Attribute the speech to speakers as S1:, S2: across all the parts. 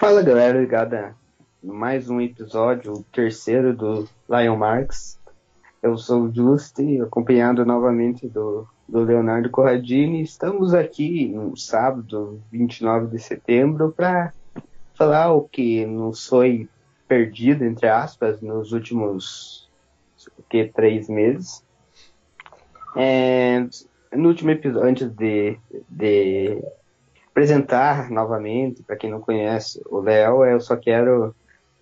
S1: Fala galera, ligada a mais um episódio, o terceiro do Lion Marks. Eu sou o Justi, acompanhado novamente do, do Leonardo Corradini. Estamos aqui no sábado, 29 de setembro, para falar o que nos foi perdido, entre aspas, nos últimos que, três meses. É, no último episódio, antes de, de apresentar novamente, para quem não conhece o Léo, eu só quero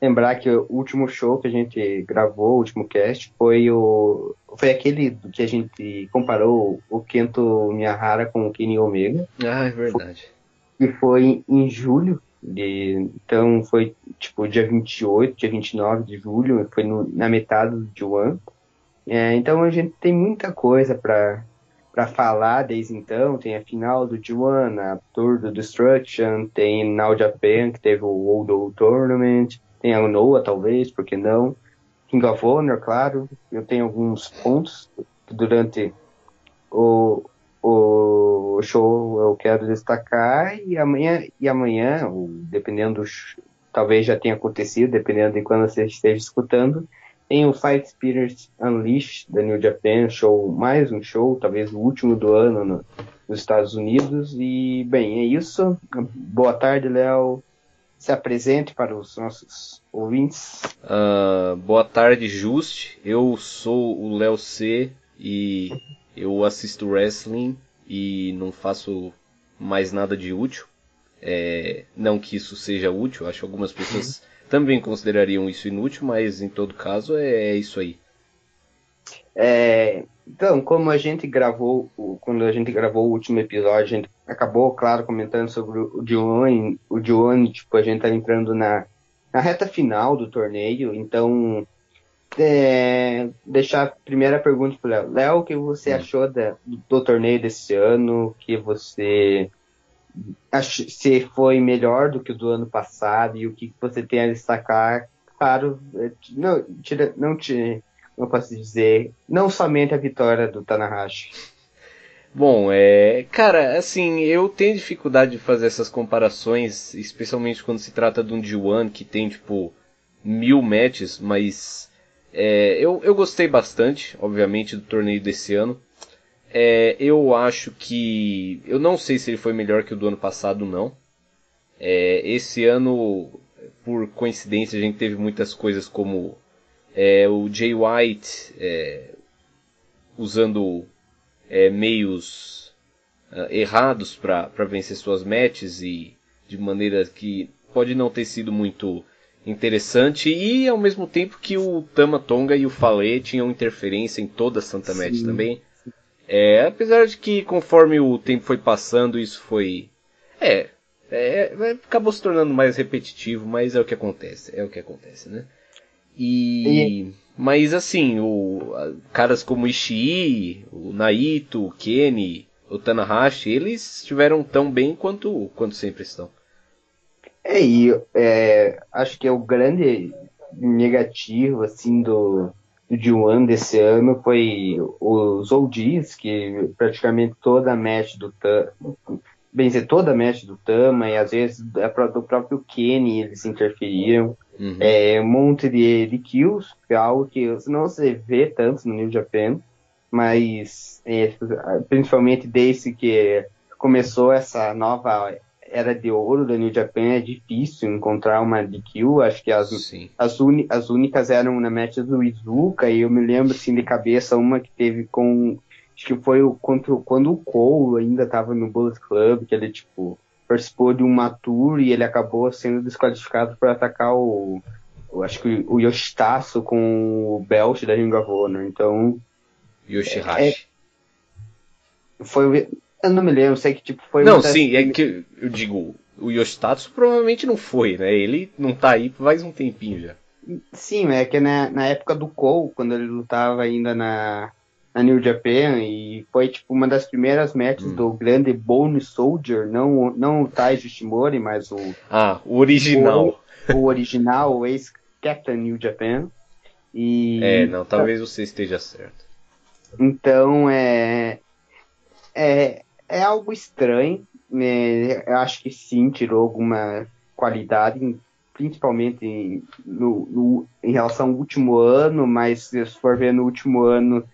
S1: lembrar que o último show que a gente gravou, o último cast, foi o foi aquele que a gente comparou o Kento Miyahara com o Kenny Omega.
S2: Ah, é verdade.
S1: E foi em julho, de, então foi tipo dia 28, dia 29 de julho, foi no, na metade do One. É, então a gente tem muita coisa para para falar desde então. Tem a final do G1, a Tour do Destruction, tem Now Japan, que teve o World Tournament, tem a Noah, talvez, por que não? King of Honor, claro. Eu tenho alguns pontos durante o, o show eu quero destacar e amanhã, e amanhã dependendo, talvez já tenha acontecido, dependendo de quando você esteja escutando, tem o Fight Spirit Unleashed da New Japan, show, mais um show, talvez o último do ano no, nos Estados Unidos. E, bem, é isso. Boa tarde, Léo. Se apresente para os nossos ouvintes.
S2: Uh, boa tarde, Just. Eu sou o Léo C e eu assisto wrestling e não faço mais nada de útil. É, não que isso seja útil, acho que algumas pessoas também considerariam isso inútil, mas em todo caso é, é isso aí.
S1: É, então, como a gente gravou, quando a gente gravou o último episódio, a gente acabou, claro, comentando sobre o Dione, o Dione, tipo, a gente tá entrando na, na reta final do torneio, então é, deixar a primeira pergunta para Léo. Léo, o que você hum. achou da, do, do, torneio desse ano? que você se foi melhor do que o do ano passado e o que você tem a destacar, claro, é, não, tira, não te, não posso dizer, não somente a vitória do Tanahashi.
S2: Bom, é, cara, assim, eu tenho dificuldade de fazer essas comparações, especialmente quando se trata de um D1 que tem, tipo, mil matches, mas é, eu, eu gostei bastante, obviamente, do torneio desse ano. É, eu acho que. Eu não sei se ele foi melhor que o do ano passado, não. É, esse ano, por coincidência, a gente teve muitas coisas como é, o Jay White é, usando é, meios uh, errados para vencer suas matches e de maneira que pode não ter sido muito interessante e ao mesmo tempo que o Tama Tonga e o Fale tinham interferência em toda a Santa Sim. Match também. É, apesar de que conforme o tempo foi passando, isso foi. É, é, é, acabou se tornando mais repetitivo, mas é o que acontece, é o que acontece, né? E, e... mas assim, o caras como Ishii, o Naito, o Kenny, o Tanahashi, eles estiveram tão bem quanto quanto sempre estão.
S1: É, e é, acho que é o grande negativo assim do de um ano desse ano foi os Oldies, que praticamente toda a match do Tama, bem dizer, toda a match do Tama, e às vezes do próprio Kenny eles interferiram. Uhum. É, um monte de, de kills, que é algo que não se vê tanto no New Japan, mas é, principalmente desde que começou essa nova era de ouro da New Japan, é difícil encontrar uma DQ. Acho que as, as, uni, as únicas eram na match do Izuka, e eu me lembro assim de cabeça uma que teve com. Acho que foi o, contra, quando o Cole ainda estava no Bullet Club, que ele tipo participou de uma tour e ele acabou sendo desqualificado por atacar o. o acho que o Yoshitasu com o belt da Ring of Honor. Então.
S2: Yoshihashi.
S1: É, foi eu não me lembro, sei que tipo foi.
S2: Não, sim, é que eu digo, o Yoshitatsu provavelmente não foi, né? Ele não tá aí faz um tempinho já.
S1: Sim, é que na, na época do Cole, quando ele lutava ainda na, na New Japan, e foi tipo uma das primeiras matches hum. do grande Bone Soldier, não, não o Tai Yoshimori, mas o.
S2: Ah, o original.
S1: O, o original, o ex-Captain New Japan. E,
S2: é, não, talvez você esteja certo.
S1: Então, é. É, é algo estranho. Né? Eu acho que sim, tirou alguma. qualidade, principalmente no, no, em relação ao último ano, mas se for ver no último ano,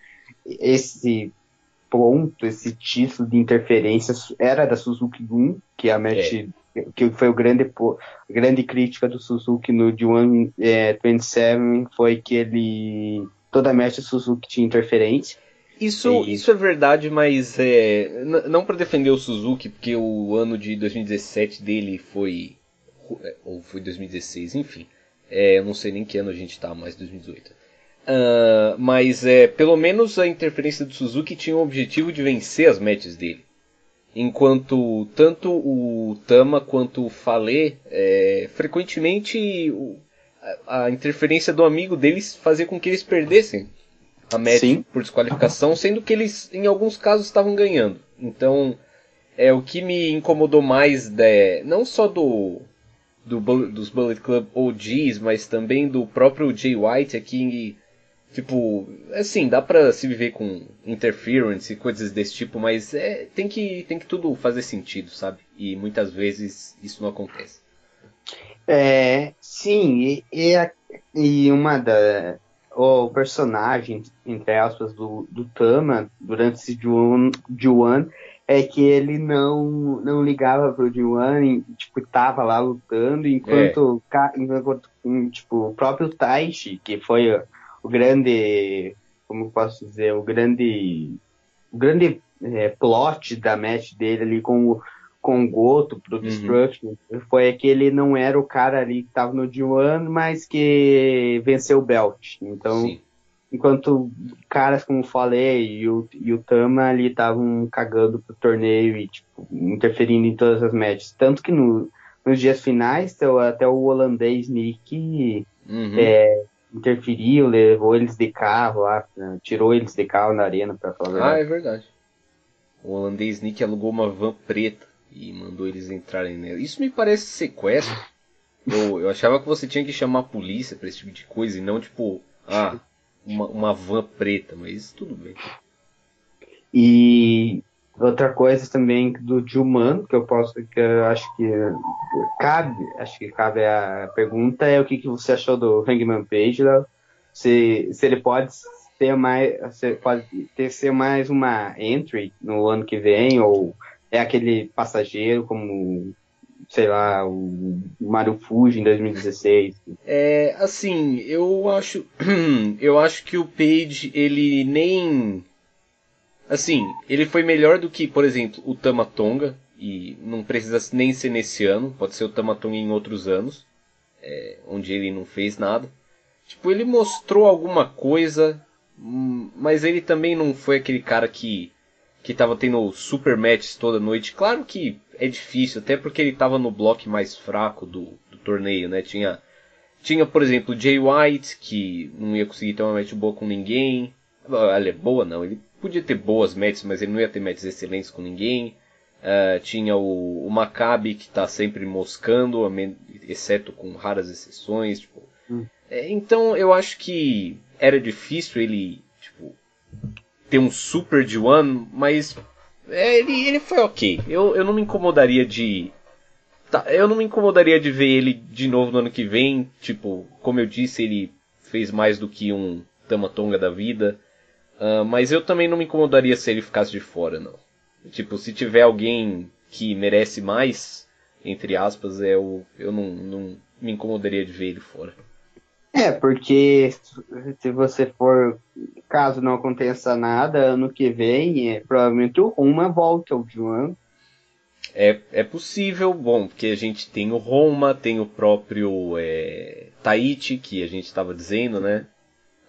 S1: esse ponto, esse título de interferência era da Suzuki Gun, que é a match é. que foi o grande grande crítica do Suzuki no D1 é, 27 foi que ele toda a match Suzuki tinha interferência.
S2: Isso, e... isso é verdade, mas é, não para defender o Suzuki, porque o ano de 2017 dele foi é, ou foi 2016, enfim. É, eu não sei nem que ano a gente tá, mais 2018. Uh, mas é, pelo menos a interferência do Suzuki tinha o objetivo de vencer as matches dele. Enquanto tanto o Tama quanto o Fale, é, frequentemente o, a, a, interferência do amigo deles fazia com que eles perdessem a match Sim. por desqualificação, sendo que eles em alguns casos estavam ganhando. Então é o que me incomodou mais, de, não só do, do dos Bullet Club OGs, mas também do próprio Jay White aqui Tipo, assim, dá pra se viver com interference e coisas desse tipo, mas é, tem, que, tem que tudo fazer sentido, sabe? E muitas vezes isso não acontece.
S1: É, sim, e, e, e uma da. O personagem, entre aspas, do, do Tama durante esse Juan é que ele não, não ligava pro Juan, tipo, tava lá lutando, enquanto, é. enquanto tipo, o próprio Taishi, que foi o grande, como posso dizer, o grande, o grande é, plot da match dele ali com o, com o Goto pro uhum. Destruction foi que ele não era o cara ali que tava no D1, mas que venceu o belt. Então, Sim. enquanto caras como falei e o, e o Tama ali estavam cagando pro torneio e tipo, interferindo em todas as matches. Tanto que no, nos dias finais, até o holandês Nick uhum. é, interferiu, levou eles de carro lá, tirou eles de carro na arena, pra falar.
S2: Ah, é verdade. O holandês Nick alugou uma van preta e mandou eles entrarem nela. Isso me parece sequestro. Eu, eu achava que você tinha que chamar a polícia pra esse tipo de coisa e não, tipo, ah, uma, uma van preta, mas tudo bem.
S1: E Outra coisa também do Dilman, que eu posso, que eu acho que cabe, acho que cabe a pergunta, é o que, que você achou do Hangman Page? Se, se ele pode ser mais, se pode ter ser mais uma entry no ano que vem, ou é aquele passageiro como, sei lá, o Mario Fuji em 2016?
S2: É, assim, eu acho, eu acho que o Page, ele nem Assim, ele foi melhor do que, por exemplo, o Tamatonga, e não precisa nem ser nesse ano, pode ser o Tamatonga em outros anos, é, onde ele não fez nada. Tipo, ele mostrou alguma coisa, hum, mas ele também não foi aquele cara que que tava tendo super matches toda noite. Claro que é difícil, até porque ele tava no bloco mais fraco do, do torneio, né? Tinha, tinha, por exemplo, Jay White, que não ia conseguir ter uma match boa com ninguém. Olha, boa não, ele podia ter boas matches, mas ele não ia ter matches excelentes com ninguém. Uh, tinha o, o Maccabi que está sempre moscando, exceto com raras exceções. Tipo. Hum. É, então eu acho que era difícil ele tipo, ter um super de one, mas é, ele, ele foi ok. Eu, eu não me incomodaria de. Tá, eu não me incomodaria de ver ele de novo no ano que vem. Tipo, como eu disse, ele fez mais do que um Tamatonga da vida. Uh, mas eu também não me incomodaria se ele ficasse de fora, não. Tipo, se tiver alguém que merece mais, entre aspas, eu, eu não, não me incomodaria de ver ele fora.
S1: É, porque se você for, caso não aconteça nada, ano que vem, é, provavelmente o Roma volta ao João.
S2: É, é possível, bom, porque a gente tem o Roma, tem o próprio é, Tahiti, que a gente estava dizendo, né?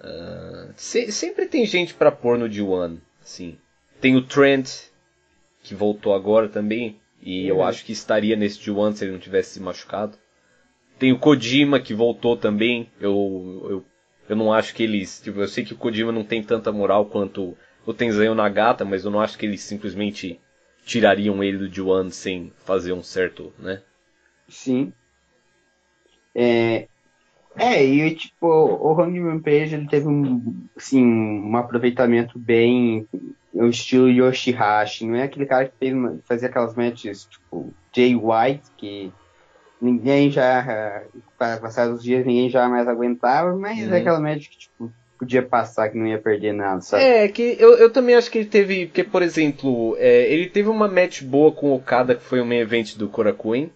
S2: Uh, se, sempre tem gente para pôr no D1, assim. Tem o Trent, que voltou agora também, e uhum. eu acho que estaria nesse D1 se ele não tivesse se machucado. Tem o Kojima, que voltou também. Eu, eu, eu não acho que eles. Tipo, eu sei que o Kojima não tem tanta moral quanto o Tenzayo Nagata, mas eu não acho que eles simplesmente tirariam ele do D1 sem fazer um certo, né?
S1: Sim. É, é, e tipo, o Hangman Page ele teve um, assim, um aproveitamento bem o estilo Yoshihashi, não é aquele cara que fez, fazia aquelas matches tipo Jay White, que ninguém já, passados os dias, ninguém já mais aguentava, mas uhum. é aquela match que, tipo, podia passar que não ia perder nada, sabe?
S2: É, que eu, eu também acho que ele teve, porque, por exemplo, é, ele teve uma match boa com o Okada, que foi o main event do Korakuen,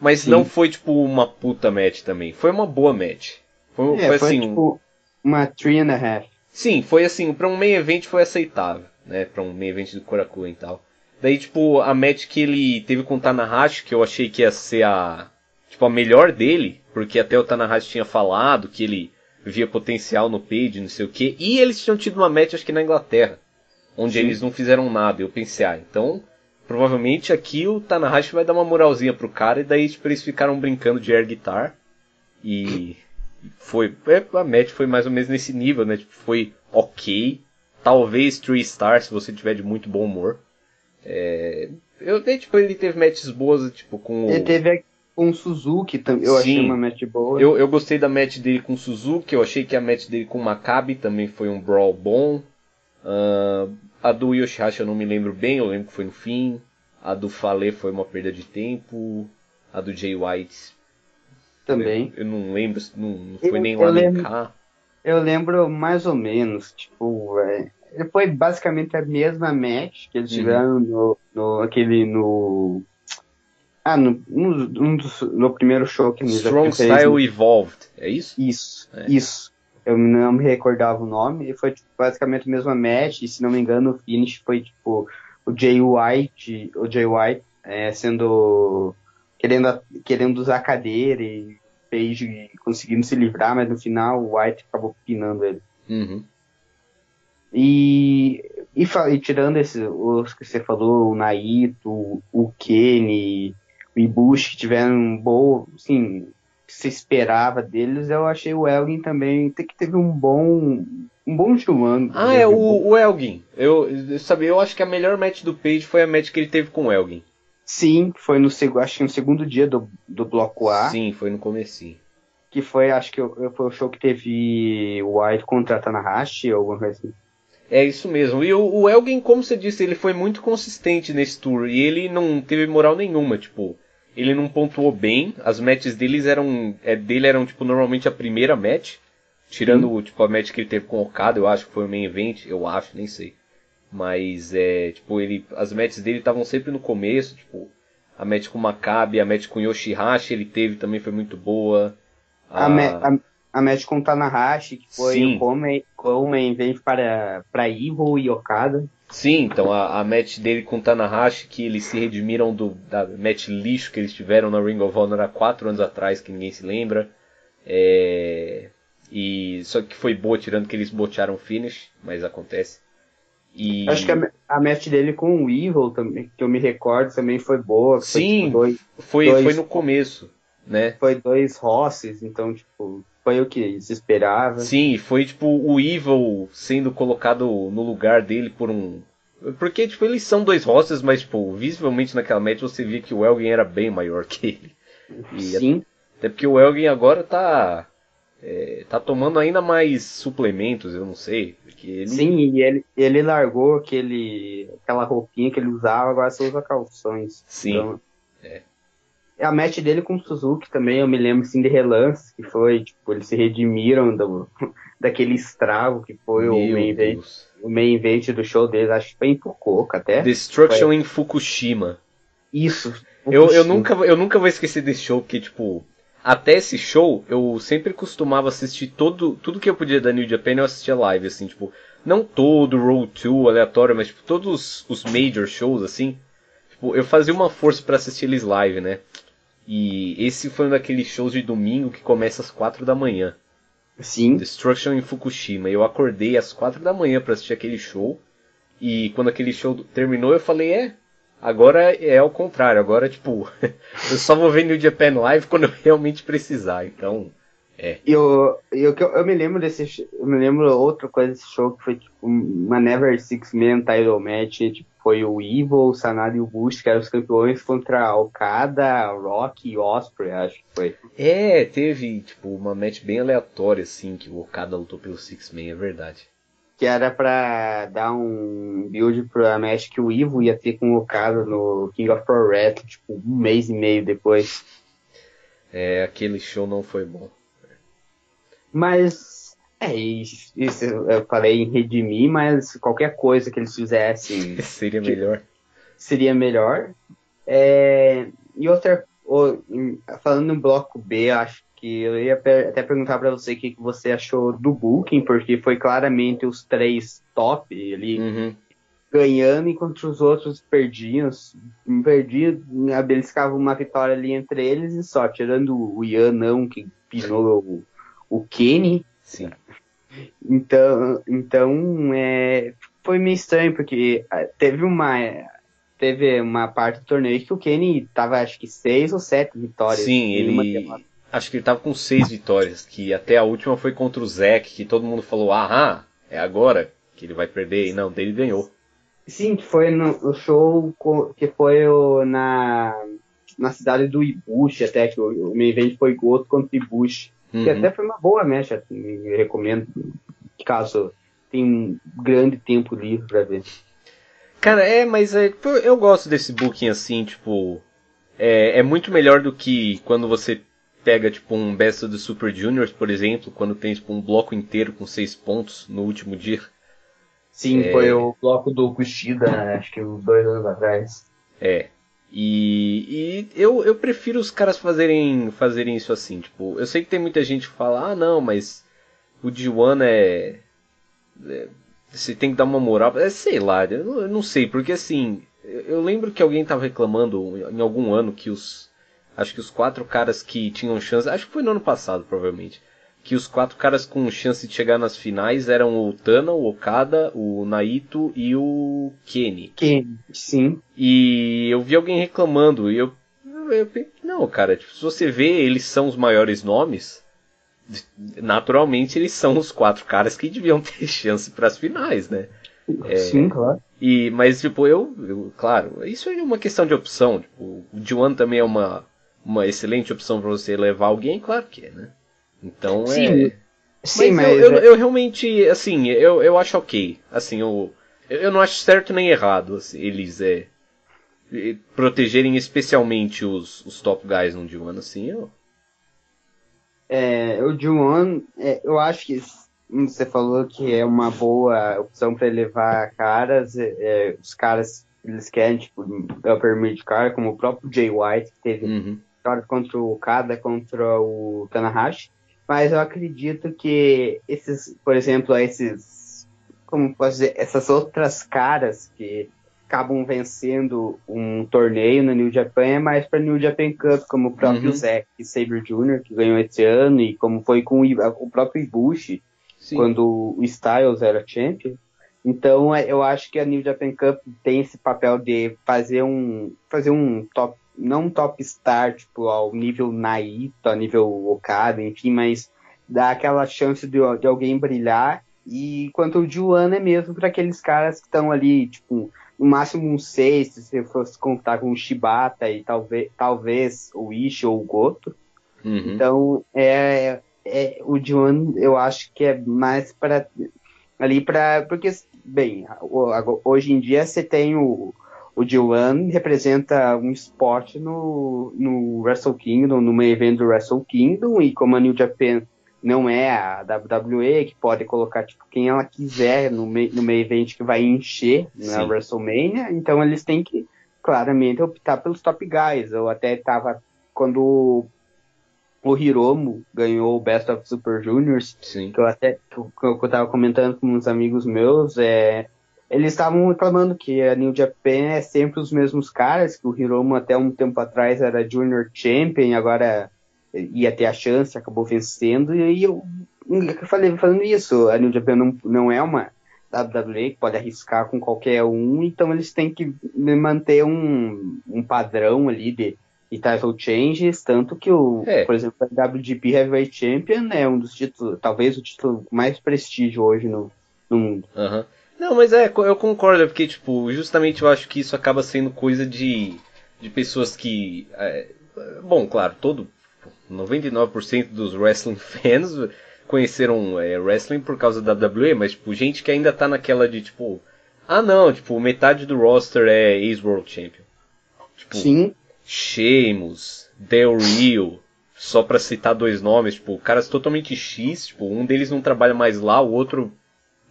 S2: mas Sim. não foi, tipo, uma puta match também. Foi uma boa match. Foi,
S1: é, foi, foi assim... Tipo, uma three and a half.
S2: Sim, foi assim, pra um main event foi aceitável, né? Pra um main event do Korakuen e tal. Daí, tipo, a match que ele teve com o Tanahashi, que eu achei que ia ser a, tipo, a melhor dele, porque até o Tanahashi tinha falado que ele via potencial no Page, não sei o que, e eles tinham tido uma match, acho que na Inglaterra, onde Sim. eles não fizeram nada. Eu pensei, ah, então, provavelmente aqui o Tanahashi vai dar uma moralzinha pro cara, e daí, tipo, eles ficaram brincando de air guitar, e foi, é, a match foi mais ou menos nesse nível, né, tipo, foi ok, talvez 3 stars se você tiver de muito bom humor. É, eu tipo, ele teve matches boas, tipo, com
S1: Ele teve com o Suzuki também, eu Sim. achei uma match boa.
S2: Eu, eu gostei da match dele com o Suzuki, eu achei que a match dele com o Maccabi também foi um brawl bom. Uh, a do Yoshihashi eu não me lembro bem, eu lembro que foi no fim. A do Fale foi uma perda de tempo. A do Jay White.
S1: Também.
S2: Eu, eu não lembro, não, não foi eu, nem lá nem cá.
S1: Eu lembro mais ou menos, tipo, é, foi basicamente a mesma match que eles uhum. tiveram no, no, aquele no ah, no, um, dos, no primeiro show que
S2: eles Strong Style Evolved, é isso?
S1: Isso, é. isso. Eu não me recordava o nome, e foi tipo, basicamente a mesma match, e se não me engano o finish foi tipo o Jay White, o Jay White é, sendo querendo, querendo usar a cadeira e Page conseguindo se livrar, mas no final o White acabou pinando ele.
S2: Uhum.
S1: E, e, e, tirando esses, os que você falou, o Naito, o Kenny, o Ibushi, que tiveram um bom, assim, que se esperava deles, eu achei o Elgin também, que teve um bom, um bom João.
S2: Ah, é, o, o Elgin. Eu, eu, sabe, eu acho que a melhor match do Page foi a match que ele teve com o Elgin.
S1: Sim, foi no, acho que no segundo dia do, do bloco A.
S2: Sim, foi no começo
S1: Que foi, acho que foi o show que teve o White contra Tanahashi ou alguma coisa assim.
S2: É isso mesmo. E o, o Elgin, como você disse, ele foi muito consistente nesse tour. E ele não teve moral nenhuma, tipo. Ele não pontuou bem. As matches deles eram. É, dele eram, tipo, normalmente a primeira match. Tirando, Sim. tipo, a match que ele teve com o Okada, eu acho que foi o main event, eu acho, nem sei. Mas é, tipo, ele. As matches dele estavam sempre no começo, tipo, a match com o Maccabi, a match com o Yoshihashi ele teve também foi muito boa.
S1: A, a, a, a match com o Tanahashi, que foi Sim. o Komen, Komen vem para, para Evil e Okada.
S2: Sim, então a, a match dele com o Tanahashi, que eles se redimiram do, da match lixo que eles tiveram na Ring of Honor há quatro anos atrás, que ninguém se lembra. É, e só que foi boa, tirando que eles botearam o finish, mas acontece.
S1: E... Acho que a, a match dele com o Evil, também, que eu me recordo, também foi boa.
S2: Foi, Sim, tipo, dois, foi, dois, foi no começo, né?
S1: Foi dois Rosses, então, tipo, foi o que se esperava.
S2: Sim, foi tipo o Evil sendo colocado no lugar dele por um. Porque, tipo, eles são dois rosters, mas, tipo, visivelmente naquela match você via que o Elgin era bem maior que ele.
S1: E Sim.
S2: Até porque o Elgin agora tá. É, tá tomando ainda mais suplementos, eu não sei. Ele...
S1: Sim, e ele, ele largou aquele, aquela roupinha que ele usava, agora só usa calções.
S2: Sim. Então, é
S1: a match dele com o Suzuki também, eu me lembro assim de relance, que foi, tipo, eles se redimiram do, daquele estrago que foi o main, event, o main event do show deles, acho que foi em Fukuoka até.
S2: Destruction foi... em Fukushima.
S1: Isso.
S2: Eu, eu, nunca, eu nunca vou esquecer desse show, porque, tipo, até esse show, eu sempre costumava assistir todo, tudo que eu podia da New Japan, eu assistia live, assim, tipo, não todo Road 2 aleatório, mas, tipo, todos os major shows, assim, tipo, eu fazia uma força para assistir eles live, né? E esse foi um daqueles shows de domingo que começa às quatro da manhã.
S1: Sim.
S2: Destruction em Fukushima. Eu acordei às quatro da manhã para assistir aquele show. E quando aquele show terminou, eu falei, é, agora é ao contrário. Agora, tipo, eu só vou ver New Japan Live quando eu realmente precisar. Então, é.
S1: Eu, eu, eu me lembro desse eu me lembro outra coisa desse show que foi tipo uma Never Six Man title match, tipo, foi o Evil, o Sanada e o Bush, que eram os campeões contra Okada, Rock e Osprey, acho que foi.
S2: É, teve, tipo, uma match bem aleatória, assim, que o Okada lutou pelo Six-Man, é verdade.
S1: Que era pra dar um build pra match que o Evil ia ter com o Okada no King of Pro Wrestling, tipo, um mês e meio depois.
S2: É, aquele show não foi bom.
S1: Mas, é, isso, isso eu falei em redimir, mas qualquer coisa que eles fizessem.
S2: seria melhor.
S1: Seria melhor. É, e outra, falando no bloco B, acho que eu ia até perguntar para você o que, que você achou do Booking, porque foi claramente os três top ali.
S2: Uhum
S1: ganhando enquanto os outros perdiam. Perdiam, beliscava uma vitória ali entre eles e só, tirando o Ian não, que pinou o, o Kenny.
S2: Sim.
S1: Então, então é, foi meio estranho, porque ah, teve uma. Teve uma parte do torneio que o Kenny tava acho que seis ou sete vitórias.
S2: Sim, ele. Acho que ele tava com seis vitórias, que até a última foi contra o Zack, que todo mundo falou, ah, é agora que ele vai perder, e não, dele ganhou.
S1: Sim, que foi no, show que foi o, na, na cidade do Ibushi, até que o, o main event foi Goto contra Ibushi. Uhum. Que até foi uma boa mecha, assim, recomendo, caso tenha um grande tempo livre pra ver.
S2: Cara, é, mas é, eu gosto desse booking assim, tipo. É, é muito melhor do que quando você pega, tipo, um Best of the Super Juniors, por exemplo, quando tem, tipo, um bloco inteiro com seis pontos no último dia.
S1: Sim, é... foi o bloco do Kushida, né? acho que uns dois anos atrás.
S2: É. E, e eu, eu prefiro os caras fazerem, fazerem isso assim. Tipo, eu sei que tem muita gente que fala, ah não, mas o D1 é, é. Você tem que dar uma moral. É, sei lá, eu, eu não sei, porque assim. Eu lembro que alguém tava reclamando em algum ano que os. Acho que os quatro caras que tinham chance. Acho que foi no ano passado, provavelmente que os quatro caras com chance de chegar nas finais eram o Tana, o Okada, o Naito e o Kenny.
S1: Kenny, sim.
S2: E eu vi alguém reclamando e eu, eu não, cara, tipo, se você vê, eles são os maiores nomes. Naturalmente, eles são os quatro caras que deviam ter chance para as finais, né?
S1: É, sim, claro.
S2: E, mas, tipo, eu, eu, claro, isso é uma questão de opção. Tipo, o Juan também é uma, uma excelente opção para você levar alguém, claro que é, né? Então
S1: Sim.
S2: é. Sim, mas, mas eu, eu, eu, realmente, assim, eu, eu acho ok. Assim, eu, eu não acho certo nem errado assim, eles é, protegerem especialmente os, os top guys no D1, assim, eu...
S1: É, o D1, é, eu acho que você falou que é uma boa opção para levar caras, é, é, os caras eles querem, tipo, upper mid car, como o próprio Jay White, que teve
S2: uhum.
S1: contra o Kada, contra o Tanahashi mas eu acredito que esses, por exemplo, esses, como posso dizer, essas outras caras que acabam vencendo um torneio no New Japan é mais para New Japan Cup, como o próprio uhum. Zack Sabre Jr., que ganhou esse ano, e como foi com o próprio Ibushi, Sim. quando o Styles era champion. Então, é, eu acho que a New Japan Cup tem esse papel de fazer um, fazer um top não top star, tipo, ao nível Naito, ao nível Okada, enfim, mas dá aquela chance de, de alguém brilhar. E enquanto o Juan é mesmo para aqueles caras que estão ali, tipo, no máximo um 6, se você fosse contar com o Shibata e talvez, talvez o Ishi ou o Goto.
S2: Uhum.
S1: Então, é, é, o Juan eu acho que é mais para ali para porque bem hoje em dia você tem o o D1 representa um esporte no, no Wrestle Kingdom, no meio evento do Wrestle Kingdom, e como a New Japan não é a WWE, que pode colocar tipo, quem ela quiser no, meio, no meio evento que vai encher na WrestleMania, então eles têm que claramente optar pelos top guys. Eu até tava, quando o Hiromu ganhou o Best of Super Juniors,
S2: Sim.
S1: que eu até que eu, que eu tava comentando com uns amigos meus, é eles estavam reclamando que a New Japan é sempre os mesmos caras, que o Hiromu até um tempo atrás era Junior Champion, agora ia ter a chance, acabou vencendo, e eu, eu falei falando isso, a New Japan não, não é uma WWE que pode arriscar com qualquer um, então eles têm que manter um, um padrão ali de, de title changes, tanto que o, é. por exemplo, a WGP Heavyweight Champion é um dos títulos, talvez o título mais prestígio hoje no, no mundo.
S2: Uhum. Não, mas é, eu concordo, porque, tipo, justamente eu acho que isso acaba sendo coisa de, de pessoas que. É, bom, claro, todo. 99% dos wrestling fans conheceram é, wrestling por causa da WWE, mas, tipo, gente que ainda tá naquela de, tipo. Ah, não, tipo, metade do roster é ex-World Champion.
S1: Tipo, Sim.
S2: Sheamus, Del Rio, só para citar dois nomes, tipo, caras totalmente X, tipo, um deles não trabalha mais lá, o outro,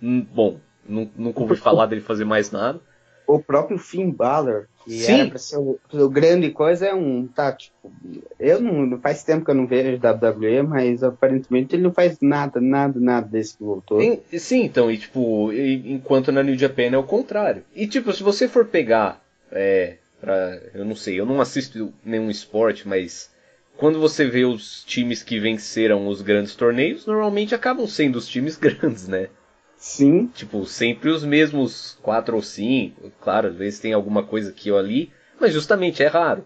S2: hum, bom, nunca ouvi falar dele fazer mais nada.
S1: O próprio Finn Balor, que Sim. era pra ser o, o, grande coisa, é um, tá, tipo, eu não, faz tempo que eu não vejo WWE, mas aparentemente ele não faz nada, nada, nada desse que voltou.
S2: Sim, então, e tipo, enquanto na New Japan é o contrário. E tipo, se você for pegar, é, pra, eu não sei, eu não assisto nenhum esporte, mas quando você vê os times que venceram os grandes torneios, normalmente acabam sendo os times grandes, né?
S1: Sim.
S2: Tipo, sempre os mesmos quatro ou cinco. Claro, às vezes tem alguma coisa aqui ou ali, mas justamente é raro.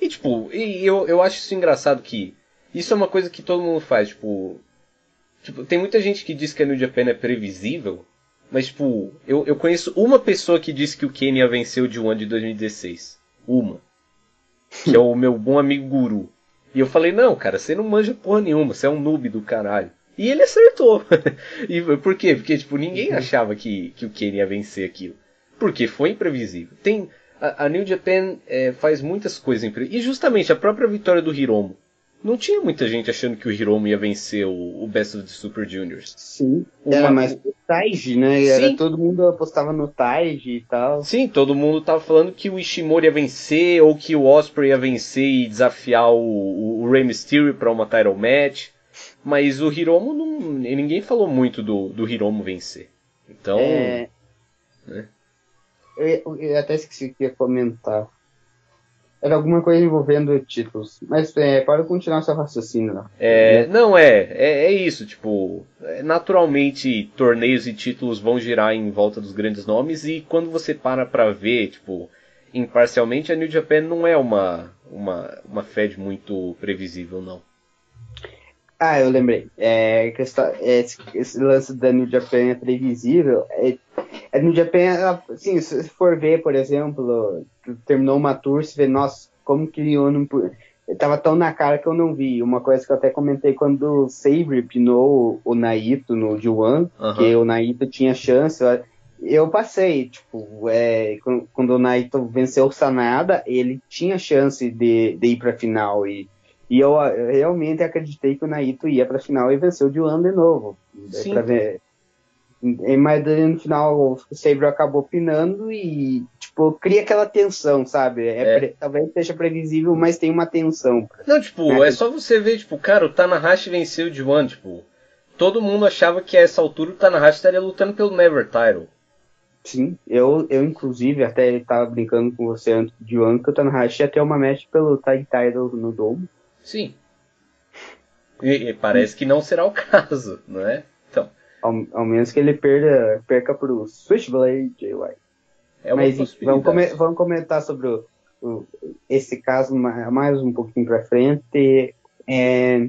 S2: E tipo, e eu, eu acho isso engraçado que isso é uma coisa que todo mundo faz, tipo. Tipo, tem muita gente que diz que a New Japan é previsível, mas tipo, eu, eu conheço uma pessoa que disse que o Kenya venceu de One de 2016. Uma. Que é o meu bom amigo Guru. E eu falei, não, cara, você não manja porra nenhuma, você é um noob do caralho. E ele acertou. e por quê? Porque, tipo, ninguém uhum. achava que, que o Kenny ia vencer aquilo. Porque foi imprevisível. Tem, a, a New Japan é, faz muitas coisas imprevisíveis. E justamente a própria vitória do Hiromo não tinha muita gente achando que o Hiromu ia vencer o, o Best of the Super Juniors.
S1: Sim. Uma... Era mais o Taiji, né? Era, todo mundo apostava no Taiji e tal.
S2: Sim, todo mundo tava falando que o Ishimori ia vencer, ou que o Osprey ia vencer e desafiar o, o Rey Mysterio para uma title match. Mas o Hiromu não. Ninguém falou muito do, do Hiromu vencer. Então. É...
S1: Né? Eu, eu, até esqueci que ia comentar. Era alguma coisa envolvendo títulos. Mas é, pode continuar seu raciocínio lá.
S2: É, não, é, é, é isso, tipo, é, naturalmente torneios e títulos vão girar em volta dos grandes nomes e quando você para pra ver, tipo, imparcialmente, a New Japan não é uma, uma, uma Fed muito previsível, não.
S1: Ah, eu lembrei. É, questão, esse, esse, lance da New Japan é previsível. É, a New Japan, assim, se for ver, por exemplo, terminou uma tour, você vê, nossa, como que eu não. Tava tão na cara que eu não vi. Uma coisa que eu até comentei quando o Sabre pinou o Naito no D1, uhum. que o Naito tinha chance. Eu passei, tipo, é, quando o Naito venceu o Sanada, ele tinha chance de, de ir pra final. E e eu, eu realmente acreditei que o Naito ia para a final e venceu o Juan de novo. Sim. Pra ver. Mas no final o Sabre acabou pinando e, tipo, cria aquela tensão, sabe? É, é. Pre... Talvez seja previsível, mas tem uma tensão.
S2: Não, tipo, né? é só você ver, tipo, cara, o Tanahashi venceu o Juan, tipo, todo mundo achava que a essa altura o Tanahashi estaria lutando pelo Never Title.
S1: Sim, eu, eu inclusive até estava brincando com você antes de Juan que o Tanahashi ia ter uma match pelo Tag Title no Dome.
S2: Sim. E, e parece que não será o caso, não é? Então.
S1: Ao, ao menos que ele perda, perca pro Switchblade JY. É uma Mas vamos, come, vamos comentar sobre o, o, esse caso mais um pouquinho pra frente. É,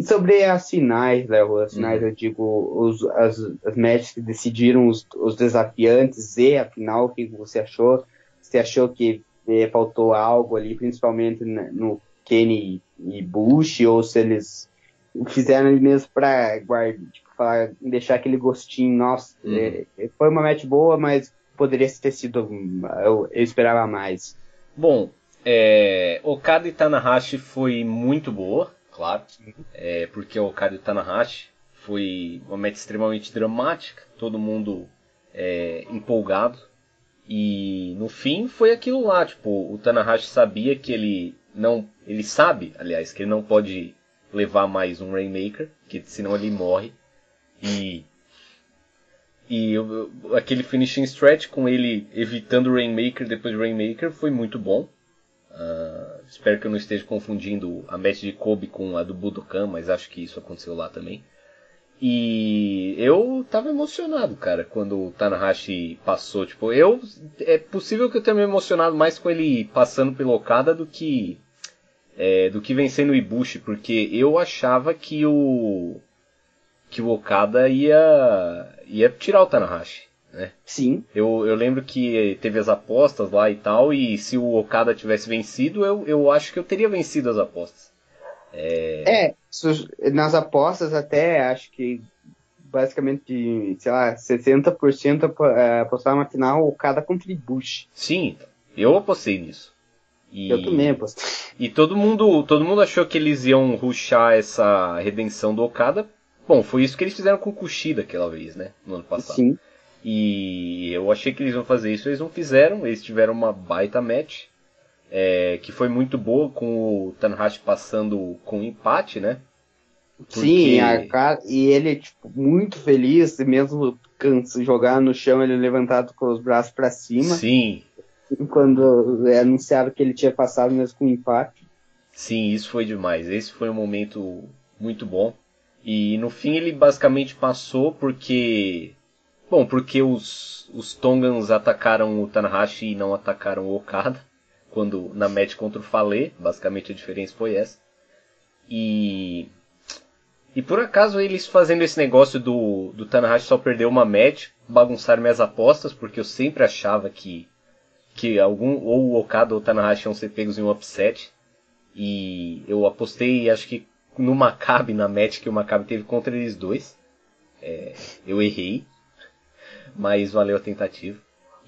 S1: sobre as finais, Léo, as finais, uhum. eu digo, os, as, as matches que decidiram os, os desafiantes e a final, o que você achou? Você achou que eh, faltou algo ali, principalmente no Kenny e Bush, ou se eles fizeram ali mesmo pra guardar, tipo, falar, deixar aquele gostinho, nossa, uhum. é, foi uma match boa, mas poderia ter sido, eu, eu esperava mais.
S2: Bom, é, Okada e Tanahashi foi muito boa, claro, é, porque Okada e Tanahashi foi uma match extremamente dramática, todo mundo é, empolgado, e no fim foi aquilo lá, tipo, o Tanahashi sabia que ele não, ele sabe, aliás, que ele não pode levar mais um Rainmaker, que senão ele morre. E e aquele finishing stretch com ele evitando o Rainmaker depois do Rainmaker foi muito bom. Uh, espero que eu não esteja confundindo a match de Kobe com a do Budokan, mas acho que isso aconteceu lá também. E eu tava emocionado, cara, quando o Tanahashi passou. Tipo, eu. É possível que eu tenha me emocionado mais com ele passando pelo Okada do que. É, do que vencendo o Ibushi, porque eu achava que o. que o Okada ia. ia tirar o Tanahashi. Né?
S1: Sim.
S2: Eu, eu lembro que teve as apostas lá e tal, e se o Okada tivesse vencido, eu, eu acho que eu teria vencido as apostas.
S1: É... é, nas apostas até acho que basicamente, sei lá, 60% é, apostar na final cada contribui.
S2: Sim, eu apostei nisso.
S1: E... Eu também apostei.
S2: E todo mundo, todo mundo achou que eles iam ruxar essa redenção do Okada. Bom, foi isso que eles fizeram com o Kushida aquela vez, né? No ano passado.
S1: Sim.
S2: E eu achei que eles iam fazer isso, eles não fizeram. Eles tiveram uma baita match. É, que foi muito boa com o Tanahashi passando com empate, né?
S1: Porque... Sim, a cara, e ele tipo, muito feliz, mesmo canso, jogar no chão, ele levantado com os braços para cima.
S2: Sim.
S1: Quando anunciaram que ele tinha passado mesmo com empate.
S2: Sim, isso foi demais. Esse foi um momento muito bom. E no fim ele basicamente passou porque. Bom, porque os, os Tongans atacaram o Tanahashi e não atacaram o Okada. Quando na match contra o Fale, basicamente a diferença foi essa. E. E por acaso eles fazendo esse negócio do, do Tanahashi só perder uma match, bagunçaram minhas apostas, porque eu sempre achava que, que algum, ou o Okada ou o Tanahashi iam ser pegos em um upset. E eu apostei, acho que no Maccabi, na match que o Maccabi teve contra eles dois. É, eu errei, mas valeu a tentativa.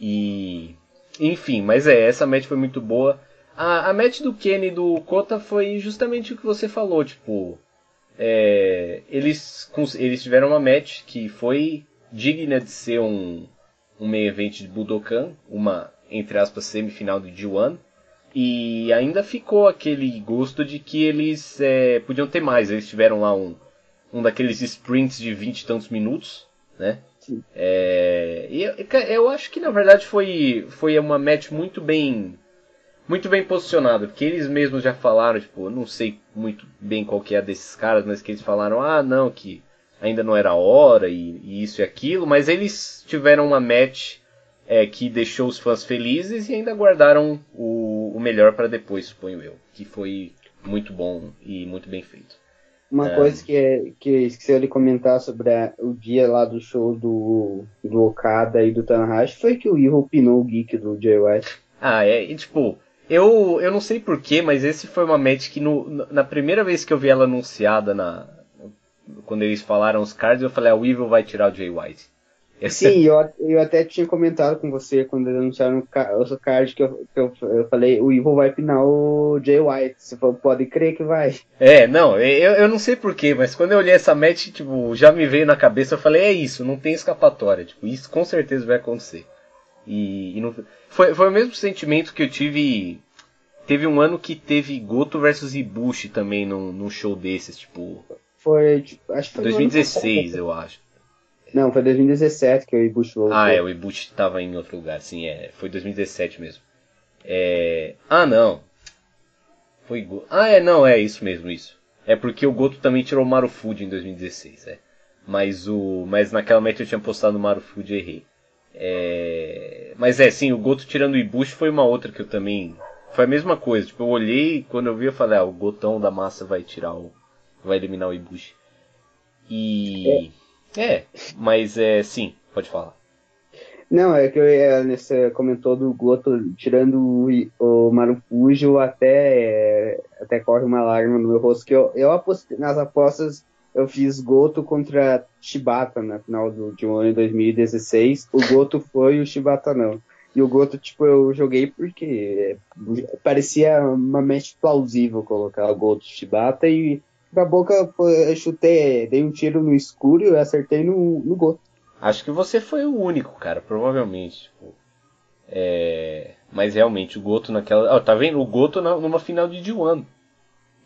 S2: E. Enfim, mas é, essa match foi muito boa. A, a match do Kenny e do Kota foi justamente o que você falou, tipo. É, eles, eles tiveram uma match que foi digna de ser um, um meio evento de Budokan, uma, entre aspas, semifinal do G1. E ainda ficou aquele gosto de que eles é, podiam ter mais. Eles tiveram lá um, um daqueles sprints de 20 e tantos minutos, né? É, e eu, eu, acho que na verdade foi, foi uma match muito bem muito bem posicionada, porque eles mesmos já falaram, tipo, eu não sei muito bem qual que é desses caras, mas que eles falaram, ah não, que ainda não era hora e, e isso e aquilo, mas eles tiveram uma match é, que deixou os fãs felizes e ainda guardaram o, o melhor para depois, suponho eu. Que foi muito bom e muito bem feito.
S1: Uma é... coisa que, é, que esqueceu de comentar sobre a, o dia lá do show do, do Okada e do Tanahashi foi que o Ivo pinou o geek do Jay White.
S2: Ah, é, e, tipo, eu, eu não sei porquê, mas esse foi uma match que no, na primeira vez que eu vi ela anunciada na. Quando eles falaram os cards, eu falei, ah, o Evil vai tirar o Jay White.
S1: Sim, eu, eu até tinha comentado com você quando eles anunciaram o card que, eu, que eu, eu, falei, o Evil vai pinar o Jay White. Você falou, pode crer que vai.
S2: É, não, eu, eu não sei porquê, mas quando eu olhei essa match, tipo, já me veio na cabeça, eu falei, é isso, não tem escapatória. Tipo, isso com certeza vai acontecer. E, e não, foi, foi o mesmo sentimento que eu tive. Teve um ano que teve Goto versus Ibushi também num, num show desses, tipo.
S1: Foi, tipo, acho que foi
S2: 2016, eu acho.
S1: Não, foi 2017 que o Ibushi voltou.
S2: Ah, é, o Ibushi estava em outro lugar, sim, é. Foi 2017 mesmo. É... Ah, não. Foi Ah, é, não, é isso mesmo, isso. É porque o Goto também tirou o Marufuji em 2016, é. Mas o, mas naquela meta eu tinha postado o Marufuji e errei. É... Mas é, sim, o Goto tirando o Ibushi foi uma outra que eu também foi a mesma coisa. Tipo, eu olhei quando eu vi eu falei, ah, o Gotão da massa vai tirar o vai eliminar o Ibushi. E é. É, mas é sim, pode falar.
S1: Não, é que é, você comentou do Goto tirando o, o Marufujo até, é, até corre uma lágrima no meu rosto, que eu, eu apostei, nas apostas eu fiz Goto contra Shibata na final do, de um ano 2016. O Goto foi o Shibata não. E o Goto, tipo, eu joguei porque parecia uma mente plausível colocar o Goto Shibata e da boca eu chutei, dei um tiro no escuro e acertei no, no gol.
S2: Acho que você foi o único, cara, provavelmente. Tipo, é... Mas realmente, o Goto naquela. Oh, tá vendo? O Goto na, numa final de D1.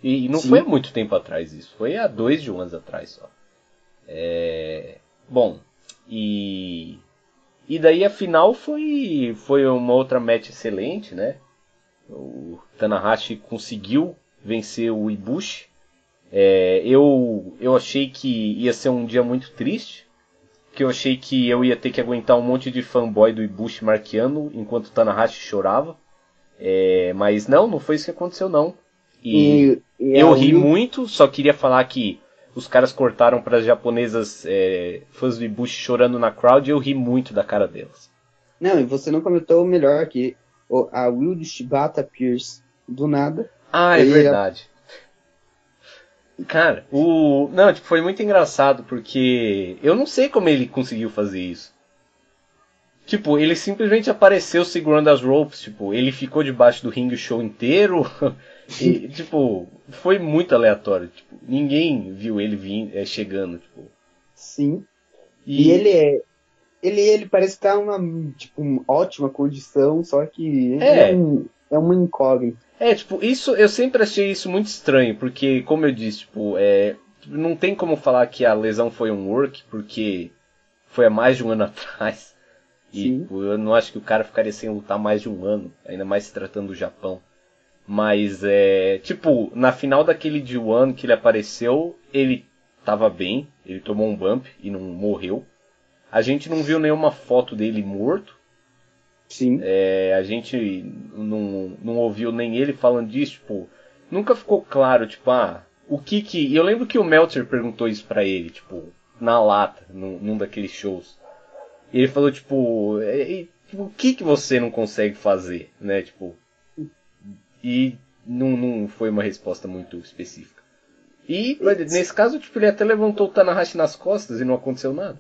S2: E, e não Sim. foi há muito tempo atrás isso. Foi há dois D1s atrás só. É... Bom, e. E daí a final foi, foi uma outra match excelente, né? O Tanahashi conseguiu vencer o Ibushi é, eu, eu achei que ia ser um dia muito triste, que eu achei que eu ia ter que aguentar um monte de fanboy do Ibushi marqueando enquanto Tanahashi chorava. É, mas não, não foi isso que aconteceu não. E, e, e eu ri muito, só queria falar que os caras cortaram para as japonesas é, fãs do Ibushi chorando na crowd e eu ri muito da cara delas.
S1: Não, e você não comentou o melhor aqui. A Will Shibata Pierce, do nada.
S2: Ah, é verdade. Cara, o. Não, tipo, foi muito engraçado porque eu não sei como ele conseguiu fazer isso. Tipo, ele simplesmente apareceu segurando as ropes, tipo, ele ficou debaixo do ringue o show inteiro. e, tipo, foi muito aleatório. Tipo, ninguém viu ele vindo, é, chegando, tipo.
S1: Sim. E, e ele é. Ele, ele parece estar tá uma tipo, uma ótima condição, só que é, é, um, é uma incógnita.
S2: É, tipo, isso eu sempre achei isso muito estranho, porque, como eu disse, tipo, é, não tem como falar que a lesão foi um work, porque foi há mais de um ano atrás. E tipo, eu não acho que o cara ficaria sem lutar mais de um ano, ainda mais se tratando do Japão. Mas é. Tipo, na final daquele de One que ele apareceu, ele tava bem, ele tomou um bump e não morreu. A gente não viu nenhuma foto dele morto.
S1: Sim.
S2: É, a gente não, não ouviu nem ele falando disso, tipo, nunca ficou claro, tipo, ah, o que que. Eu lembro que o Meltzer perguntou isso pra ele, tipo, na lata, num, num daqueles shows. E ele falou, tipo, e, tipo, o que que você não consegue fazer, né? Tipo. E não, não foi uma resposta muito específica. E nesse caso, tipo, ele até levantou o Tanahashi nas costas e não aconteceu nada.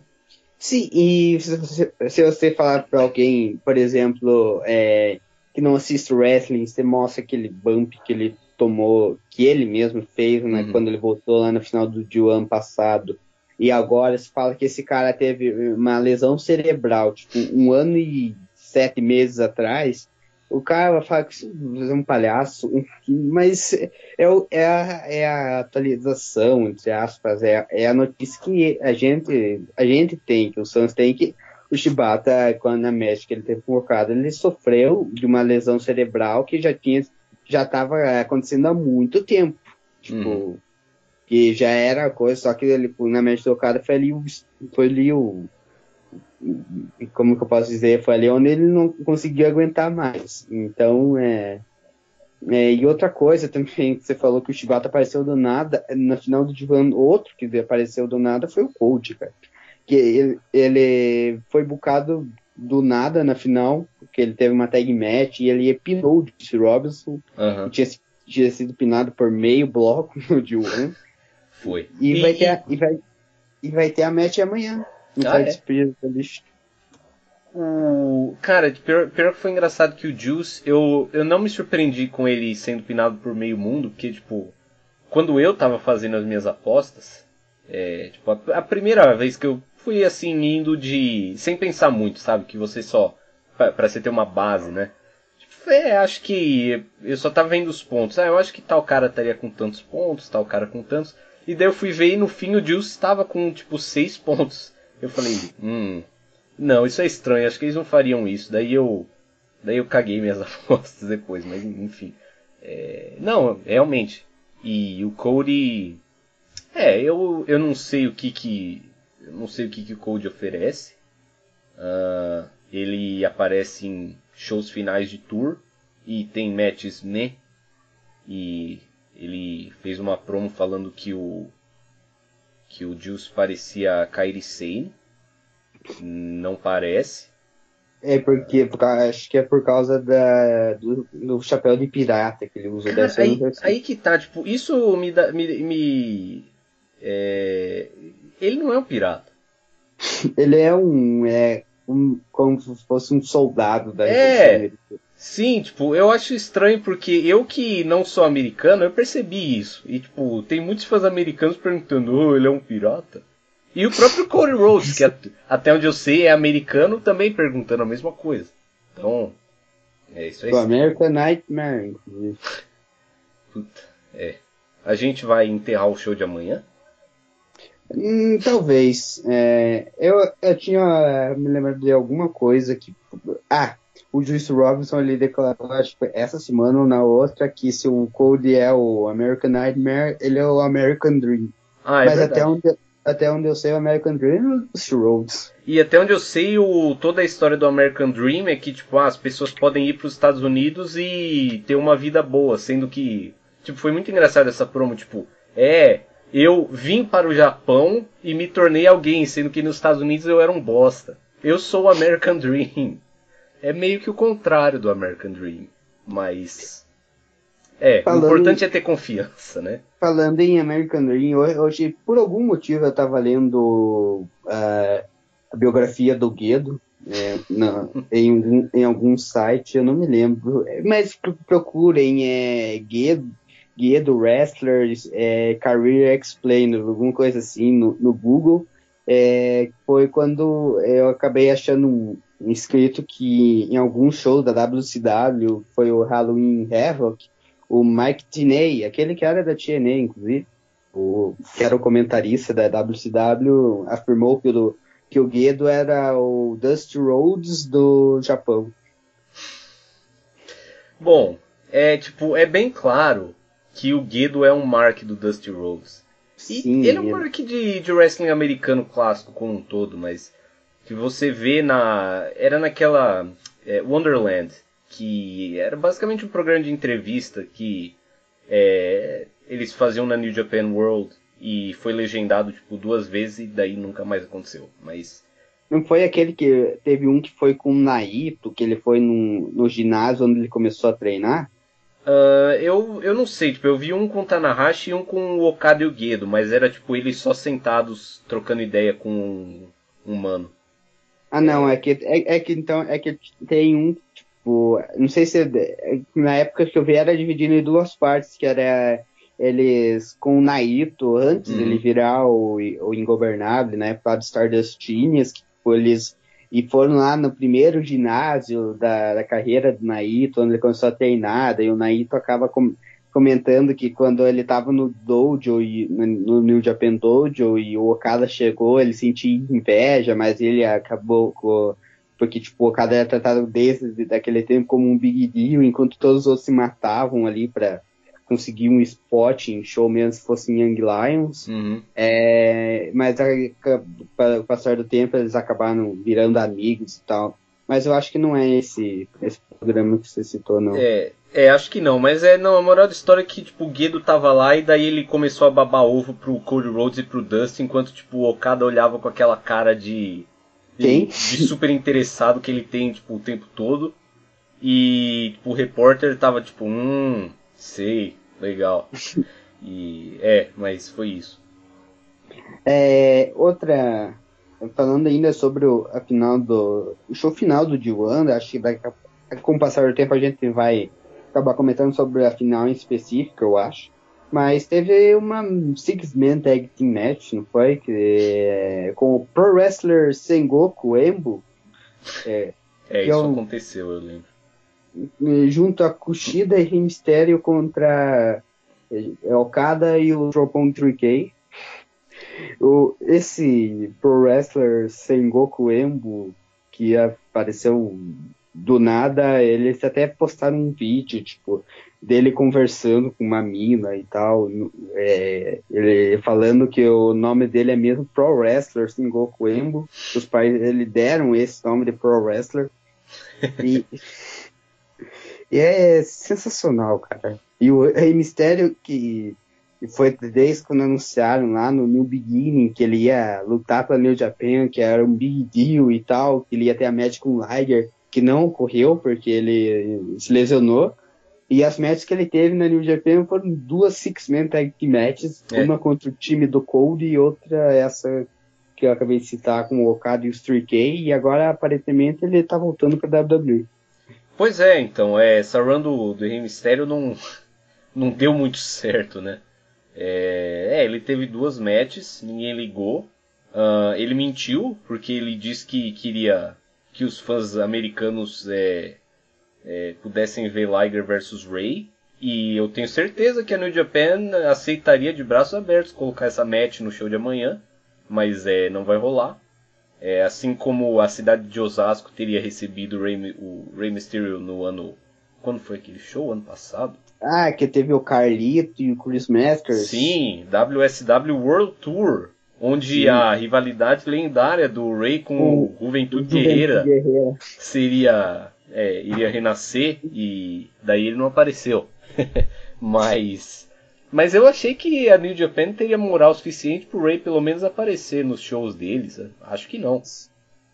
S1: Sim, e se você, se você falar pra alguém, por exemplo, é, que não assiste wrestling, você mostra aquele bump que ele tomou, que ele mesmo fez, né, uhum. quando ele voltou lá no final do, do ano passado, e agora se fala que esse cara teve uma lesão cerebral, tipo, um ano e sete meses atrás, o cara fala que você é um palhaço, mas é, é, a, é a atualização, entre aspas, é, é a notícia que a gente, a gente tem, que o Santos tem, que o Shibata, quando na México ele teve convocado, ele sofreu de uma lesão cerebral que já tinha já estava acontecendo há muito tempo. Tipo, uhum. que já era coisa, só que ele, na mente tocada foi ali, foi ali o. Como que eu posso dizer? Foi ali onde ele não conseguiu aguentar mais. Então, é. é e outra coisa também, que você falou que o Shibata apareceu do nada, na final do Divan, outro que apareceu do nada foi o Cold, cara. Que ele, ele foi bucado do nada na final, porque ele teve uma tag match e ele pinou o Jesse Robinson,
S2: uhum.
S1: tinha, tinha, sido pinado por meio bloco no D1.
S2: Foi.
S1: E, e, vai ter a, e, vai, e vai ter a match amanhã. Ah, é?
S2: O... Cara, pior, pior que foi engraçado que o Juice, eu, eu não me surpreendi com ele sendo pinado por meio mundo, porque, tipo, quando eu tava fazendo as minhas apostas, é, tipo, a, a primeira vez que eu fui assim indo de sem pensar muito, sabe? Que você só para você ter uma base, né? Tipo, é, acho que eu só tava vendo os pontos. Ah, eu acho que tal cara estaria com tantos pontos, tal cara com tantos. E daí eu fui ver e no fim o Juice estava com tipo seis pontos. Eu falei, hum, não, isso é estranho. Acho que eles não fariam isso. Daí eu, daí eu caguei minhas apostas depois, mas enfim. É, não, realmente. E o Cody, é, eu, eu não sei o que que eu não sei o que, que o Code oferece. Uh, ele aparece em shows finais de tour e tem matches né. E ele fez uma promo falando que o que o Juice parecia Kairi Sane. Não parece.
S1: É porque, acho que é por causa da, do, do chapéu de pirata que ele usa.
S2: Cara, aí, aí, que tá, tipo, isso me dá, me, me é, ele não é um pirata.
S1: ele é um. É, um como se fosse um soldado da
S2: É. Sim, tipo, eu acho estranho porque eu que não sou americano, eu percebi isso. E, tipo, tem muitos fãs americanos perguntando, oh, ele é um pirata? E o próprio Cody Rhodes, que até onde eu sei é americano, também perguntando a mesma coisa. Então, é isso aí. O
S1: American Nightmare, inclusive.
S2: Puta, é. A gente vai enterrar o show de amanhã?
S1: Hum, talvez. É, eu, eu tinha me lembrado de alguma coisa que. Ah, o Juice Robinson ele declarou, acho que essa semana ou na outra, que se o Cody é o American Nightmare, ele é o American Dream.
S2: Ah, é Mas
S1: verdade. até onde, até onde eu sei, o American Dream é o Rhodes.
S2: E até onde eu sei, o, toda a história do American Dream é que tipo, ah, as pessoas podem ir para os Estados Unidos e ter uma vida boa, sendo que. Tipo, foi muito engraçado essa promo, tipo, é, eu vim para o Japão e me tornei alguém, sendo que nos Estados Unidos eu era um bosta. Eu sou o American Dream. É meio que o contrário do American Dream. Mas. É, falando o importante em, é ter confiança, né?
S1: Falando em American Dream, hoje, por algum motivo, eu estava lendo uh, a biografia do Guedo. é, não, em, em algum site, eu não me lembro. Mas procurem é, guia, guia do Wrestlers, é, Career Explainer, alguma coisa assim no, no Google. É, foi quando eu acabei achando um escrito que em algum show da WCW, foi o Halloween Havoc, o Mike Tiney, aquele que era da TNA, inclusive, o, que era o comentarista da WCW, afirmou que o, que o Guedo era o Dusty Rhodes do Japão.
S2: Bom, é tipo, é bem claro que o Guedo é um mark do Dusty Rhodes. E Sim, ele é um mark de, de wrestling americano clássico como um todo, mas que você vê na. Era naquela. É, Wonderland, que era basicamente um programa de entrevista que é, eles faziam na New Japan World e foi legendado tipo duas vezes e daí nunca mais aconteceu. Mas
S1: não foi aquele que teve um que foi com o Naito, que ele foi no, no ginásio onde ele começou a treinar?
S2: Uh, eu, eu não sei, tipo, eu vi um com o Tanahashi e um com o Okada e o Gedo, mas era tipo eles só sentados trocando ideia com um, um mano.
S1: Ah não, é que, é, é que então é que tem um Tipo, não sei se na época que eu vi era dividido em duas partes, que era eles com o Naito, antes uhum. dele virar o, o Ingobernável, né, para do Stardust Genius, que tipo, eles e foram lá no primeiro ginásio da, da carreira do Naito, onde ele começou a treinar, e o Naito acaba com, comentando que quando ele estava no dojo, e, no New Japan Dojo, e o Okada chegou, ele sentia inveja, mas ele acabou com porque tipo, o Okada era tratado desde daquele tempo como um big deal, enquanto todos os outros se matavam ali para conseguir um spot em show mesmo se fossem Young Lions. Uhum. É, mas com o passar do tempo eles acabaram virando amigos e tal. Mas eu acho que não é esse, esse programa que você citou, não.
S2: É, é, acho que não, mas é não, a moral da história é que tipo, o Guido tava lá e daí ele começou a babar ovo pro Cody Rhodes e pro Dustin, enquanto tipo, o Okada olhava com aquela cara de
S1: quem?
S2: De, super interessado que ele tem, tipo, o tempo todo. E tipo, o repórter tava tipo, hum, sei, legal. E é, mas foi isso.
S1: É, outra, falando ainda sobre o, a final do o show final do D1, acho que daqui a, com o passar do tempo a gente vai acabar comentando sobre a final em específico, eu acho. Mas teve uma Six-Man Tag Team Match, não foi? Que, é, com o Pro Wrestler Sengoku Embo.
S2: É, é isso é um, aconteceu, eu
S1: lembro. Junto a Kushida e Rey Mysterio contra é, Okada e o Dropon 3K. O, esse Pro Wrestler Sengoku Embo, que apareceu do nada, eles até postaram um vídeo, tipo, dele conversando com uma mina e tal, é, ele falando que o nome dele é mesmo Pro Wrestler Sengoku Embo, os pais ele deram esse nome de Pro Wrestler e, e é sensacional, cara. E o Rei Mistério que foi desde quando anunciaram lá no New Beginning que ele ia lutar para New Japan, que era um big deal e tal, que ele ia ter a match com o Liger, que não ocorreu porque ele se lesionou. E as matches que ele teve na New Japan foram duas Six-Man Tag Matches, é. uma contra o time do Cold e outra essa que eu acabei de citar com o Okada e o 3K, e agora aparentemente ele tá voltando pra WWE.
S2: Pois é, então, é, essa run do, do Rey Mysterio não, não deu muito certo, né? É, é, ele teve duas matches, ninguém ligou. Uh, ele mentiu, porque ele disse que queria que os fãs americanos é, é, pudessem ver Liger versus Ray. E eu tenho certeza que a New Japan aceitaria de braços abertos colocar essa match no show de amanhã, mas é, não vai rolar. É, assim como a cidade de Osasco teria recebido o Rey, o Rey Mysterio no ano. Quando foi aquele show? Ano passado?
S1: Ah, que teve o Carlito e o Chris Masters.
S2: Sim, WSW World Tour. Onde Sim. a rivalidade lendária do Ray com o, o Juventude Guerreira, Guerreira seria é, iria renascer e daí ele não apareceu. mas mas eu achei que a New Japan teria moral suficiente pro Ray pelo menos aparecer nos shows deles. Acho que não.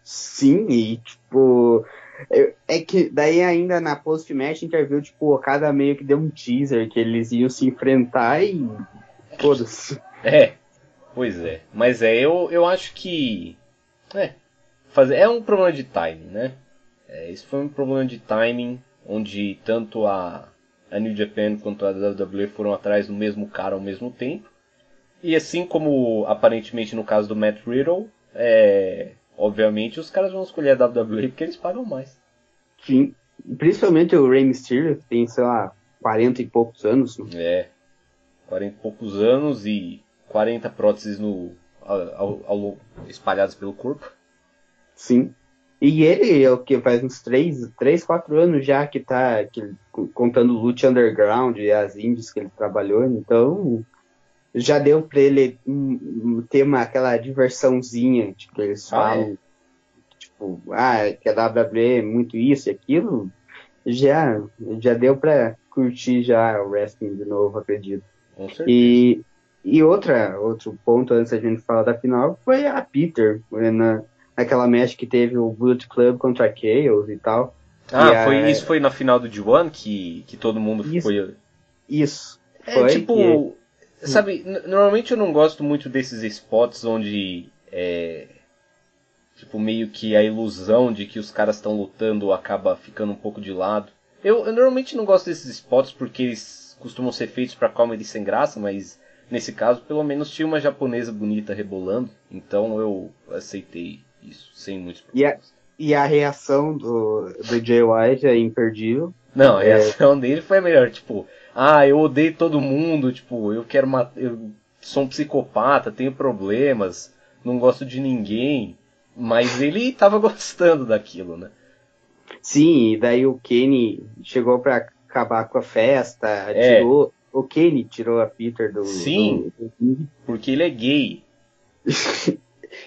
S1: Sim, e tipo. É que daí ainda na post-match interview, tipo, o Okada meio que deu um teaser que eles iam se enfrentar e. Foda-se.
S2: É, pois é. Mas é, eu, eu acho que. É, fazer. É um problema de timing, né? É, isso foi um problema de timing, onde tanto a, a New Japan quanto a WWE foram atrás do mesmo cara ao mesmo tempo. E assim como aparentemente no caso do Matt Riddle, é, obviamente os caras vão escolher a WWE porque eles pagam mais.
S1: Sim, principalmente o Rey Mysterio, que tem, sei lá, 40 e poucos anos. Né?
S2: É, 40 e poucos anos e 40 próteses no, ao, ao, espalhadas pelo corpo.
S1: Sim. E ele é o que faz uns 3, 3 4 anos já que tá que, contando o Lute Underground e as indies que ele trabalhou, então já deu pra ele um, ter uma, aquela diversãozinha tipo, eles falam. Ah, é? Tipo, ah, que a WWE é muito isso e aquilo. Já, já deu pra curtir já o wrestling de novo, acredito. E, e outra, outro ponto antes da gente falar da final foi a Peter, na, naquela match que teve o Bullet Club contra a Chaos e tal.
S2: Ah, e foi, a... isso foi na final do G1 que, que todo mundo
S1: isso,
S2: foi.
S1: Isso.
S2: É foi tipo. Que... Sabe, normalmente eu não gosto muito desses spots onde é. Tipo, meio que a ilusão de que os caras estão lutando acaba ficando um pouco de lado. Eu, eu, normalmente não gosto desses spots porque eles costumam ser feitos para comedy sem graça, mas nesse caso pelo menos tinha uma japonesa bonita rebolando, então eu aceitei isso sem muitos
S1: problemas. E a, e a reação do, do Jay White é imperdível.
S2: Não, a é. reação é... dele foi a melhor, tipo, ah, eu odeio todo mundo, tipo, eu quero matar, eu sou um psicopata, tenho problemas, não gosto de ninguém, mas ele tava gostando daquilo, né?
S1: Sim, e daí o Kenny chegou para acabar com a festa, é. tirou, o Kenny tirou a Peter do.
S2: Sim, do... porque ele é gay.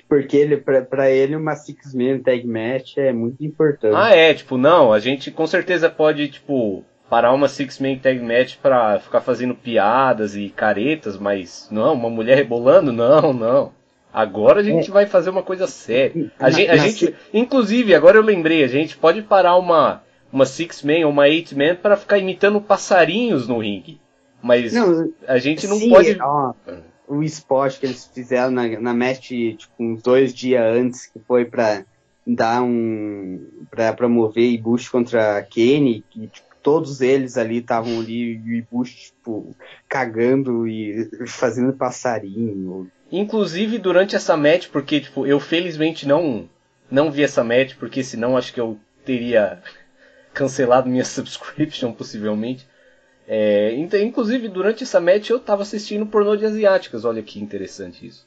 S1: porque ele, pra, pra ele uma Six Man Tag Match é muito importante.
S2: Ah, é, tipo, não, a gente com certeza pode, tipo, parar uma Six Man Tag Match pra ficar fazendo piadas e caretas, mas não, uma mulher rebolando, não, não. Agora a gente é. vai fazer uma coisa séria. A, na, gente, a gente, inclusive, agora eu lembrei, a gente pode parar uma, uma Six Man ou uma Eight Man para ficar imitando passarinhos no ringue. Mas não, a gente não sim, pode. Ó,
S1: o spot que eles fizeram na, na match, tipo, uns dois dias antes, que foi pra dar um. pra promover Ibushi contra Kenny, que tipo, todos eles ali estavam ali, e o Ibushi, tipo, cagando e fazendo passarinho.
S2: Inclusive durante essa match, porque tipo, eu felizmente não não vi essa match, porque senão acho que eu teria cancelado minha subscription possivelmente. É, então, inclusive durante essa match eu tava assistindo pornô de asiáticas, olha que interessante isso.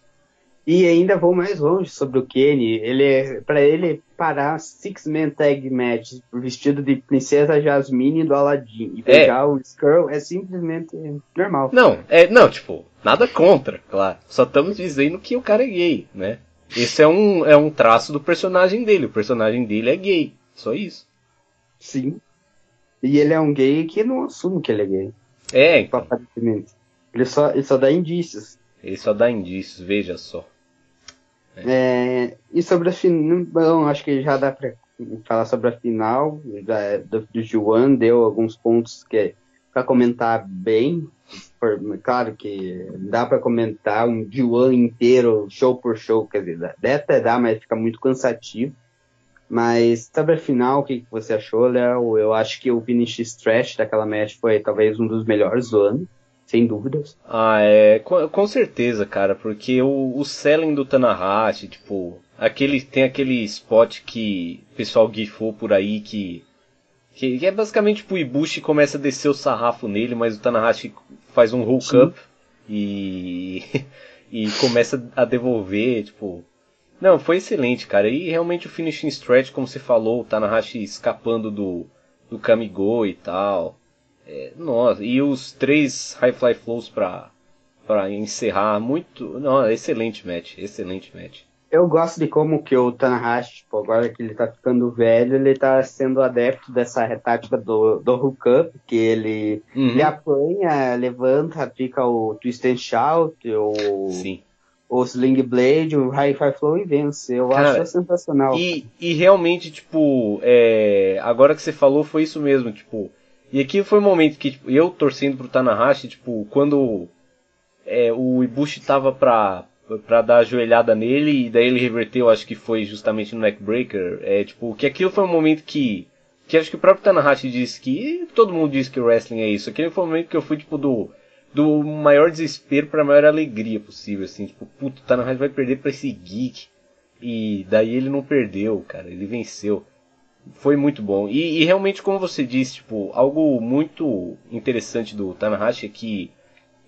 S1: E ainda vou mais longe sobre o Kenny. Ele é, para ele parar Six Man Tag Match vestido de princesa Jasmine do Aladdin e pegar é. o Skrull é simplesmente normal.
S2: Não, é não tipo nada contra, claro. Só estamos dizendo que o cara é gay, né? Esse é um é um traço do personagem dele. O personagem dele é gay, só isso.
S1: Sim. E ele é um gay que não assume que ele é gay.
S2: É, então. aparentemente.
S1: Ele só, ele só dá indícios.
S2: Ele só dá indícios, veja só.
S1: É, e sobre a final, acho que já dá para falar sobre a final da, do, do Juan, deu alguns pontos que é para comentar bem. Por, claro que dá para comentar um Juan inteiro, show por show, quer dizer, dá até dá, mas fica muito cansativo. Mas sobre a final, o que, que você achou, Léo? Eu acho que o finish stretch daquela match foi talvez um dos melhores do ano sem dúvidas.
S2: Ah, é, com, com certeza, cara, porque o, o selling do Tanahashi, tipo, aquele, tem aquele spot que o pessoal gifou por aí que, que, é basicamente tipo, o Ibushi começa a descer o sarrafo nele, mas o Tanahashi faz um hook up e, e começa a devolver, tipo, não, foi excelente, cara. E realmente o finishing stretch, como você falou, o Tanahashi escapando do, do Kamigo e tal. É, nossa, e os três High Fly Flows pra, pra encerrar, muito. Não, excelente match, excelente match.
S1: Eu gosto de como que o Tanahashi, tipo, agora que ele tá ficando velho, ele tá sendo adepto dessa tática do, do hookup, que ele, uhum. ele apanha, levanta, fica o twist and shout, o, Sim. o sling blade, o high fly flow e vence. Eu Cara, acho sensacional.
S2: E, e realmente, tipo, é, agora que você falou foi isso mesmo, tipo, e aqui foi um momento que tipo, eu torcendo pro Tanahashi, tipo, quando é, o Ibushi tava pra, pra dar a joelhada nele e daí ele reverteu, acho que foi justamente no neckbreaker. É tipo, que aquilo foi um momento que. Que acho que o próprio Tanahashi disse que. todo mundo diz que o wrestling é isso. Aquele foi um momento que eu fui, tipo, do. Do maior desespero pra maior alegria possível, assim. Tipo, puto, o Tanahashi vai perder pra esse geek. E daí ele não perdeu, cara. Ele venceu. Foi muito bom. E, e realmente, como você disse, tipo, algo muito interessante do Tanahashi é que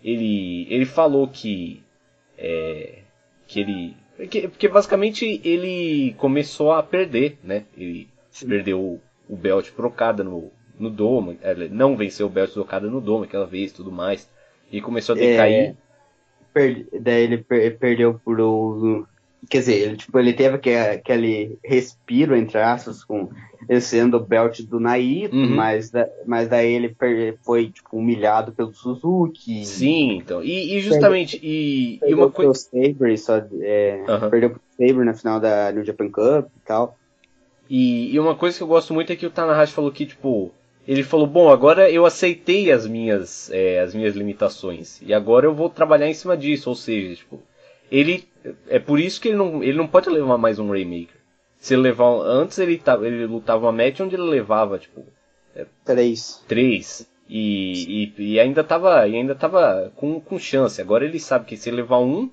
S2: ele, ele falou que é, que ele que, porque basicamente ele começou a perder, né? Ele Sim. perdeu o, o belt pro Okada no, no Doma, não venceu o belt do Okada no Doma aquela vez, tudo mais, e começou a decair. É,
S1: per, daí ele per, perdeu pro Quer dizer, ele, tipo, ele teve aquele, aquele respiro, entre aspas, com ele sendo o belt do Naito, uhum. mas, da, mas daí ele foi tipo, humilhado pelo Suzuki.
S2: Sim, então. E, e justamente. Perdeu, e, perdeu e uma coisa.
S1: Sabre, só, é, uhum. Perdeu pro Sabre na final da New Japan Cup e tal.
S2: E, e uma coisa que eu gosto muito é que o Tanahashi falou que, tipo, ele falou, bom, agora eu aceitei as minhas, é, as minhas limitações. E agora eu vou trabalhar em cima disso. Ou seja, tipo, ele. É por isso que ele não, ele não pode levar mais um Rainmaker. Se ele levar. Antes ele, tava, ele lutava uma match onde ele levava, tipo.
S1: É, três.
S2: Três. E, e, e, ainda tava, e ainda tava com, com chance. Agora ele sabe que se ele levar um,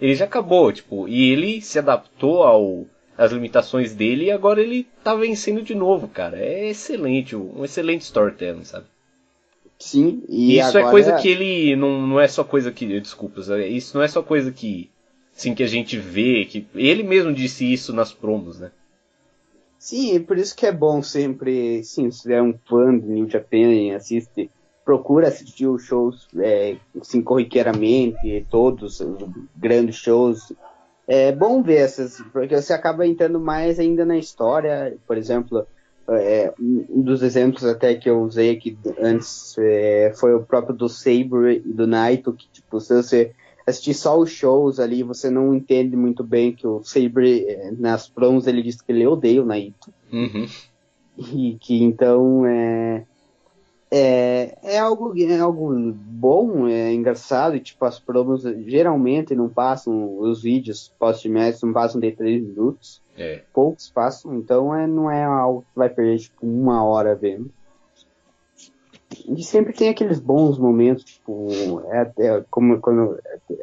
S2: ele já acabou, tipo. E ele se adaptou ao as limitações dele e agora ele tá vencendo de novo, cara. É excelente, um excelente storytelling, sabe?
S1: Sim,
S2: e isso é coisa que ele não, não é só coisa que, desculpa, isso não é só coisa que assim que a gente vê, que ele mesmo disse isso nas promos, né?
S1: Sim, por isso que é bom sempre, sim, se é um fã do New Japan assiste, procura assistir os shows é, assim, corriqueiramente, todos os grandes shows. É bom ver essas, porque você acaba entrando mais ainda na história, por exemplo, é, um dos exemplos até que eu usei aqui antes é, foi o próprio do Sabre e do Naito, que tipo, se você assistir só os shows ali, você não entende muito bem que o Sabre, eh, nas promos, ele disse que ele odeia o Naito.
S2: Uhum.
S1: E que então é, é, é, algo, é algo bom, é engraçado, e tipo, as promos geralmente não passam, os vídeos pós-match não passam de 3 minutos.
S2: É.
S1: Poucos passam, então é, não é algo que vai perder tipo, uma hora vendo. E sempre tem aqueles bons momentos, tipo, é, é, como quando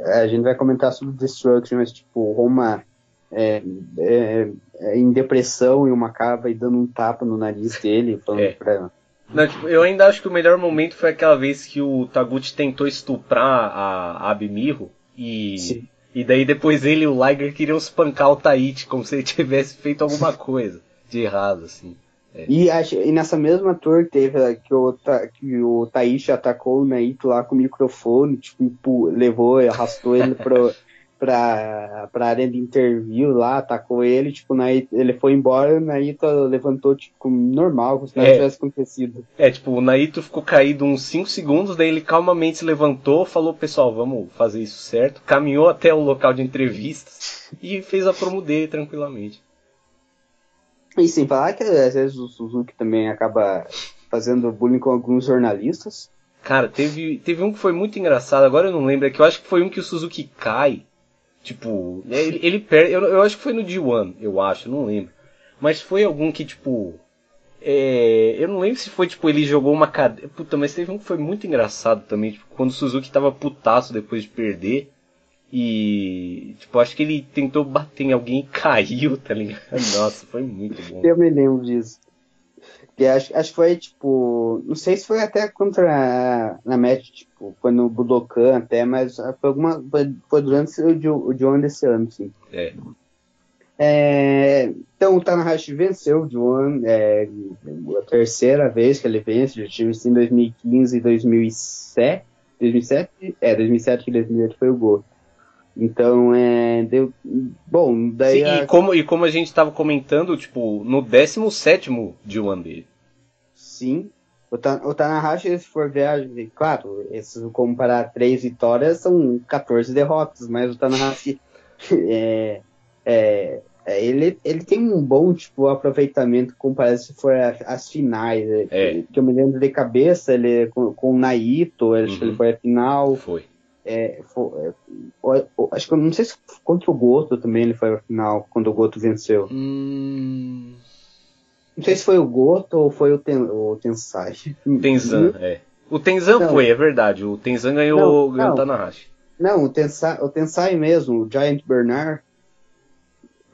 S1: a gente vai comentar sobre Destruction, mas tipo, Roma é, é, é em depressão e uma cava e dando um tapa no nariz dele, falando é. pra.
S2: Não, tipo, eu ainda acho que o melhor momento foi aquela vez que o Taguchi tentou estuprar a, a Abimiro e. Sim. E daí depois ele e o Liger queriam espancar o Taichi como se ele tivesse feito alguma coisa de errado, assim.
S1: É. E, e, nessa mesma tour teve que o, que o Taishi atacou o Naito lá com o microfone, tipo, levou, arrastou ele pro, pra, pra área de interview lá, atacou ele, tipo, Naito, ele foi embora o Naito levantou, tipo, normal, como se nada é. tivesse acontecido.
S2: É, tipo, o Naito ficou caído uns 5 segundos, daí ele calmamente se levantou, falou, pessoal, vamos fazer isso certo, caminhou até o local de entrevistas e fez a promo dele tranquilamente.
S1: E sem falar que às vezes o Suzuki também acaba fazendo bullying com alguns jornalistas.
S2: Cara, teve, teve um que foi muito engraçado, agora eu não lembro, é que eu acho que foi um que o Suzuki cai. Tipo, ele, ele perde. Eu, eu acho que foi no D1, eu acho, não lembro. Mas foi algum que, tipo. É, eu não lembro se foi, tipo, ele jogou uma cadeira. Puta, mas teve um que foi muito engraçado também, tipo, quando o Suzuki tava putaço depois de perder. E, tipo, acho que ele tentou bater em alguém e caiu, tá ligado? Nossa, foi muito bom.
S1: Eu me lembro disso. E acho, acho que foi, tipo, não sei se foi até contra na match, tipo, foi no Budokan até, mas foi alguma, foi, foi durante o, o John desse ano, sim.
S2: É.
S1: É, então o Tanahashi venceu o John, é, a terceira vez que ele vence, já tive isso em 2015 e 2007, 2007, é, 2007 e 2008 foi o gol. Então, é. Deu, bom, daí. Sim,
S2: a... e, como, e como a gente estava comentando, tipo, no 17 de One Day.
S1: Sim. O, Ta, o Tanahashi, se for ver, claro, se comparar três vitórias, são 14 derrotas, mas o Tanahashi. é, é, é, ele, ele tem um bom tipo, aproveitamento comparado se for as, as finais.
S2: É.
S1: Que eu me lembro de cabeça, ele com, com o Naito, ele, uhum. ele foi a final.
S2: Foi.
S1: É, foi, é, acho que eu não sei se contra o Goto também ele foi a final, quando o Goto venceu.
S2: Hum...
S1: Não sei se foi o Goto ou foi o, Ten, o Tensai.
S2: Tenzan, é. O Tenzan não. foi, é verdade. O Tenzan ganhou, não, ganhou o Tanahashi.
S1: Não, o Tensai, o Tensai mesmo, o Giant Bernard.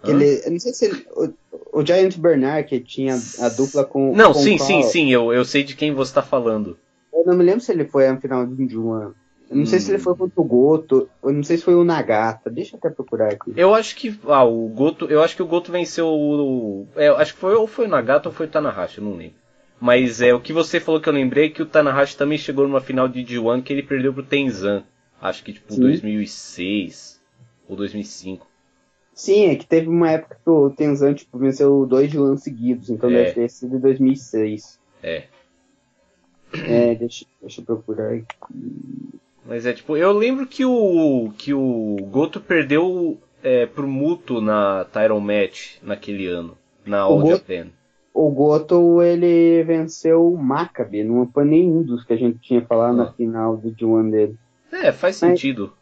S1: Que ele, eu não sei se ele, o, o, Giant Bernard, que tinha a dupla com.
S2: Não,
S1: com
S2: sim, sim, sim, eu, eu sei de quem você está falando.
S1: Eu não me lembro se ele foi a final de um ano. Eu não hum. sei se ele foi contra o Goto, eu não sei se foi o Nagata, deixa eu até procurar aqui.
S2: Eu acho que. Ah, o Goto. Eu acho que o Goto venceu o. É, acho que foi ou foi o Nagata ou foi o Tanahashi, eu não lembro. Mas é o que você falou que eu lembrei é que o Tanahashi também chegou numa final de D1 que ele perdeu pro Tenzan. Acho que tipo Sim. 2006 ou 2005.
S1: Sim, é que teve uma época que o Tenzan tipo, venceu dois D1 seguidos, então é. deve ter sido em 2006.
S2: É.
S1: É, deixa, deixa eu procurar aqui.
S2: Mas é tipo, eu lembro que o que o Goto perdeu é, pro Muto na Tyron Match naquele ano, na All o Japan.
S1: O Goto ele venceu o Maccabi, não foi nenhum dos que a gente tinha falado ah. na final do D1 dele.
S2: É, faz mas, sentido.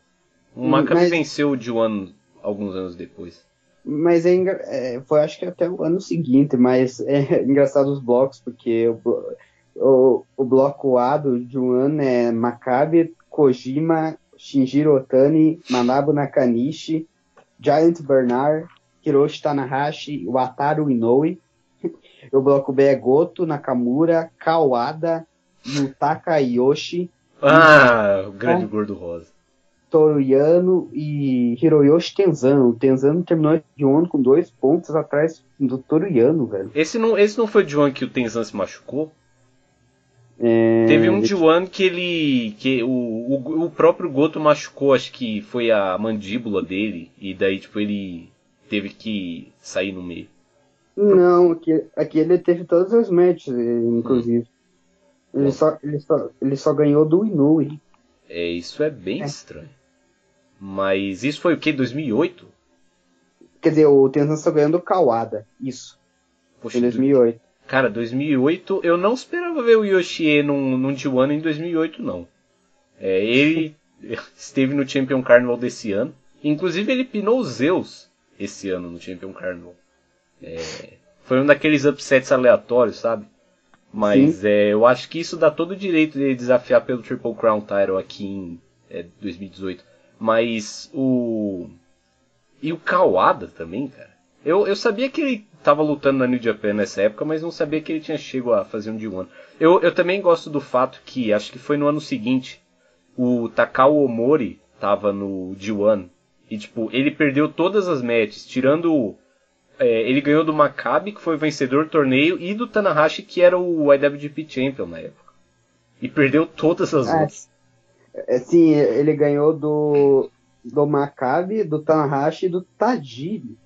S2: O Maccabi mas, venceu o D1 alguns anos depois.
S1: Mas é, é, foi acho que até o ano seguinte, mas é engraçado os blocos, porque o, o, o bloco A do D1 é Maccabi, Kojima, Shinjiro Otani, Manabu Nakanishi, Giant Bernard, Hiroshi Tanahashi, Wataru Inoue. O bloco B é Goto, Nakamura, Kawada, Yutaka Yoshi.
S2: Ah, o grande gordo rosa.
S1: Toruyano e Hiroyoshi Tenzan. O Tenzan terminou de ano com dois pontos atrás do Toruyano, velho.
S2: Esse não, esse não foi de ano que o Tenzan se machucou? É... Teve um de One que ele. que o, o, o, próprio Goto machucou, acho que foi a mandíbula dele, e daí tipo ele teve que sair no meio.
S1: Não, aqui, aqui ele teve todas as matches, inclusive. Hum. Ele, só, ele, só, ele só ganhou do Inoue.
S2: É, isso é bem é. estranho. Mas isso foi o que? 2008?
S1: Quer dizer, o Tenzan só ganhou do Kawada. Isso. Poxa, em 2008.
S2: Cara, 2008, eu não esperava ver o Yoshie num, num D1 em 2008, não. É, ele esteve no Champion Carnival desse ano. Inclusive, ele pinou o Zeus esse ano no Champion Carnival. É, foi um daqueles upsets aleatórios, sabe? Mas é, eu acho que isso dá todo o direito de desafiar pelo Triple Crown Title aqui em é, 2018. Mas o. E o Kawada também, cara. Eu, eu sabia que ele tava lutando na New Japan nessa época, mas não sabia que ele tinha chegado a fazer um D1. Eu, eu também gosto do fato que, acho que foi no ano seguinte, o Takao Omori tava no D1. E, tipo, ele perdeu todas as matches, tirando. É, ele ganhou do Maccabi, que foi o vencedor do torneio, e do Tanahashi, que era o IWGP Champion na época. E perdeu todas as
S1: é,
S2: lutas.
S1: É, sim, ele ganhou do, do Maccabi, do Tanahashi e do Tajiri.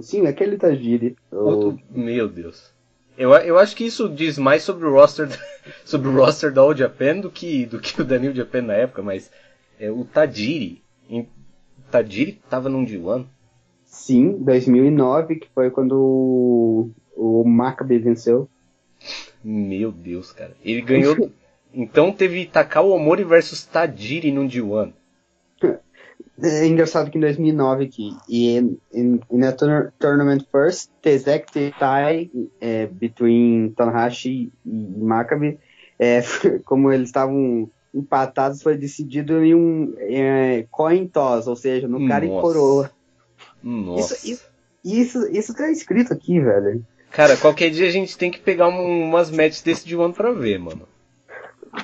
S1: Sim, aquele Tajiri.
S2: O... Meu Deus. Eu, eu acho que isso diz mais sobre o roster sobre o roster da All Japan do que do que o da New Japan na época, mas é, o Tajiri, em, Tajiri tava num D1?
S1: Sim, 2009, que foi quando o, o Maccabi venceu.
S2: Meu Deus, cara. Ele ganhou. então teve Takao Omori versus Tajiri num D1.
S1: É engraçado que em 2009 aqui, e in, a tournament first, the executive tie é, between Tanahashi e Maccabi, é, como eles estavam empatados, foi decidido em um é, coin toss, ou seja, no cara Nossa. e coroa.
S2: Nossa.
S1: Isso, isso, isso, isso tá escrito aqui, velho.
S2: Cara, qualquer dia a gente tem que pegar um, umas matches desse de ano pra ver, mano.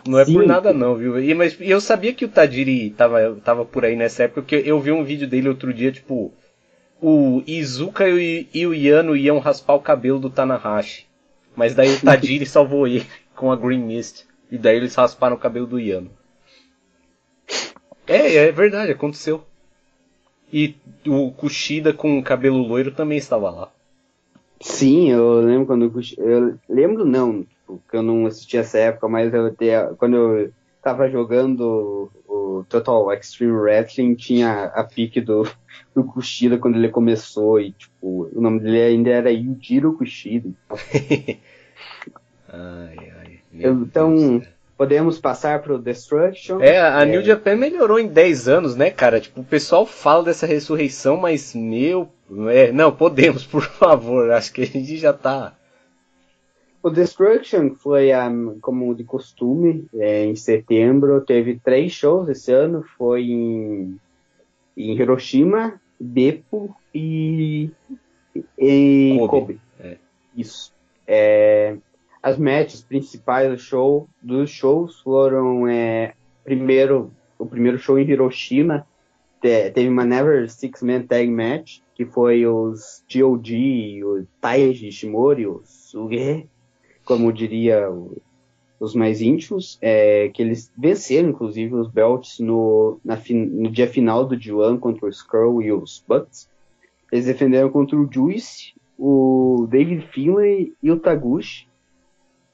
S2: Não é Sim. por nada não, viu? E, mas eu sabia que o Tajiri tava, tava por aí nessa época, porque eu vi um vídeo dele outro dia, tipo, o Izuka e, e o Yano iam raspar o cabelo do Tanahashi. Mas daí o Tajiri salvou ele com a Green Mist. E daí eles rasparam o cabelo do Yano. É, é verdade, aconteceu. E o Kushida com o cabelo loiro também estava lá.
S1: Sim, eu lembro quando eu lembro não, porque eu não assisti essa época, mas eu quando eu tava jogando o Total Extreme Wrestling, tinha a pique do, do Kushida quando ele começou, e tipo, o nome dele ainda era Yujiro Kushida.
S2: ai, ai.
S1: então, podemos passar pro Destruction.
S2: É, a é... New Japan melhorou em 10 anos, né, cara? Tipo, o pessoal fala dessa ressurreição, mas meu. É, não, podemos, por favor. Acho que a gente já tá.
S1: O Destruction foi, um, como de costume, é, em setembro. Teve três shows esse ano. Foi em, em Hiroshima, Beppo e, e Kobe. Kobe. É. Isso. É, as matches principais do show, dos shows foram é, primeiro o primeiro show em Hiroshima teve uma Never Six Man Tag Match que foi os G.O.D., o Taiji Shimori, o Suge, como diria o, os mais íntimos, é, que eles venceram inclusive os belts no, na, no dia final do G1 contra o Skrull e os Bucks. Eles defenderam contra o Juice, o David Finlay e o Taguchi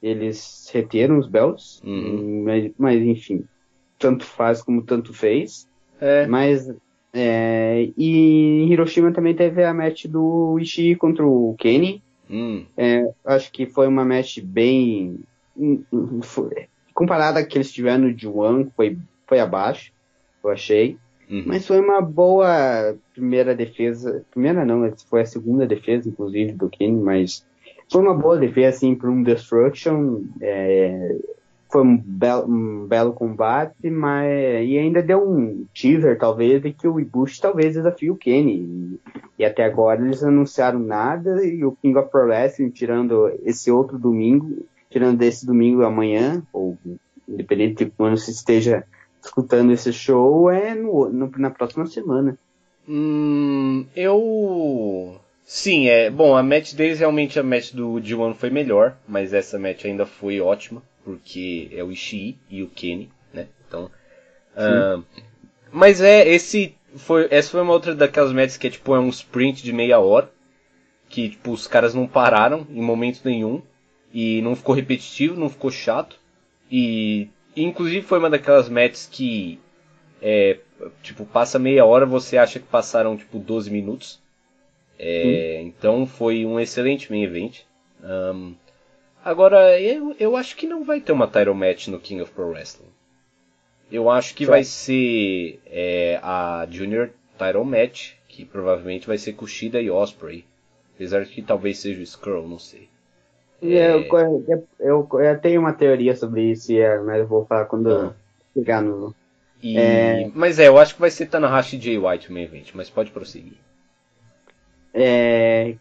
S1: eles reteram os belts, uhum. mas, mas, enfim, tanto faz como tanto fez. É. Mas é, e em Hiroshima também teve a match do Ishii contra o Kenny. Hum. É, acho que foi uma match bem hum, hum, foi, comparada à que eles tiveram no G1, foi, foi abaixo, eu achei. Uhum. Mas foi uma boa primeira defesa. Primeira não, foi a segunda defesa, inclusive, do Kenny, mas foi uma boa defesa, assim, para um Destruction. É, foi um belo, um belo combate, mas e ainda deu um teaser, talvez, de que o Ibushi talvez desafie o Kenny. E, e, até agora eles anunciaram nada, e o King of Pro Wrestling, tirando esse outro domingo, tirando desse domingo amanhã, ou independente de quando se esteja escutando esse show, é no, no, na próxima semana.
S2: Hum, eu Sim, é. Bom, a match deles realmente a match do G1 foi melhor, mas essa match ainda foi ótima, porque é o Ishii e o Kenny, né? Então. Uh, mas é, esse foi. Essa foi uma outra daquelas matches que é tipo é um sprint de meia hora. Que tipo, os caras não pararam em momento nenhum. E não ficou repetitivo, não ficou chato. E. Inclusive foi uma daquelas matches que. É, tipo, passa meia hora, você acha que passaram tipo 12 minutos. É, então foi um excelente main event. Um, agora, eu, eu acho que não vai ter uma title match no King of Pro Wrestling. Eu acho que vai ser é, a Junior Title Match, que provavelmente vai ser Kushida e Osprey. Apesar de que talvez seja o Skrull, não sei.
S1: É... Eu, eu, eu, eu, tenho uma teoria sobre isso, mas eu vou falar quando ah. chegar no.
S2: E... É... Mas é, eu acho que vai ser Tanahashi e Jay White o main event, mas pode prosseguir.
S1: É,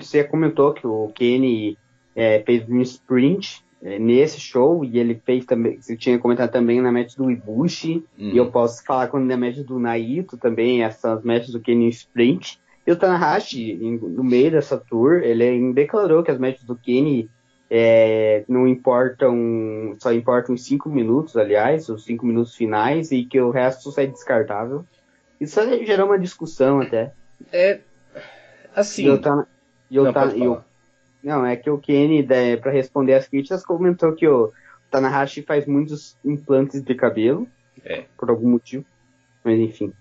S1: você comentou que o Kenny é, fez um sprint é, nesse show e ele fez também, você tinha comentado também na match do Ibushi, uhum. e eu posso falar quando na match do Naito também, essas matches do Kenny sprint. E o Tanahashi, no meio dessa tour, ele declarou que as matches do Kenny é, não importam, só importam os 5 minutos, aliás, os 5 minutos finais, e que o resto é descartável. Isso gerou uma discussão até.
S2: É, Assim.
S1: Eu tá, eu não, tá, eu, não, é que o Kenny, né, para responder as críticas, comentou que o Tanahashi faz muitos implantes de cabelo. É. Por algum motivo. Mas enfim.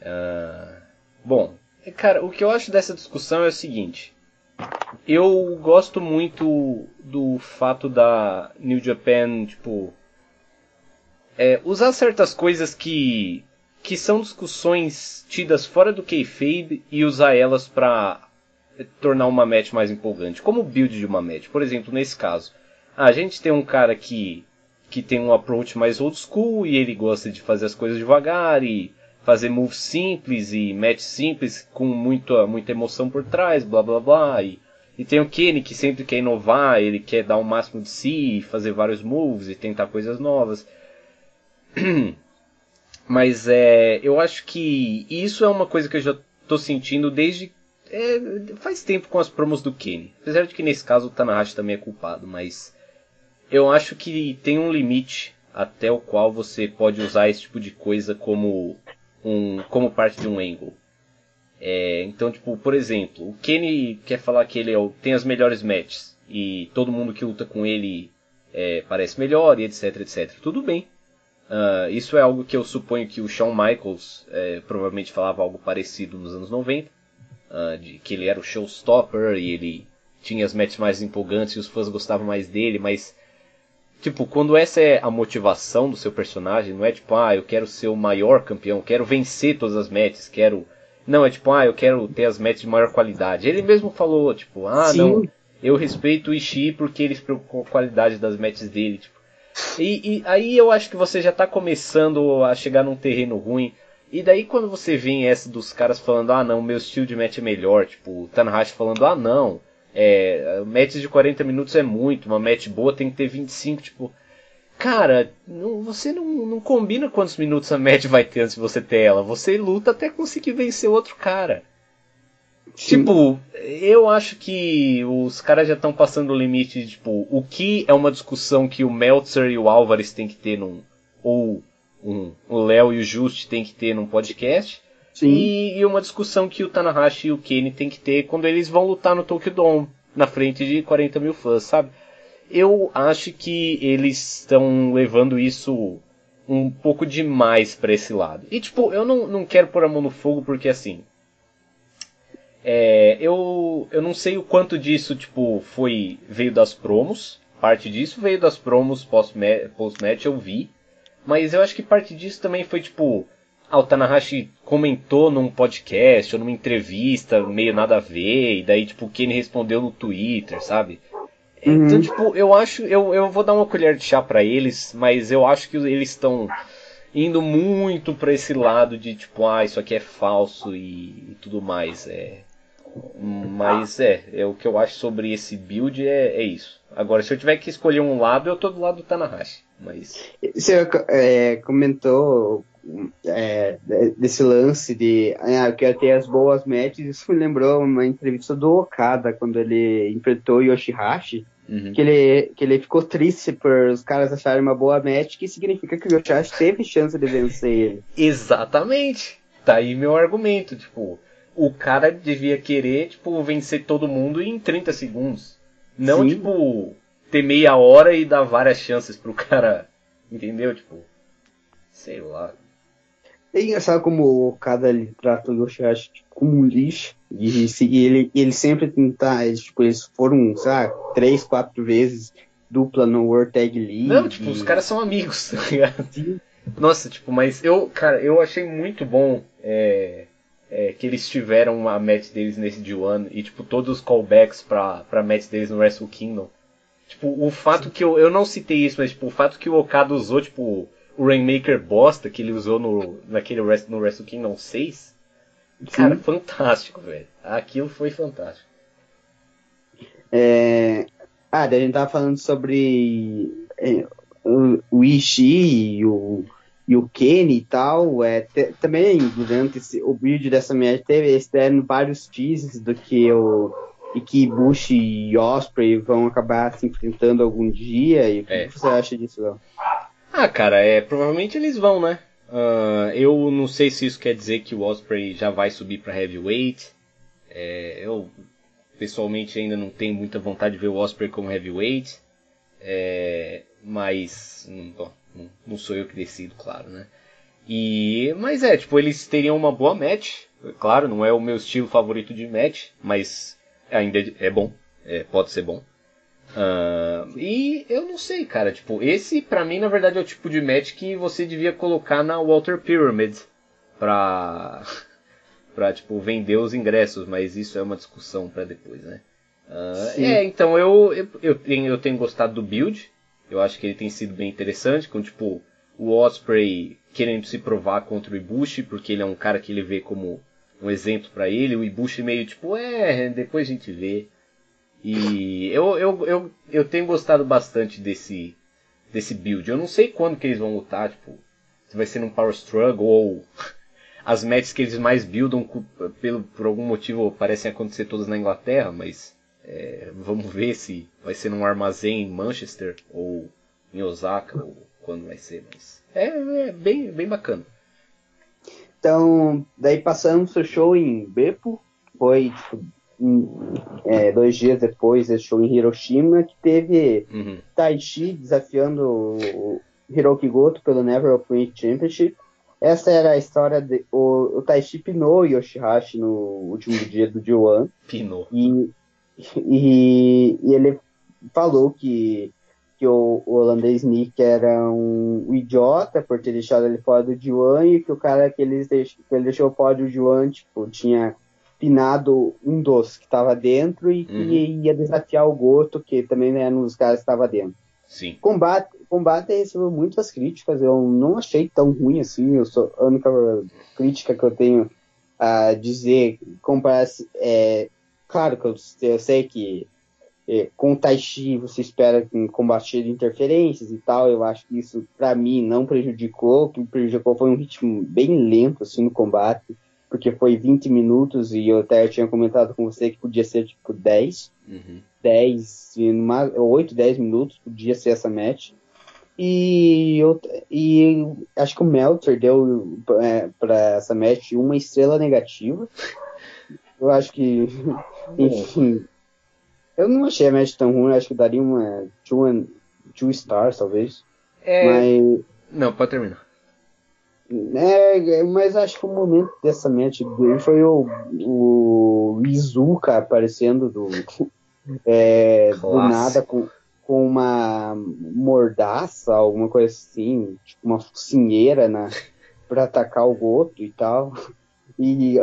S2: Uh, bom, cara, o que eu acho dessa discussão é o seguinte. Eu gosto muito do fato da New Japan, tipo, é, usar certas coisas que que são discussões tidas fora do kayfabe e usar elas para tornar uma match mais empolgante, como o build de uma match. Por exemplo, nesse caso, a gente tem um cara que que tem um approach mais old school e ele gosta de fazer as coisas devagar e fazer moves simples e match simples com muita, muita emoção por trás, blá blá blá. E, e tem o Kenny que sempre quer inovar, ele quer dar o máximo de si, fazer vários moves e tentar coisas novas. Mas é, eu acho que isso é uma coisa que eu já tô sentindo desde. É, faz tempo com as promos do Kenny. Apesar de que nesse caso o Tanahashi também é culpado, mas eu acho que tem um limite até o qual você pode usar esse tipo de coisa como um como parte de um angle. É, então, tipo, por exemplo, o Kenny quer falar que ele é tem as melhores matches e todo mundo que luta com ele é, parece melhor e etc, etc. Tudo bem. Uh, isso é algo que eu suponho que o Shawn Michaels é, provavelmente falava algo parecido nos anos 90, uh, ah, de que ele era o showstopper e ele tinha as matches mais empolgantes e os fãs gostavam mais dele, mas Tipo, quando essa é a motivação do seu personagem, não é tipo, ah, eu quero ser o maior campeão, quero vencer todas as matches, quero. Não, é tipo, ah, eu quero ter as matches de maior qualidade. Ele mesmo falou, tipo, ah, Sim. não, eu respeito o Ishii porque ele se preocupa com a qualidade das matches dele, tipo. E, e, aí eu acho que você já tá começando a chegar num terreno ruim. E daí quando você vê essa dos caras falando, ah não, meu estilo de match é melhor, tipo, o Tanahashi falando, ah não, é, de 40 minutos é muito, uma match boa tem que ter 25, tipo. Cara, não, você não, não combina quantos minutos a match vai ter antes de você ter ela. Você luta até conseguir vencer outro cara. Sim. Tipo, eu acho que os caras já estão passando o limite de, tipo, o que é uma discussão que o Meltzer e o Álvares têm que ter num. Ou um, o Léo e o Just têm que ter num podcast. E, e, uma discussão que o Tanahashi e o Kenny têm que ter quando eles vão lutar no Tokyo Dome, na frente de 40 mil fãs, sabe? Eu acho que eles estão levando isso um pouco demais para esse lado. E tipo, eu não, não quero pôr a mão no fogo porque assim. É, eu, eu não sei o quanto disso tipo foi veio das promos. Parte disso veio das promos post-match, eu vi. Mas eu acho que parte disso também foi tipo ah, o Tanahashi comentou num podcast ou numa entrevista, meio nada a ver, e daí, tipo, o Kenny respondeu no Twitter, sabe? Uhum. Então, tipo, eu acho, eu, eu vou dar uma colher de chá para eles, mas eu acho que eles estão indo muito para esse lado de, tipo, ah, isso aqui é falso e, e, tudo mais, é... Mas é, é, o que eu acho sobre esse build é, é isso. Agora, se eu tiver que escolher um lado, eu tô do lado do Tanahashi. Mas...
S1: Você é, comentou é, desse lance de ah, eu quero ter as boas matches, isso me lembrou uma entrevista do Okada quando ele enfrentou o Yoshihashi. Uhum. Que, ele, que ele ficou triste por os caras acharem uma boa match, que significa que o Yoshihashi teve chance de vencer ele.
S2: Exatamente! Tá aí meu argumento, tipo, o cara devia querer, tipo, vencer todo mundo em 30 segundos. Não, Sim. tipo, ter meia hora e dar várias chances pro cara. Entendeu? Tipo, sei lá.
S1: É engraçado como o Okada ele trata o Yoshihashi tipo, como um lixo. E, e ele, ele sempre tentar, eles, tipo, eles foram, sabe, três, quatro vezes dupla no World Tag League.
S2: Não, tipo, os caras são amigos, tá ligado? Nossa, tipo, mas eu, cara, eu achei muito bom é, é, que eles tiveram a match deles nesse D1 e, tipo, todos os callbacks pra, pra match deles no Wrestle Kingdom. Tipo, o fato Sim. que eu, eu não citei isso, mas, tipo, o fato que o Okada usou, tipo, o Rainmaker bosta que ele usou no, naquele Rest, no Wrestle Kingdom 6. Cara, Sim. fantástico, velho. Aquilo foi fantástico.
S1: É... Ah, daí a gente tava falando sobre é, o, o Ishii e o, e o Kenny e tal. É, te, também durante esse, o vídeo dessa match teve externo vários teasers do que o e que Bush e Osprey vão acabar se enfrentando algum dia. E o que, é. você acha disso, Léo?
S2: Ah, cara, é, provavelmente eles vão, né? Uh, eu não sei se isso quer dizer que o Osprey já vai subir para heavyweight. É, eu pessoalmente ainda não tenho muita vontade de ver o Osprey como heavyweight. É, mas hum, bom, não sou eu que decido, claro, né? E, mas é, tipo, eles teriam uma boa match. Claro, não é o meu estilo favorito de match, mas ainda é bom. É, pode ser bom. Uh, e eu não sei, cara. Tipo, esse pra mim, na verdade, é o tipo de match que você devia colocar na Walter Pyramid pra, pra tipo, vender os ingressos, mas isso é uma discussão para depois, né? Uh, é, então eu, eu, eu, tenho, eu tenho gostado do build. Eu acho que ele tem sido bem interessante, com tipo o Osprey querendo se provar contra o Ibushi, porque ele é um cara que ele vê como um exemplo para ele. O Ibushi meio tipo, é, depois a gente vê. E eu, eu, eu, eu tenho gostado bastante desse, desse build. Eu não sei quando que eles vão lutar, tipo, se vai ser num Power Struggle ou as matches que eles mais buildam pelo, por algum motivo parecem acontecer todas na Inglaterra, mas é, vamos ver se vai ser num armazém em Manchester ou em Osaka ou quando vai ser, mas é, é bem, bem bacana.
S1: Então, daí passamos o show em Beppo, foi tipo, é, dois dias depois desse show em Hiroshima, que teve uhum. Taichi desafiando o Hiroki Goto pelo Never Open Championship. Essa era a história de. O, o Taichi pinou Yoshihashi no último dia do G1.
S2: Pinou.
S1: E, e, e, ele falou que, que o, o holandês Nick era um idiota por ter deixado ele fora do Juan e que o cara que ele, deixou, que ele deixou fora do Juan, tipo, tinha pinado um dos que estava dentro e que uhum. ia desafiar o Goto, que também era um dos caras que estava dentro.
S2: Sim.
S1: Combate, combate recebeu muitas críticas, eu não achei tão ruim assim, eu sou, a única crítica que eu tenho a dizer, comparar, é, claro que eu, eu sei que é, com o Tai Chi você espera combater interferências e tal, eu acho que isso para mim não prejudicou, o que prejudicou foi um ritmo bem lento assim no combate, porque foi 20 minutos e eu até tinha comentado com você que podia ser tipo 10, uhum. 10, 8, 10 minutos, podia ser essa match. E, eu, e acho que o Meltzer deu é, para essa match uma estrela negativa. Eu acho que, enfim, eu não achei a match tão ruim, acho que daria uma two, two stars, talvez.
S2: É... Mas... Não, pode terminar.
S1: É, mas acho que o momento dessa match dele foi o, o Izuka aparecendo do, é, do nada com, com uma mordaça, alguma coisa assim, tipo uma focinheira na, pra atacar o Goto e tal. E,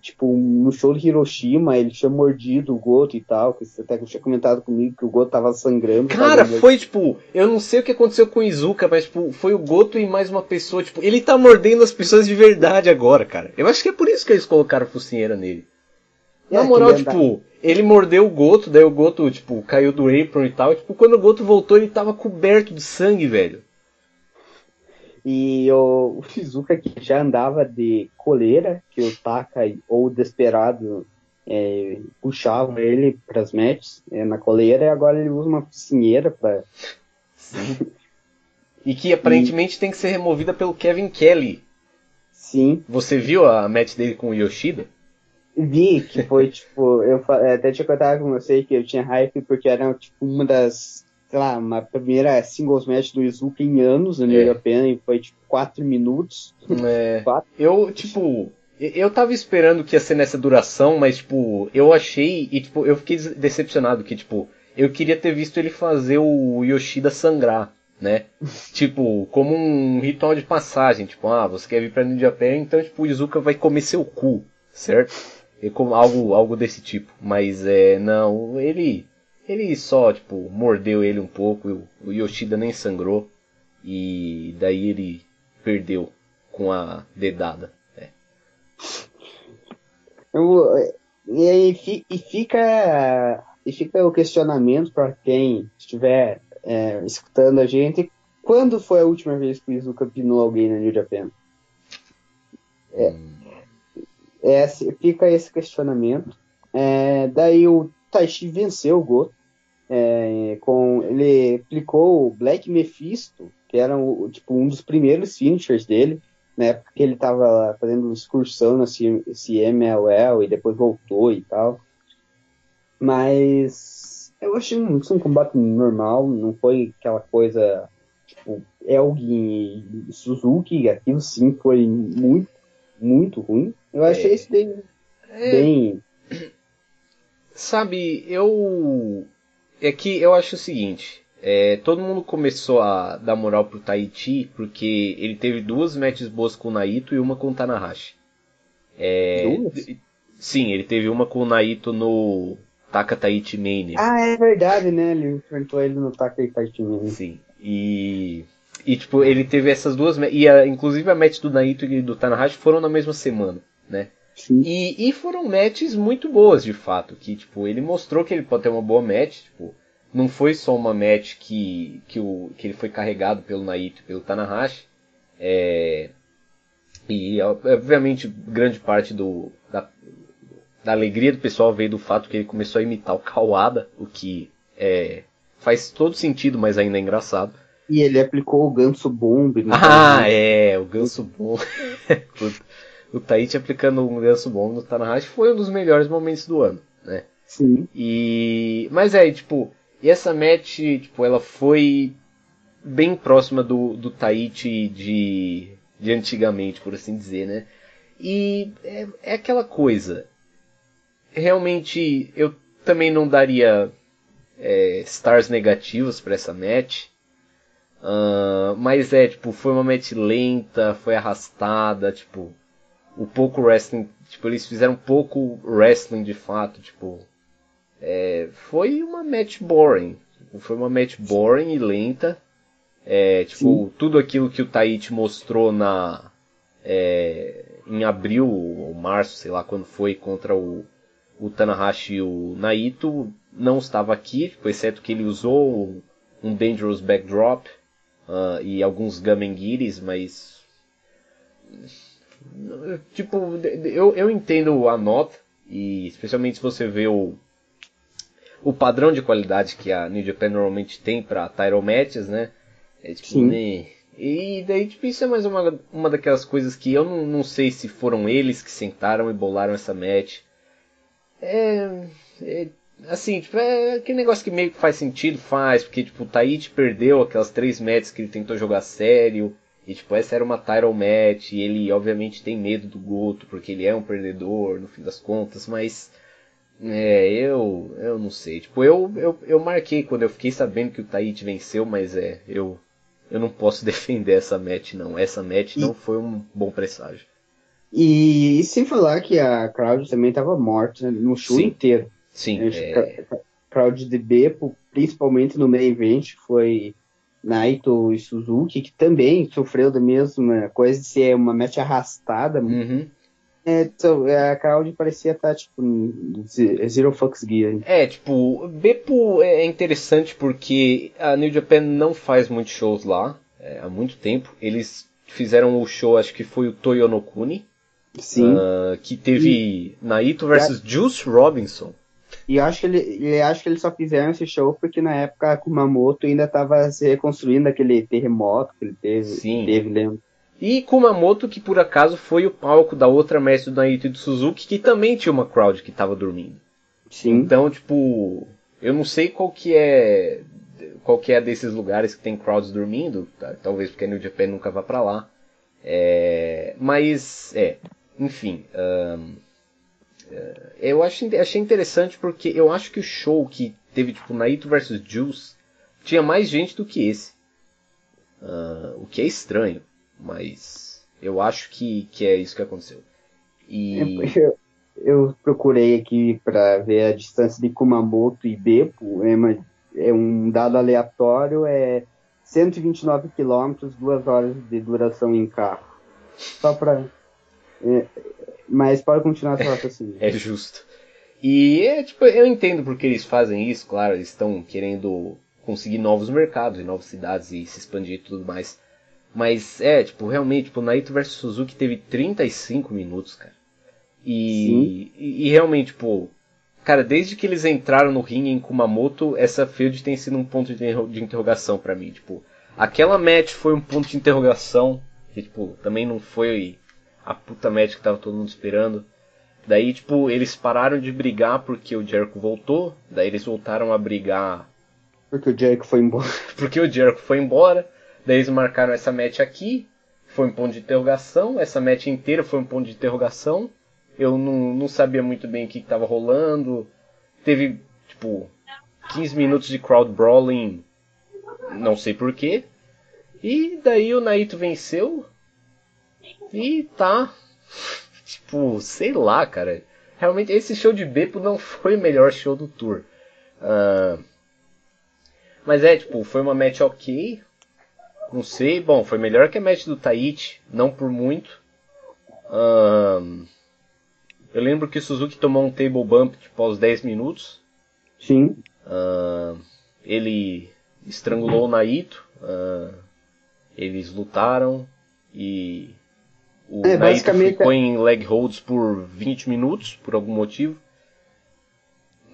S1: tipo, no show de Hiroshima, ele tinha mordido o Goto e tal, que você até tinha comentado comigo que o Goto tava sangrando.
S2: Cara, foi tipo, eu não sei o que aconteceu com o Izuka, mas tipo, foi o Goto e mais uma pessoa, tipo, ele tá mordendo as pessoas de verdade agora, cara. Eu acho que é por isso que eles colocaram focinheira nele. Na é, moral, tipo, ele mordeu o Goto, daí o Goto, tipo, caiu do apron e tal, e, tipo, quando o Goto voltou, ele tava coberto de sangue, velho.
S1: E o, o Shizuka que já andava de coleira, que o Taka ou o Desperado é, puxavam ele para as matches é, na coleira, e agora ele usa uma piscineira para.
S2: e que aparentemente e... tem que ser removida pelo Kevin Kelly.
S1: Sim.
S2: Você viu a match dele com o Yoshida?
S1: Vi, que foi tipo, eu até tinha contado com você que eu tinha hype porque era tipo uma das sei lá, uma primeira singles match do Izuka em anos na New é. Japan e foi tipo 4 minutos.
S2: É. Quatro. Eu, tipo, eu tava esperando que ia ser nessa duração, mas tipo, eu achei e tipo, eu fiquei decepcionado que tipo, eu queria ter visto ele fazer o Yoshida sangrar, né? tipo, como um ritual de passagem, tipo, ah, você quer vir pra New Japan, então tipo, o Izuka vai comer seu cu, certo? E como algo algo desse tipo, mas é, não, ele ele só, tipo, mordeu ele um pouco, o Yoshida nem sangrou. E daí ele perdeu com a dedada. É.
S1: E aí e fica, e fica o questionamento para quem estiver é, escutando a gente. Quando foi a última vez que o Izuka pinou alguém na New Japan? É, hum. é, fica esse questionamento. É, daí o Taishi venceu o Goto. É, com, ele aplicou o Black Mephisto, que era o, tipo, um dos primeiros finishers dele, na época que ele estava fazendo excursão na CMLL e depois voltou e tal. Mas eu achei um, um combate normal, não foi aquela coisa tipo Elgin e Suzuki, aquilo sim foi muito, muito ruim. Eu achei é. isso bem, é. bem.
S2: Sabe, eu é que eu acho o seguinte. É, todo mundo começou a dar moral pro Tahiti porque ele teve duas matches boas com o Naito e uma com o Tanahashi. É, duas? Sim, ele teve uma com o Naito no Taka Tahiti Mania.
S1: Ah, é verdade, né? Ele enfrentou ele no Taka Tahiti Mania.
S2: Sim. E, e tipo, ele teve essas duas e a, inclusive a match do Naito e do Tanahashi foram na mesma semana, né? E, e foram matches muito boas, de fato. Que, tipo, ele mostrou que ele pode ter uma boa match. Tipo, não foi só uma match que, que, o, que ele foi carregado pelo Naito e pelo Tanahashi. É, e, obviamente, grande parte do, da, da alegria do pessoal veio do fato que ele começou a imitar o Kawada, o que é, faz todo sentido, mas ainda é engraçado.
S1: E ele aplicou o Ganso Bomb.
S2: Ah, é, o Ganso Bomb. o Tahiti aplicando um ganso bom no Tanahashi foi um dos melhores momentos do ano, né?
S1: Sim.
S2: E mas é, tipo, essa match, tipo, ela foi bem próxima do, do Tahiti de, de antigamente, por assim dizer, né? E é, é aquela coisa. Realmente, eu também não daria é, stars negativos para essa match. Uh, mas é, tipo, foi uma match lenta, foi arrastada, tipo, o pouco wrestling, tipo, eles fizeram pouco wrestling de fato, tipo, é, foi uma match boring, foi uma match boring e lenta, é, tipo, Sim. tudo aquilo que o Taichi mostrou na, é, em abril ou março, sei lá quando foi, contra o, o Tanahashi e o Naito, não estava aqui, tipo, exceto que ele usou um Dangerous Backdrop uh, e alguns Gamengiris, mas. Tipo, eu, eu entendo a nota, e especialmente se você vê o, o padrão de qualidade que a New Japan normalmente tem para title matches, né? É tipo, Sim. Né? E daí, tipo, isso é mais uma, uma daquelas coisas que eu não, não sei se foram eles que sentaram e bolaram essa match. É, é assim, tipo, é aquele negócio que meio que faz sentido, faz, porque, tipo, o Taichi perdeu aquelas três matches que ele tentou jogar sério, e, tipo, essa era uma title match, e ele, obviamente, tem medo do Goto, porque ele é um perdedor, no fim das contas, mas, é, eu, eu não sei, tipo, eu, eu, eu marquei quando eu fiquei sabendo que o Taichi venceu, mas é, eu, eu não posso defender essa match, não, essa match e... não foi um bom presságio.
S1: E, e, sem falar que a crowd também estava morta né, no show Sim. inteiro.
S2: Sim.
S1: É... Crowd de Beppo, principalmente no main event, foi Naito e Suzuki, que também sofreu da mesma coisa de ser uma match arrastada.
S2: Uhum.
S1: É, então, a crowd parecia estar, tipo, Zero Fucks Gear.
S2: É, tipo, Beppo é interessante porque a New Japan não faz muitos shows lá é, há muito tempo. Eles fizeram o show, acho que foi o Toyonokuni.
S1: Sim.
S2: Uh, que teve e... Naito versus é... Juice Robinson.
S1: E eu acho que ele, ele acho que eles só fizeram esse show porque na época a Kumamoto ainda estava se reconstruindo aquele terremoto que ele teve,
S2: Sim.
S1: teve lembra?
S2: E Kumamoto, que por acaso foi o palco da outra mestre do Naito e do Suzuki, que também tinha uma crowd que estava dormindo.
S1: Sim.
S2: Então, tipo, eu não sei qual que é qual que é desses lugares que tem crowds dormindo, tá? talvez porque a New Japan nunca vá para lá. É, mas, é, enfim, um, eu achei, achei interessante porque eu acho que o show que teve tipo Naito vs Juice tinha mais gente do que esse. Uh, o que é estranho, mas eu acho que, que é isso que aconteceu. E...
S1: É, eu, eu procurei aqui para ver a distância de Kumamoto e Beppo, é, é um dado aleatório, é 129 quilômetros, duas horas de duração em carro. Só para é, mas pode continuar seu raciocínio.
S2: é justo. E é, tipo, eu entendo porque eles fazem isso, claro, eles estão querendo conseguir novos mercados e novas cidades e se expandir e tudo mais. Mas é, tipo, realmente, tipo, Naito vs Suzuki teve 35 minutos, cara. E, e, e, realmente, tipo, cara, desde que eles entraram no ringue em Kumamoto, essa feud tem sido um ponto de, de interrogação para mim. Tipo, aquela match foi um ponto de interrogação, que, tipo, também não foi a puta match que tava todo mundo esperando. Daí, tipo, eles pararam de brigar porque o Jericho voltou. Daí eles voltaram a brigar.
S1: Porque o Jericho foi embora.
S2: porque o Jericho foi embora. Daí eles marcaram essa match aqui. Foi um ponto de interrogação. Essa match inteira foi um ponto de interrogação. Eu não, não sabia muito bem o que estava rolando. Teve, tipo, 15 minutos de crowd brawling. Não sei porquê. E daí o Naito venceu. E tá. Tipo, sei lá, cara. Realmente, esse show de Beppo não foi o melhor show do tour. Uh, mas é, tipo, foi uma match ok. Não sei, bom, foi melhor que a match do Taichi, não por muito. Uh, eu lembro que o Suzuki tomou um table bump tipo, aos 10 minutos.
S1: Sim.
S2: Uh, ele estrangulou o Naito. eles lutaram e o é, Naito ficou em leg holds por 20 minutos, por algum motivo.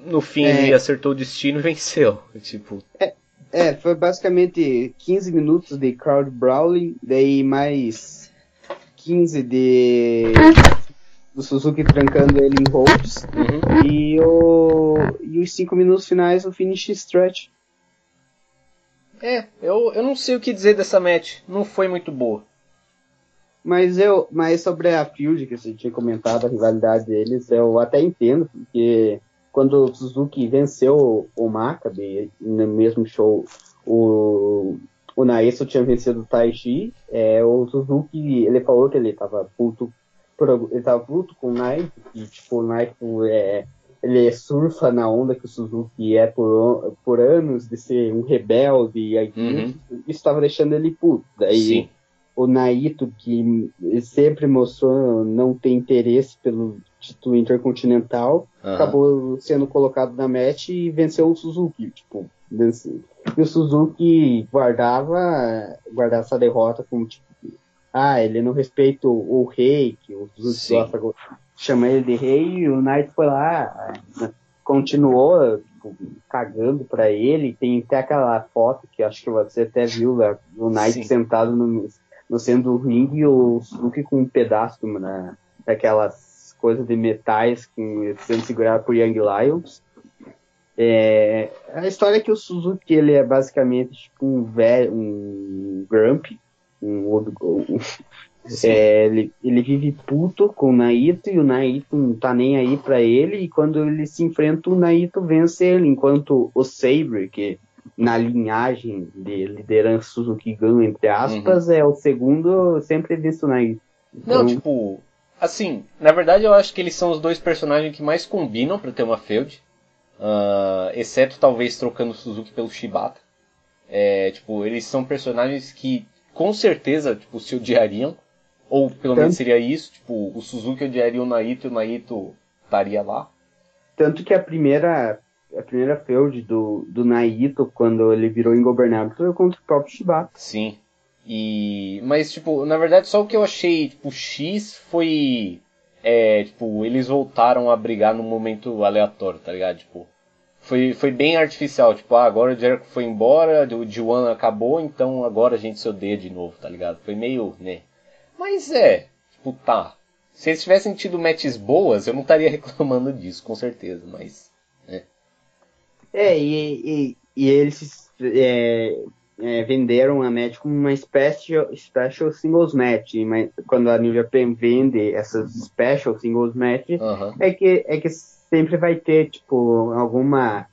S2: No fim é... ele acertou o destino e venceu. Tipo...
S1: É, é, foi basicamente 15 minutos de crowd brawling, daí mais 15 de do Suzuki trancando ele em holds
S2: uhum.
S1: e, o, e os 5 minutos finais o finish stretch.
S2: É, eu, eu não sei o que dizer dessa match, não foi muito boa.
S1: Mas eu, mas sobre a Field que você tinha comentado, a rivalidade deles, eu até entendo, porque quando o Suzuki venceu o Maccabi no mesmo show, o, o Naeso tinha vencido o Taichi, é, o Suzuki, ele falou que ele estava puto, ele tava puto com o Naito, e tipo, o Naito é, ele surfa na onda que o Suzuki é por, por anos de ser um rebelde, e aí, uhum. isso estava deixando ele puto. Daí Sim. O Naito, que sempre mostrou não ter interesse pelo título intercontinental, uhum. acabou sendo colocado na match e venceu o Suzuki. Tipo, venceu. E o Suzuki guardava, guardava essa derrota como tipo, ah, ele não respeita o, o rei, que o Suzuki gosta chama ele de rei, e o Knight foi lá, continuou tipo, cagando para ele. Tem até aquela foto que acho que você até viu, né, o Knight Sim. sentado no, no centro do ringue e o Suzuki com um pedaço né, daquelas coisas de metais que sendo segurado por Young Lions. É, a história é que o Suzuki ele é basicamente tipo um velho, um Grump, um, um, é, ele, ele vive puto com o Naito e o Naito não tá nem aí para ele. E quando ele se enfrenta, o Naito vence ele. Enquanto o Sabre, que na linhagem de liderança Suzuki Gun, entre aspas, uhum. é o segundo, sempre vence o Naito.
S2: Então... Não, tipo, assim, na verdade eu acho que eles são os dois personagens que mais combinam para ter uma feud. Uh, exceto talvez trocando o Suzuki pelo Shibata. É, tipo, eles são personagens que com certeza tipo, se odiariam. Ou pelo menos seria isso, tipo, o Suzuki odiaria o Naito e o Naito estaria lá.
S1: Tanto que a primeira a primeira feud do, do Naito, quando ele virou ingovernável, foi contra o próprio Shibata.
S2: Sim. E... Mas, tipo, na verdade, só o que eu achei, tipo, X foi... É, tipo, eles voltaram a brigar num momento aleatório, tá ligado? Tipo, foi, foi bem artificial. Tipo, ah, agora o Jericho foi embora, o G1 acabou, então agora a gente se odeia de novo, tá ligado? Foi meio, né? Mas é, tipo, tá. Se eles tivessem tido matches boas, eu não estaria reclamando disso, com certeza, mas. É,
S1: e, e, e eles é, é, venderam a match como uma special, special singles match. Mas quando a New Japan vende essas special singles match, é, que, é que sempre vai ter, tipo, alguma.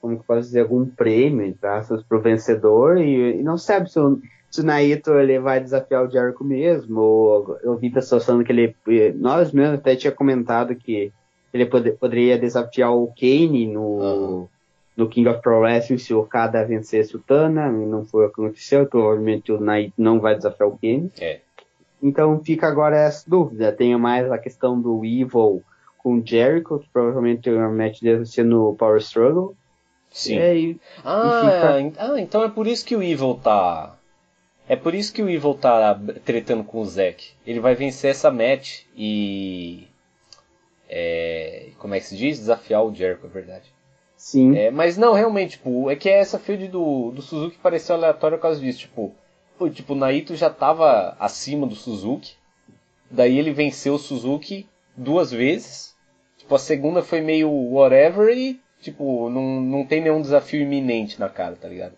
S1: Como que posso dizer? Algum prêmio, tá? Para o vencedor, e, e não sabe se o se o Naito ele vai desafiar o Jericho mesmo, ou eu vi pessoas falando que ele. Nós mesmo até tinha comentado que ele pod poderia desafiar o Kane no, uhum. No King of Pro Wrestling se o Okada vencesse o Tana, e não foi o que aconteceu, provavelmente o Naito não vai desafiar o Kane.
S2: É.
S1: Então fica agora essa dúvida. Tem mais a questão do Evil com o Jericho, que provavelmente o match deve ser no Power Struggle.
S2: Sim. É, e, ah, e fica... ah, então é por isso que o Evil tá é por isso que o Evil tá tretando com o Zack. Ele vai vencer essa match e. É, como é que se diz? Desafiar o Jericho, é verdade.
S1: Sim.
S2: É, mas não, realmente, tipo, é que essa field do, do Suzuki pareceu aleatória por causa disso. Tipo, tipo, o Naito já tava acima do Suzuki. Daí ele venceu o Suzuki duas vezes. Tipo, a segunda foi meio whatever e, tipo, não, não tem nenhum desafio iminente na cara, tá ligado?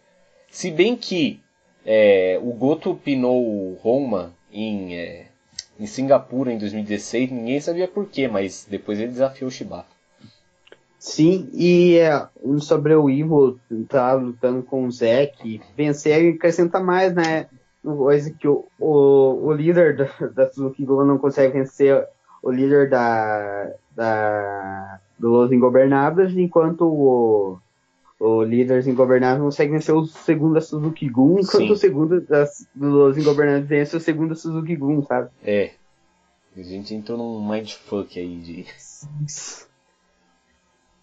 S2: Se bem que é, o Goto pinou o Roma em, é, em Singapura em 2016, ninguém sabia porquê, mas depois ele desafiou o Shibata.
S1: Sim, e é, sobre o Ivo tá lutando com o Zack, vencer acrescenta mais, né? Coisa que o, o, o líder da, da Suzuki Gun não consegue vencer o líder da, da do Los Ingobernables, enquanto o, o Líderes Ingovernáveis consegue vencer o segundo da Suzuki Gun, enquanto Sim. o segundo das, dos Ingovernáveis vence o segundo da Suzuki Gun, sabe?
S2: É. A gente entrou num mindfuck aí de.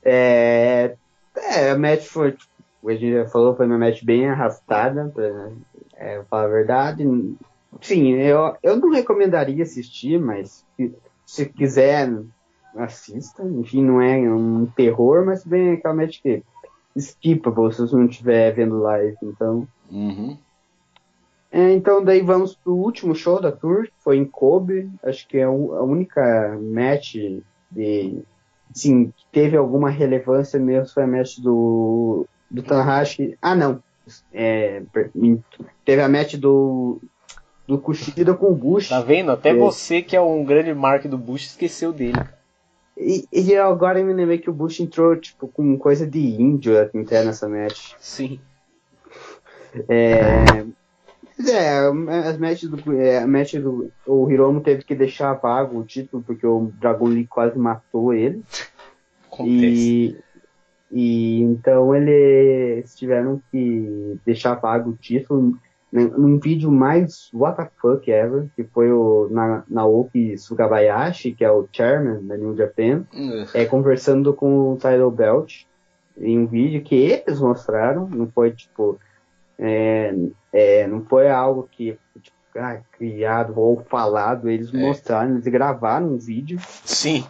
S1: É. É, a match foi. Tipo, a gente já falou, foi uma match bem arrastada, pra é, falar a verdade. Sim, eu, eu não recomendaria assistir, mas se quiser, assista. Enfim, não é um terror, mas bem aquela match que skippable se você não estiver vendo live, então.
S2: Uhum.
S1: É, então daí vamos pro último show da tour, que foi em Kobe, acho que é a única match de sim, que teve alguma relevância mesmo foi a match do do Tanahashi. Ah, não. É, teve a match do do Kushida com o Bush.
S2: Tá vendo? Até é. você que é um grande mark do Bush esqueceu dele.
S1: E, e agora eu me lembrei que o Bush entrou, tipo, com coisa de índio até nessa match.
S2: Sim.
S1: É. É, as matches do. É, a match do. O Hiromu teve que deixar vago o título porque o Dragon Lee quase matou ele. E, e então eles tiveram que deixar vago o título num vídeo mais what the fuck ever, que foi o na, Naoki Sugabayashi, que é o chairman da New Japan, é, conversando com o Tyler Belt em um vídeo que eles mostraram, não foi tipo é, é, não foi algo que tipo, ah, criado ou falado, eles é. mostraram, eles gravaram um vídeo.
S2: Sim.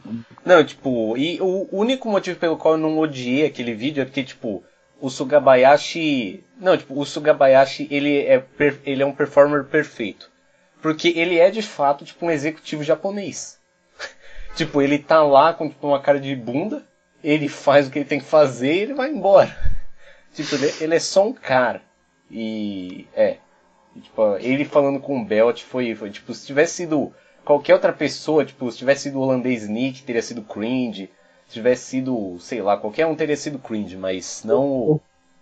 S2: Não, tipo, e o único motivo pelo qual eu não odiei aquele vídeo é porque, tipo, o Sugabayashi. Não, tipo, o Sugabayashi ele é, ele é um performer perfeito. Porque ele é de fato tipo um executivo japonês. tipo, ele tá lá com tipo, uma cara de bunda, ele faz o que ele tem que fazer e ele vai embora. tipo, ele é só um cara. E. É. E, tipo, ele falando com o Belt foi, foi. Tipo, se tivesse sido qualquer outra pessoa, tipo, se tivesse sido o holandês Nick, teria sido cringe. Se tivesse sido, sei lá, qualquer um teria sido cringe, mas não o,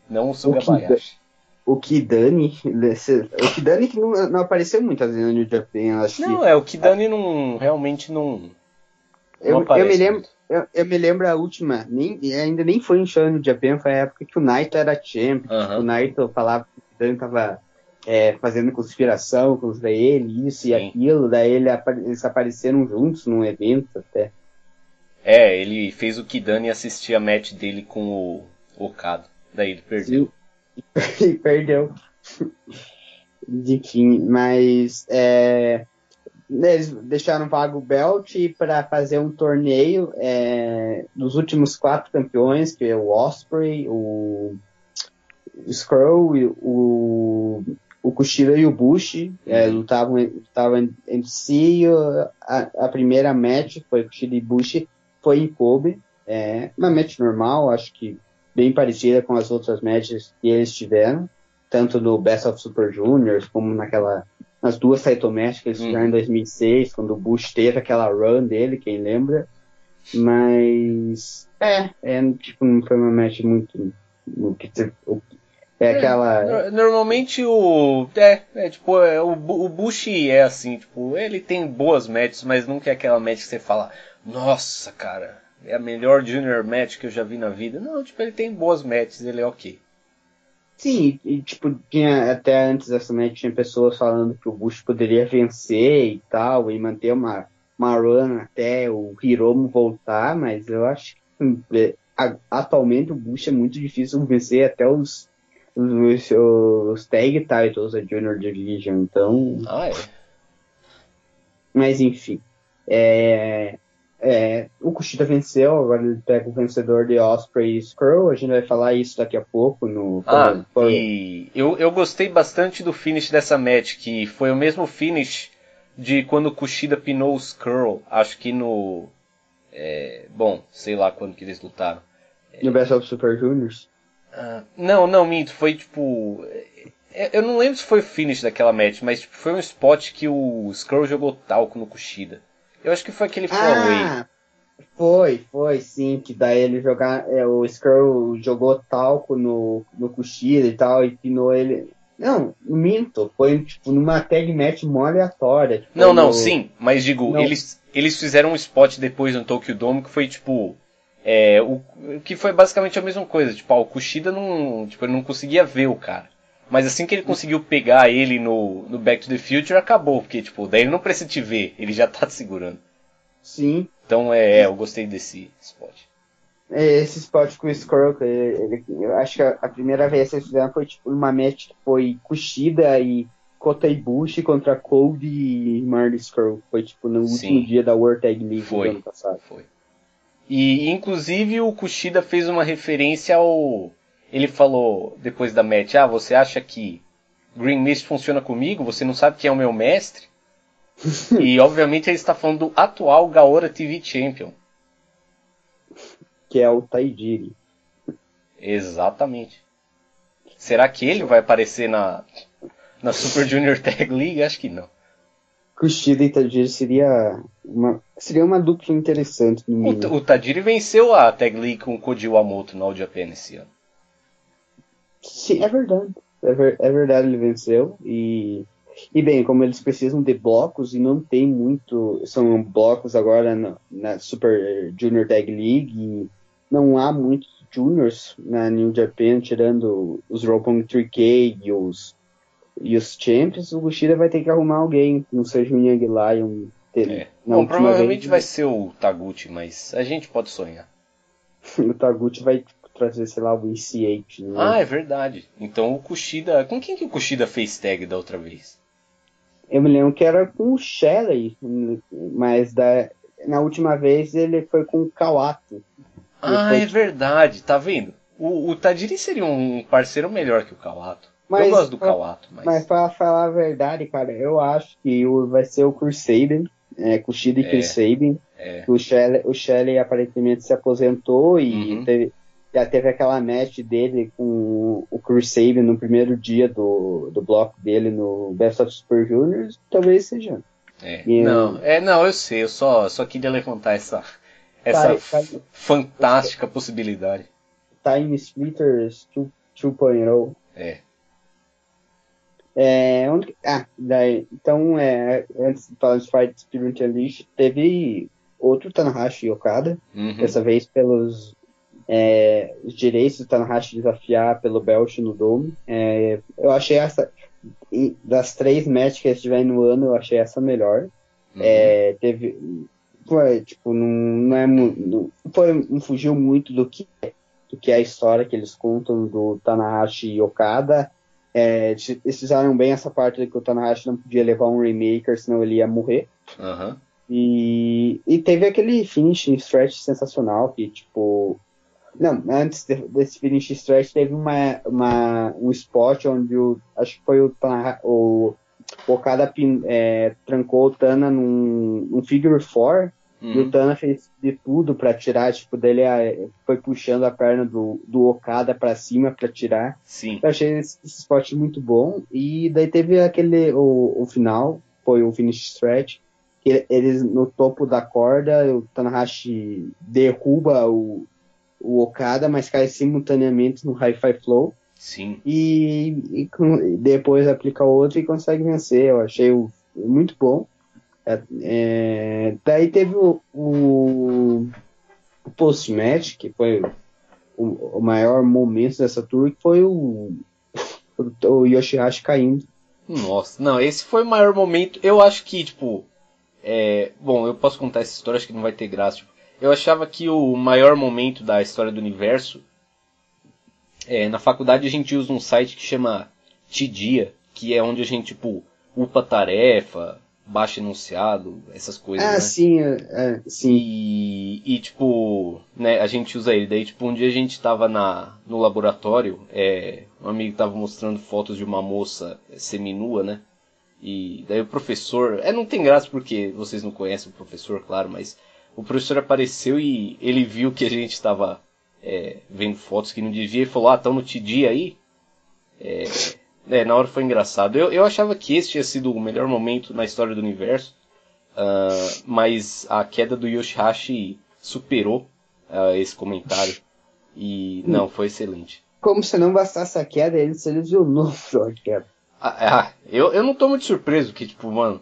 S2: não o Sugabayashi.
S1: O Kidani, o Kidani que não, não apareceu muitas vezes no New Japan, acho
S2: Não, que... é, o Kidani não, realmente não, não
S1: eu, eu, me lembro, eu, eu, me lembro a última, nem, ainda nem foi em show no Japan, foi a época que o Naito era champ, uhum. o Naito falava que o Kidani tava é, fazendo conspiração contra ele, isso Sim. e aquilo, daí ele, eles apareceram juntos num evento até.
S2: É, ele fez o Kidani assistir a match dele com o Okada. Daí ele perdeu.
S1: E perdeu. Enfim, mas é, eles deixaram vago o belt para fazer um torneio é, dos últimos quatro campeões, que é o Osprey, o, o Skrull, o, o Kushida e o Bush é, uhum. lutavam, lutavam entre si. A, a primeira match foi Kushida e Bush foi em Kobe. É uma match normal, acho que bem parecida com as outras matches que eles tiveram, tanto no Best of Super Juniors como naquela nas duas title matches que eles fizeram em 2006, uhum. quando o Bush teve aquela run dele, quem lembra. Mas é, é tipo, não foi uma match muito é, é aquela.
S2: Normalmente o. É, é tipo, é, o, o Bush é assim, tipo, ele tem boas matches, mas nunca é aquela match que você fala, nossa, cara, é a melhor junior match que eu já vi na vida. Não, tipo, ele tem boas matches, ele é ok.
S1: Sim, e tipo, tinha até antes dessa match tinha pessoas falando que o Bush poderia vencer e tal, e manter uma, uma run até o Hiromu voltar, mas eu acho que é, atualmente o Bush é muito difícil vencer até os, os, os tag titles da Junior Division, então.
S2: Ah, é.
S1: Mas enfim. É, é, o Kushida venceu, agora ele pega o vencedor de Osprey e Skrull, a gente vai falar isso daqui a pouco no...
S2: Ah, por... e eu, eu gostei bastante do finish dessa match, que foi o mesmo finish de quando o Kushida pinou o Skrull, acho que no... É, bom, sei lá quando que eles lutaram.
S1: No Best of Super Juniors?
S2: Não, não, minto, foi tipo... É, eu não lembro se foi o finish daquela match, mas tipo, foi um spot que o Skrull jogou talco no Kushida. Eu acho que foi aquele ah,
S1: Foi, foi, sim, que daí ele jogar. É, o Skrull jogou talco no, no Kushida e tal, e pinou ele. Não, minto, foi tipo numa tag match mó aleatória. Tipo,
S2: não, não, no... sim, mas digo, não. eles, eles fizeram um spot depois no Tokyo Dome que foi tipo. É, o, que foi basicamente a mesma coisa, tipo, ah, o Kushida não, tipo, não conseguia ver o cara. Mas assim que ele conseguiu pegar ele no, no Back to the Future, acabou. Porque, tipo, daí ele não precisa te ver, ele já tá te segurando.
S1: Sim.
S2: Então, é, é eu gostei desse spot.
S1: É, esse spot com o Skrull, ele, eu acho que a, a, primeira vez que eles fizeram foi, tipo, uma match que foi Kushida e Kota Ibushi contra Cold e Marley Skrull. Foi, tipo, no Sim. último dia da World Tag League
S2: foi,
S1: do ano passado.
S2: Foi. E, inclusive, o Kushida fez uma referência ao ele falou depois da match: Ah, você acha que Green Mist funciona comigo? Você não sabe quem é o meu mestre? e obviamente ele está falando do atual Gaora TV Champion.
S1: Que é o Taijiri.
S2: Exatamente. Será que ele vai aparecer na, na Super Junior Tag League? Acho que não.
S1: Kushida e Tajiri seria uma, seria uma dupla interessante.
S2: O, o Tajiri venceu a Tag League com o Koji Wamoto no All Japan esse ano.
S1: Sim, é verdade. É, ver, é, verdade, ele venceu. E, e bem, como eles precisam de blocos e não tem muito. São blocos agora na, na Super Junior Tag League não há muitos juniors na New Japan, tirando os Roppongi 3K e os, e os Champions, o Bushida vai ter que arrumar alguém, não seja o Young Lion.
S2: É. Bom, provavelmente vez, vai ser o Taguchi, mas a gente pode sonhar.
S1: o Taguchi vai trazer, sei lá, o EC8. Né?
S2: Ah, é verdade. Então o Kushida. Com quem que o Kushida fez tag da outra vez?
S1: Eu me lembro que era com o Shelley, mas da, na última vez ele foi com o Kawato.
S2: Ah, foi... é verdade, tá vendo? O, o Tajiri seria um parceiro melhor que o Kawato. Mas, eu gosto do Kawato, mas.
S1: Mas pra falar a verdade, cara, eu acho que o, vai ser o Crusaden, é, Kushida e é, Crusaden. É. O, Shelley, o Shelley aparentemente se aposentou e uhum. teve, já teve aquela match dele com o Crusaden no primeiro dia do, do bloco dele no Best of Super Juniors. Talvez seja.
S2: É. E, não, é, não, eu sei, eu só, só queria levantar essa, essa time, fantástica possibilidade.
S1: Time Splitters 2.0.
S2: É.
S1: É, onde, ah, daí, então, é, antes de falar de Fight Spirit Unleashed, teve outro Tanahashi Okada, uhum. dessa vez pelos é, os direitos do Tanahashi desafiar pelo belt no Dome. É, eu achei essa, das três matches que eles tiveram no ano, eu achei essa melhor. Uhum. É, teve, foi, tipo, não, não é não, foi, não fugiu muito do que do que é a história que eles contam do Tanahashi e Okada. É, eles fizeram bem essa parte de que o Tanahashi não podia levar um remaker, senão ele ia morrer.
S2: Uhum.
S1: E, e teve aquele finish stretch sensacional que, tipo. Não, antes desse finish stretch teve uma, uma, um spot onde o. Acho que foi o, o o Okada é, trancou o Tana num, num figure four uhum. e o uhum. Tana fez de tudo para tirar, tipo, dele foi puxando a perna do, do Okada para cima para tirar.
S2: Sim.
S1: Eu achei esse, esse spot muito bom e daí teve aquele o, o final, foi o finish stretch, que eles no topo da corda, o Tanahashi derruba o, o Okada, mas cai simultaneamente no High-Fi Flow.
S2: Sim.
S1: E, e, depois aplica outro e consegue vencer. Eu achei o, muito bom. É, é, daí teve o, o, o post-match, que foi o, o, maior momento dessa tour, que foi o, o Yoshihashi caindo.
S2: Nossa, não, esse foi o maior momento. Eu acho que, tipo. É, bom, eu posso contar essa história, acho que não vai ter graça. Tipo, eu achava que o maior momento da história do universo é, na faculdade a gente usa um site que chama Tidia, que é onde a gente, tipo, upa tarefa, baixa enunciado, essas coisas,
S1: ah,
S2: né?
S1: sim, é, é, sim.
S2: E, e, tipo, né, a gente usa ele. Daí, tipo, um dia a gente tava na, no laboratório, é, um amigo tava mostrando fotos de uma moça seminua, né? E daí o professor, é, não tem graça porque vocês não conhecem o professor, claro, mas o professor apareceu e ele viu que a gente estava é, vendo fotos que não devia e falou, ah, estão no TD aí? É, é, na hora foi engraçado. Eu, eu achava que esse tinha sido o melhor momento na história do universo, uh, mas a queda do Yoshihashi superou uh, esse comentário. E não, foi excelente.
S1: Como se não bastasse a queda, ele se lesionou queda.
S2: Ah, ah, eu, eu não tô muito surpreso que, tipo, mano.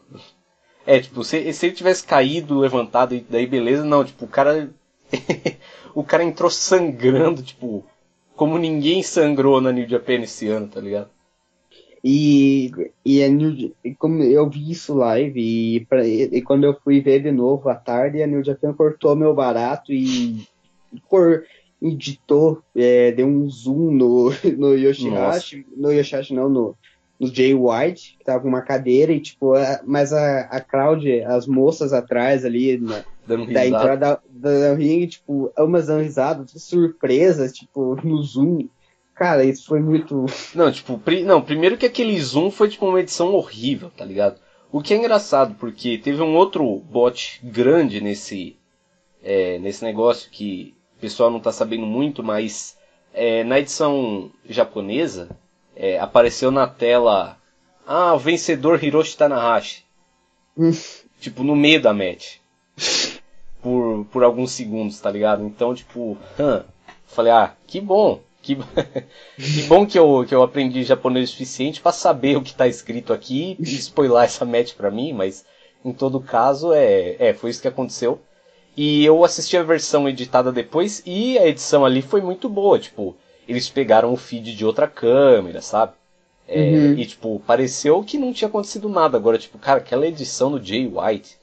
S2: É, tipo, se, se ele tivesse caído, levantado, e daí beleza, não, tipo, o cara o cara entrou sangrando, tipo, como ninguém sangrou na New Japan esse ano, tá ligado?
S1: E, e, a New, e como eu vi isso live, e, pra, e, quando eu fui ver de novo à tarde, a New Japan cortou meu barato e por, editou, é, deu um zoom no, no Yoshihashi, Nossa. no Yoshihashi não, no, no Jay White, que tava com uma cadeira, e tipo, a, mas a, a crowd, as moças atrás ali,
S2: dando
S1: da entrada do ringue, tipo, umas dando risada, surpresas, tipo, no zoom. Cara, isso foi muito.
S2: Não, tipo, pri... não, primeiro que aquele zoom foi tipo uma edição horrível, tá ligado? O que é engraçado, porque teve um outro bot grande nesse, é, nesse negócio que o pessoal não tá sabendo muito, mas é, na edição japonesa é, apareceu na tela Ah, o vencedor Hiroshi Tanahashi. tipo, no meio da match. Por, por alguns segundos, tá ligado? Então, tipo, hum, falei, ah, que bom. Que, que bom que eu, que eu aprendi japonês o suficiente para saber o que tá escrito aqui e spoiler essa match pra mim, mas em todo caso, é, é, foi isso que aconteceu. E eu assisti a versão editada depois e a edição ali foi muito boa, tipo, eles pegaram o feed de outra câmera, sabe? É, uhum. E, tipo, pareceu que não tinha acontecido nada. Agora, tipo, cara, aquela edição do Jay White.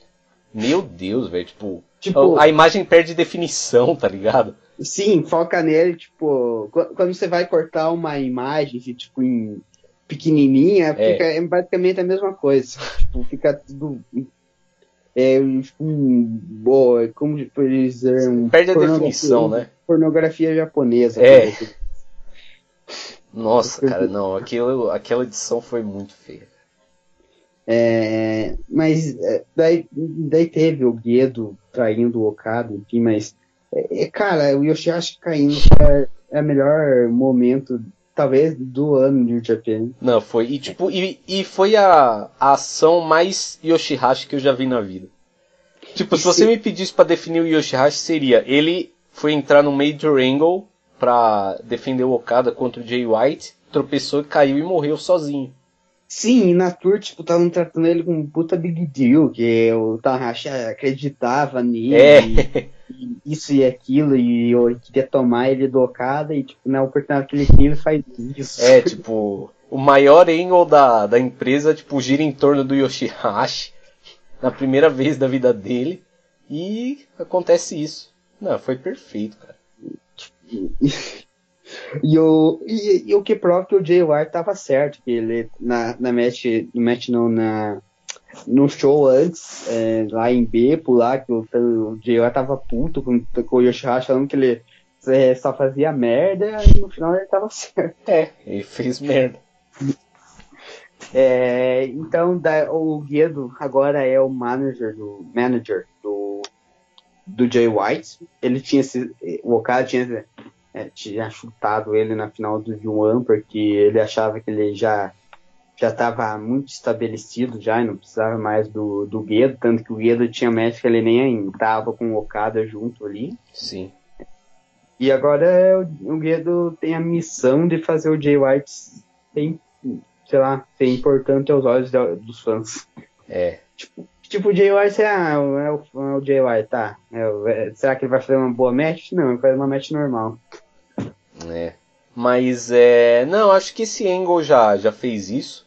S2: Meu Deus, velho, tipo, tipo. A imagem perde definição, tá ligado?
S1: Sim, foca nele, tipo, quando você vai cortar uma imagem, tipo, em pequenininha, é. fica é basicamente a mesma coisa. tipo, fica tudo. É, tipo, boa, como dizer. Um
S2: Perde a definição, né?
S1: Pornografia japonesa.
S2: É. Nossa, cara, não, aquilo, aquela edição foi muito feia.
S1: É, mas é, daí, daí teve o Guedo traindo o Okada, enfim, mas é, cara, o Yoshihashi caindo é, é o melhor momento, talvez, do ano de Japan.
S2: Não, foi, e tipo, e, e foi a, a ação mais Yoshihashi que eu já vi na vida. Tipo, se você me pedisse para definir o Yoshihashi, seria ele foi entrar no Major Angle pra defender o Okada contra o Jay White, tropeçou, caiu e morreu sozinho.
S1: Sim, e na tour, tipo, estavam tratando ele com um puta big deal, que o Tanahashi acreditava nele, é. e, e isso e aquilo, e eu queria tomar ele do Okada, e tipo, na oportunidade que ele tem, ele faz isso.
S2: É, tipo, o maior angle da, da empresa, tipo, gira em torno do Yoshihashi, na primeira vez da vida dele, e acontece isso. Não, foi perfeito, cara.
S1: E, o, e, e, o que prova que o Jay White tava certo, que ele na, na match, no match não, na, no show antes, é, lá em Bepo, lá, que o, o Jay White tava puto com, com o Yoshihashi falando que ele é, só fazia merda e no final ele tava certo.
S2: É, ele fez merda.
S1: É, então da, o Guedo agora é o manager do manager do, do Jay White. Ele tinha o Okada tinha é, tinha chutado ele na final do G1 porque ele achava que ele já já estava muito estabelecido já e não precisava mais do, do Guedo, tanto que o Guedo tinha match que ele nem estava com o Okada junto ali.
S2: Sim.
S1: E agora o, o Guedo tem a missão de fazer o Jay White ser, sei lá, ser importante aos olhos dos fãs.
S2: É.
S1: Tipo, tipo o Jay White é, ah, é, o, é o Jay White, tá. É, é, será que ele vai fazer uma boa match? Não, ele faz uma match normal.
S2: É. Mas é. Não, acho que esse Angle já, já fez isso.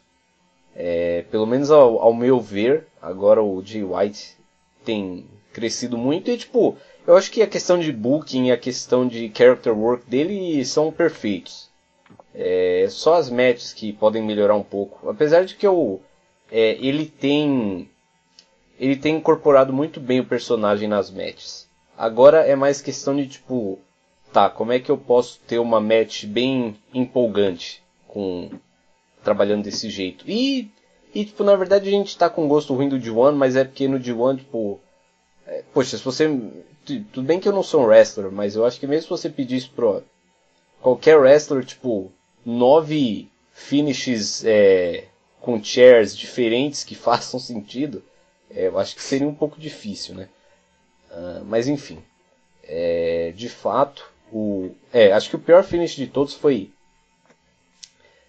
S2: É, pelo menos ao, ao, meu ver, agora o Jay White tem crescido muito e tipo, eu acho que a questão de booking e a questão de character work dele são perfeitos. É, só as matches que podem melhorar um pouco. Apesar de que eu, é, ele tem ele tem incorporado muito bem o personagem nas matches. Agora é mais questão de tipo tá, como é que eu posso ter uma match bem empolgante com trabalhando desse jeito? E, e tipo, na verdade a gente tá com gosto ruim do D1, mas é porque no D1, tipo, é, poxa, se você tudo bem que eu não sou um wrestler, mas eu acho que mesmo se você pedisse pro qualquer wrestler, tipo, nove finishes é, com chairs diferentes que façam sentido, é, eu acho que seria um pouco difícil, né? Uh, mas enfim, é, de fato, o, é, acho que o pior finish de todos foi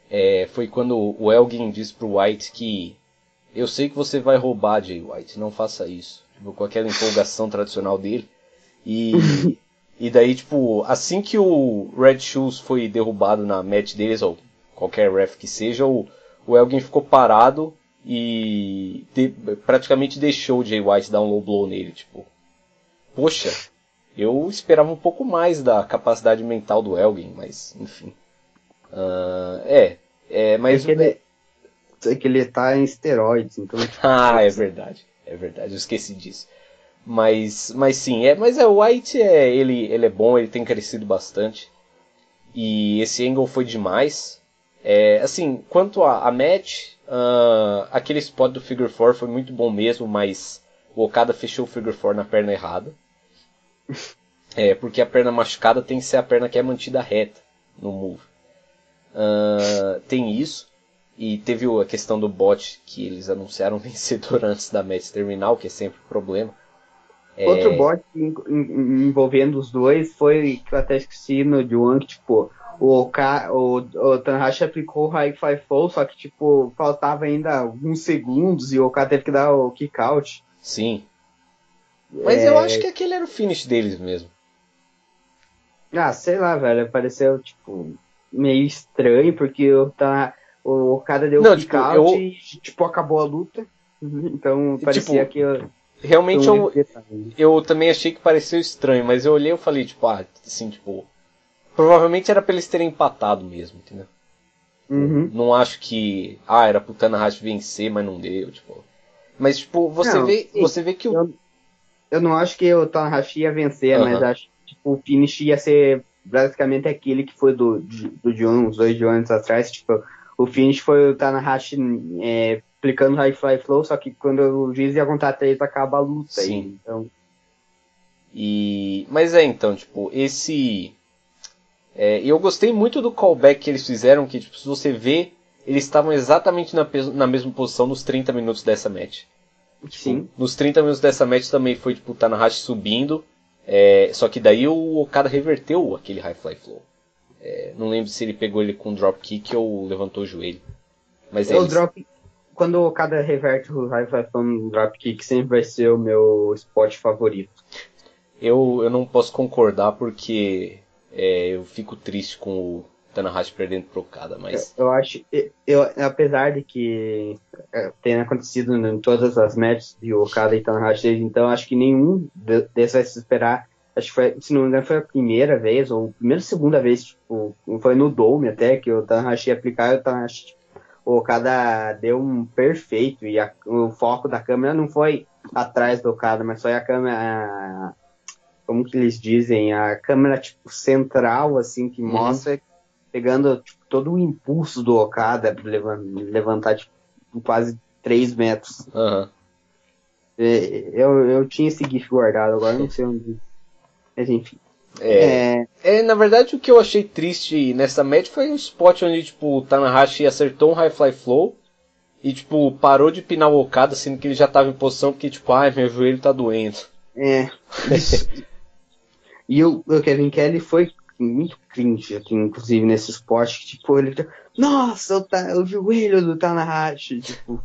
S2: é, foi quando o Elgin disse pro White que eu sei que você vai roubar Jay White, não faça isso. Tipo, com aquela empolgação tradicional dele. E, e daí, tipo, assim que o Red Shoes foi derrubado na match deles, ou qualquer ref que seja, o, o Elgin ficou parado e praticamente deixou o Jay White dar um low blow nele, tipo. Poxa, eu esperava um pouco mais da capacidade mental do Elgin, mas enfim. Uh, é, é, mas.
S1: É que, ele, é que ele tá em esteroides, então.
S2: Tipo, ah, é verdade. É verdade, eu esqueci disso. Mas, mas sim, é, mas é, o White é, ele, ele é bom, ele tem crescido bastante. E esse angle foi demais. É, assim, quanto a, a match, uh, aquele spot do Figure 4 foi muito bom mesmo, mas o Okada fechou o Figure 4 na perna errada. É, porque a perna machucada tem que ser a perna que é mantida reta no move. Uh, tem isso. E teve a questão do bot que eles anunciaram vencedor antes da match terminal, que é sempre um problema.
S1: Outro é... bot envolvendo os dois foi que eu até esqueci no de One, que tipo, o, o, o Tanahashi aplicou o High Fly Flow, só que tipo, faltava ainda alguns segundos e o Okada teve que dar o kick out.
S2: Sim. Mas é... eu acho que aquele era o finish deles mesmo.
S1: Ah, sei lá, velho. Pareceu, tipo, meio estranho, porque o, tá, o Okada deu Não, kick tipo, out eu... e, tipo, acabou a luta. Então, parecia tipo, que... Eu...
S2: Realmente eu, eu também achei que pareceu estranho, mas eu olhei e falei, tipo, ah, assim, tipo. Provavelmente era pra eles terem empatado mesmo, entendeu?
S1: Uhum.
S2: Não acho que. Ah, era pro Tanahashi vencer, mas não deu, tipo. Mas, tipo, você não, vê. Sim, você vê que o.
S1: Eu, eu, não acho que o Tanahashi ia vencer, uhum. mas acho que tipo, o finish ia ser basicamente aquele que foi do, do John, uns dois Johns atrás. Tipo, o finish foi o Tanahashi é, aplicando High Fly Flow, só que quando o juiz ia contar três, acaba a luta. Sim. Aí, então...
S2: E... Mas é, então, tipo, esse... É, eu gostei muito do callback que eles fizeram, que tipo, se você vê, eles estavam exatamente na, na mesma posição nos 30 minutos dessa match.
S1: Tipo, Sim.
S2: Nos 30 minutos dessa match também foi tipo o Tanahashi subindo, é, só que daí o Okada reverteu aquele High Fly Flow. É, não lembro se ele pegou ele com drop kick ou levantou o joelho. Mas é,
S1: o drop, quando o Okada reverte o High Fly no Dropkick, sempre vai ser o meu spot favorito.
S2: Eu, eu não posso concordar porque é, eu fico triste com o Tanahashi perdendo pro Okada, mas...
S1: Eu, eu acho, eu, apesar de que é, tenha acontecido em todas as matches de Okada e Tanahashi então, acho que nenhum desses vai se esperar. Acho que foi, se não me engano, foi a primeira vez, ou primeira segunda vez, tipo, foi no Dome até, que o Tanahashi ia aplicar e o Tanahashi tipo, o Okada deu um perfeito e a, o foco da câmera não foi atrás do Okada, mas foi a câmera, como que eles dizem, a câmera tipo central assim que uhum. mostra pegando tipo, todo o impulso do Okada levantar tipo, quase 3 metros.
S2: Uhum.
S1: Eu, eu tinha esse GIF guardado, agora não sei onde. Mas enfim.
S2: É, é... é, na verdade o que eu achei triste nessa match foi o spot onde tipo, o Tanahashi acertou um High Fly Flow e tipo, parou de pinar o Okada, sendo que ele já tava em posição porque tipo, ai, meu joelho tá doendo.
S1: É. e o, o, Kevin Kelly foi muito cringe aqui, inclusive, nesse spot, que tipo, ele nossa, o, o joelho do Tanahashi, tipo...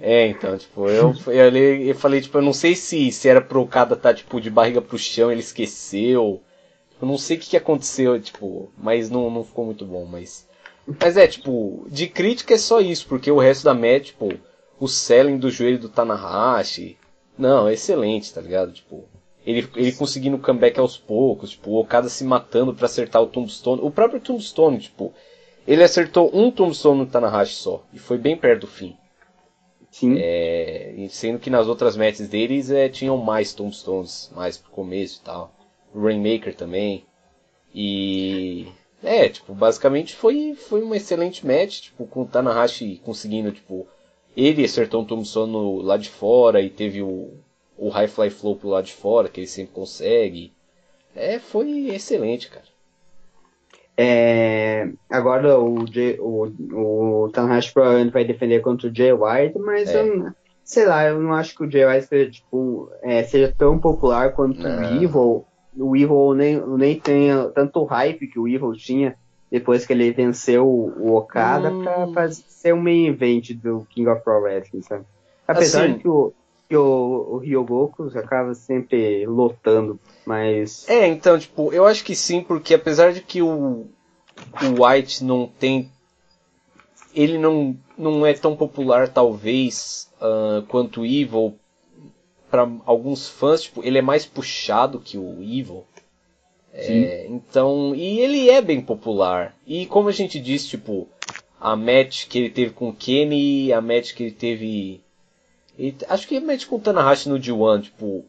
S2: É, então, tipo, eu, eu, eu falei, tipo, eu não sei se, se era pro Okada tá, tipo, de barriga pro chão, ele esqueceu. Eu não sei o que, que aconteceu, tipo, mas não, não ficou muito bom, mas. Mas é, tipo, de crítica é só isso, porque o resto da match, tipo, o selling do joelho do Tanahashi. Não, é excelente, tá ligado? Tipo, ele, ele conseguindo comeback aos poucos, tipo, o Okada se matando para acertar o Tombstone. O próprio Tombstone, tipo, ele acertou um Tombstone no Tanahashi só, e foi bem perto do fim.
S1: Sim.
S2: É, sendo que nas outras matches deles é, tinham mais tombstones, mais pro começo e tal. O Rainmaker também. E. É, tipo, basicamente foi, foi uma excelente match, tipo, com o Tanahashi conseguindo, tipo, ele acertou um tombstone no lado de fora e teve o, o High Fly Flow pro lado de fora, que ele sempre consegue. É, foi excelente, cara.
S1: É, agora o, Jay, o, o Tanahashi provavelmente vai defender contra o Jay White, mas é. eu, sei lá, eu não acho que o Jay White seja, tipo, é, seja tão popular quanto não. o Evil. O Evil nem, nem tenha tanto hype que o Evil tinha depois que ele venceu o Okada hum. pra, pra ser um main event do King of Pro Wrestling, sabe? Apesar assim, de que o, o, o Ryogoku acaba sempre lotando, mas...
S2: É, então, tipo, eu acho que sim, porque apesar de que o, o White não tem... Ele não, não é tão popular, talvez, uh, quanto o Evil, para alguns fãs, tipo, ele é mais puxado que o Evil. É, então, e ele é bem popular. E como a gente disse, tipo, a match que ele teve com o Kenny, a match que ele teve e acho que mete com o Tanahashi no D1, tipo,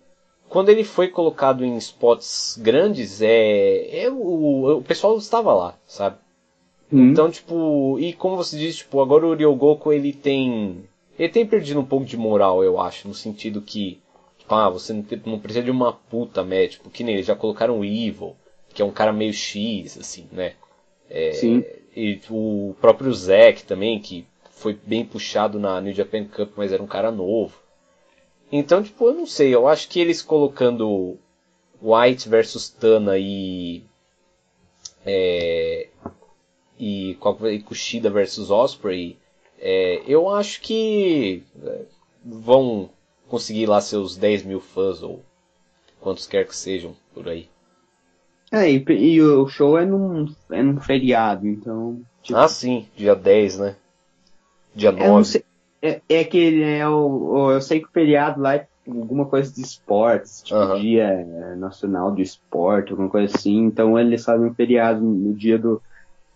S2: quando ele foi colocado em spots grandes, é, é o, o pessoal estava lá, sabe? Hum. Então, tipo, e como você disse, tipo, agora o Ryogoku ele tem ele tem perdido um pouco de moral, eu acho, no sentido que, tipo, ah, você não, tem, não precisa de uma puta match, tipo, que nem eles já colocaram o Evil, que é um cara meio X, assim, né? É,
S1: Sim.
S2: E o próprio Zack também, que foi bem puxado na New Japan Cup, mas era um cara novo. Então, tipo, eu não sei, eu acho que eles colocando White versus Tana e. É, e, e Kushida versus Osprey, é, eu acho que é, vão conseguir lá seus 10 mil fãs ou quantos quer que sejam por aí.
S1: É, e, e o show é num, é num feriado, então.
S2: Tipo... Ah, sim, dia 10, né? Dia 9.
S1: É, é que é o, o, Eu sei que o feriado lá é alguma coisa de esportes, tipo uhum. dia nacional do esporte, alguma coisa assim. Então eles fazem um feriado no dia do.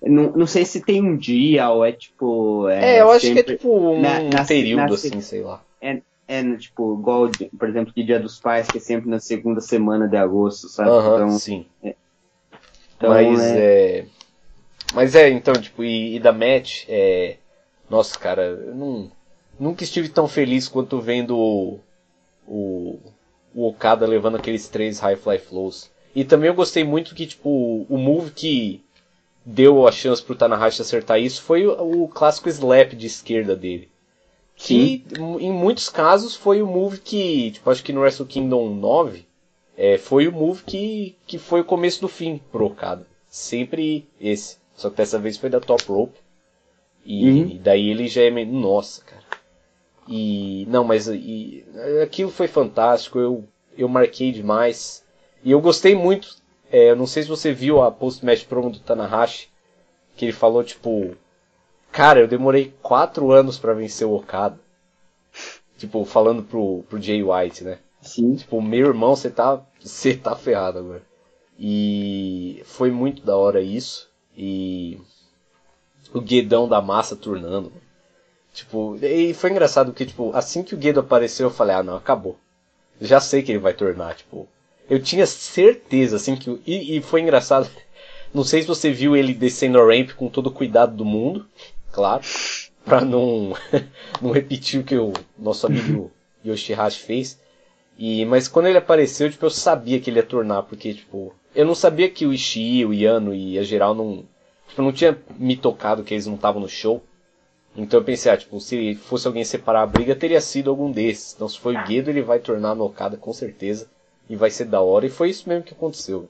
S1: Não, não sei se tem um dia ou é tipo.
S2: É, é eu acho que é tipo um na, na, período, na, assim, sei lá.
S1: É, é tipo, igual, por exemplo, de Dia dos Pais, que é sempre na segunda semana de agosto, sabe?
S2: Uhum, então, sim. É, então, Mas é... é... Mas é, então, tipo, e, e da match, é... Nossa, cara, eu não, nunca estive tão feliz quanto vendo o, o, o Okada levando aqueles três High Fly Flows. E também eu gostei muito que, tipo, o move que deu a chance pro Tanahashi acertar isso foi o, o clássico slap de esquerda dele. Que Sim. em muitos casos foi o move que, tipo, acho que no Wrestle Kingdom 9, é, foi o move que, que foi o começo do fim pro Okada. Sempre esse. Só que dessa vez foi da top rope. E, uhum. e daí ele já é meio. Nossa, cara. E. Não, mas e, aquilo foi fantástico. Eu, eu marquei demais. E eu gostei muito. É, eu não sei se você viu a post-match promo do Tanahashi. Que ele falou, tipo. Cara, eu demorei quatro anos para vencer o Okada. Tipo, falando pro, pro Jay White, né?
S1: Sim.
S2: Tipo, meu irmão, você tá, você tá ferrado agora. E foi muito da hora isso. E o Guedão da massa turnando. Tipo, e foi engraçado porque, tipo, assim que o Guedo apareceu, eu falei, ah não, acabou. Já sei que ele vai tornar, tipo. Eu tinha certeza, assim, que. E, e foi engraçado. Não sei se você viu ele descendo a ramp com todo o cuidado do mundo, claro. Pra não, não repetir o que o nosso amigo Yoshihashi fez. E, mas quando ele apareceu, tipo, eu sabia que ele ia tornar, porque, tipo, eu não sabia que o Ishii, o Yano e a geral não, tipo, não tinha me tocado que eles não estavam no show. Então eu pensei, ah, tipo, se fosse alguém separar a briga, teria sido algum desses. Então se foi o Guedo, ele vai tornar no Okada com certeza. E vai ser da hora. E foi isso mesmo que aconteceu.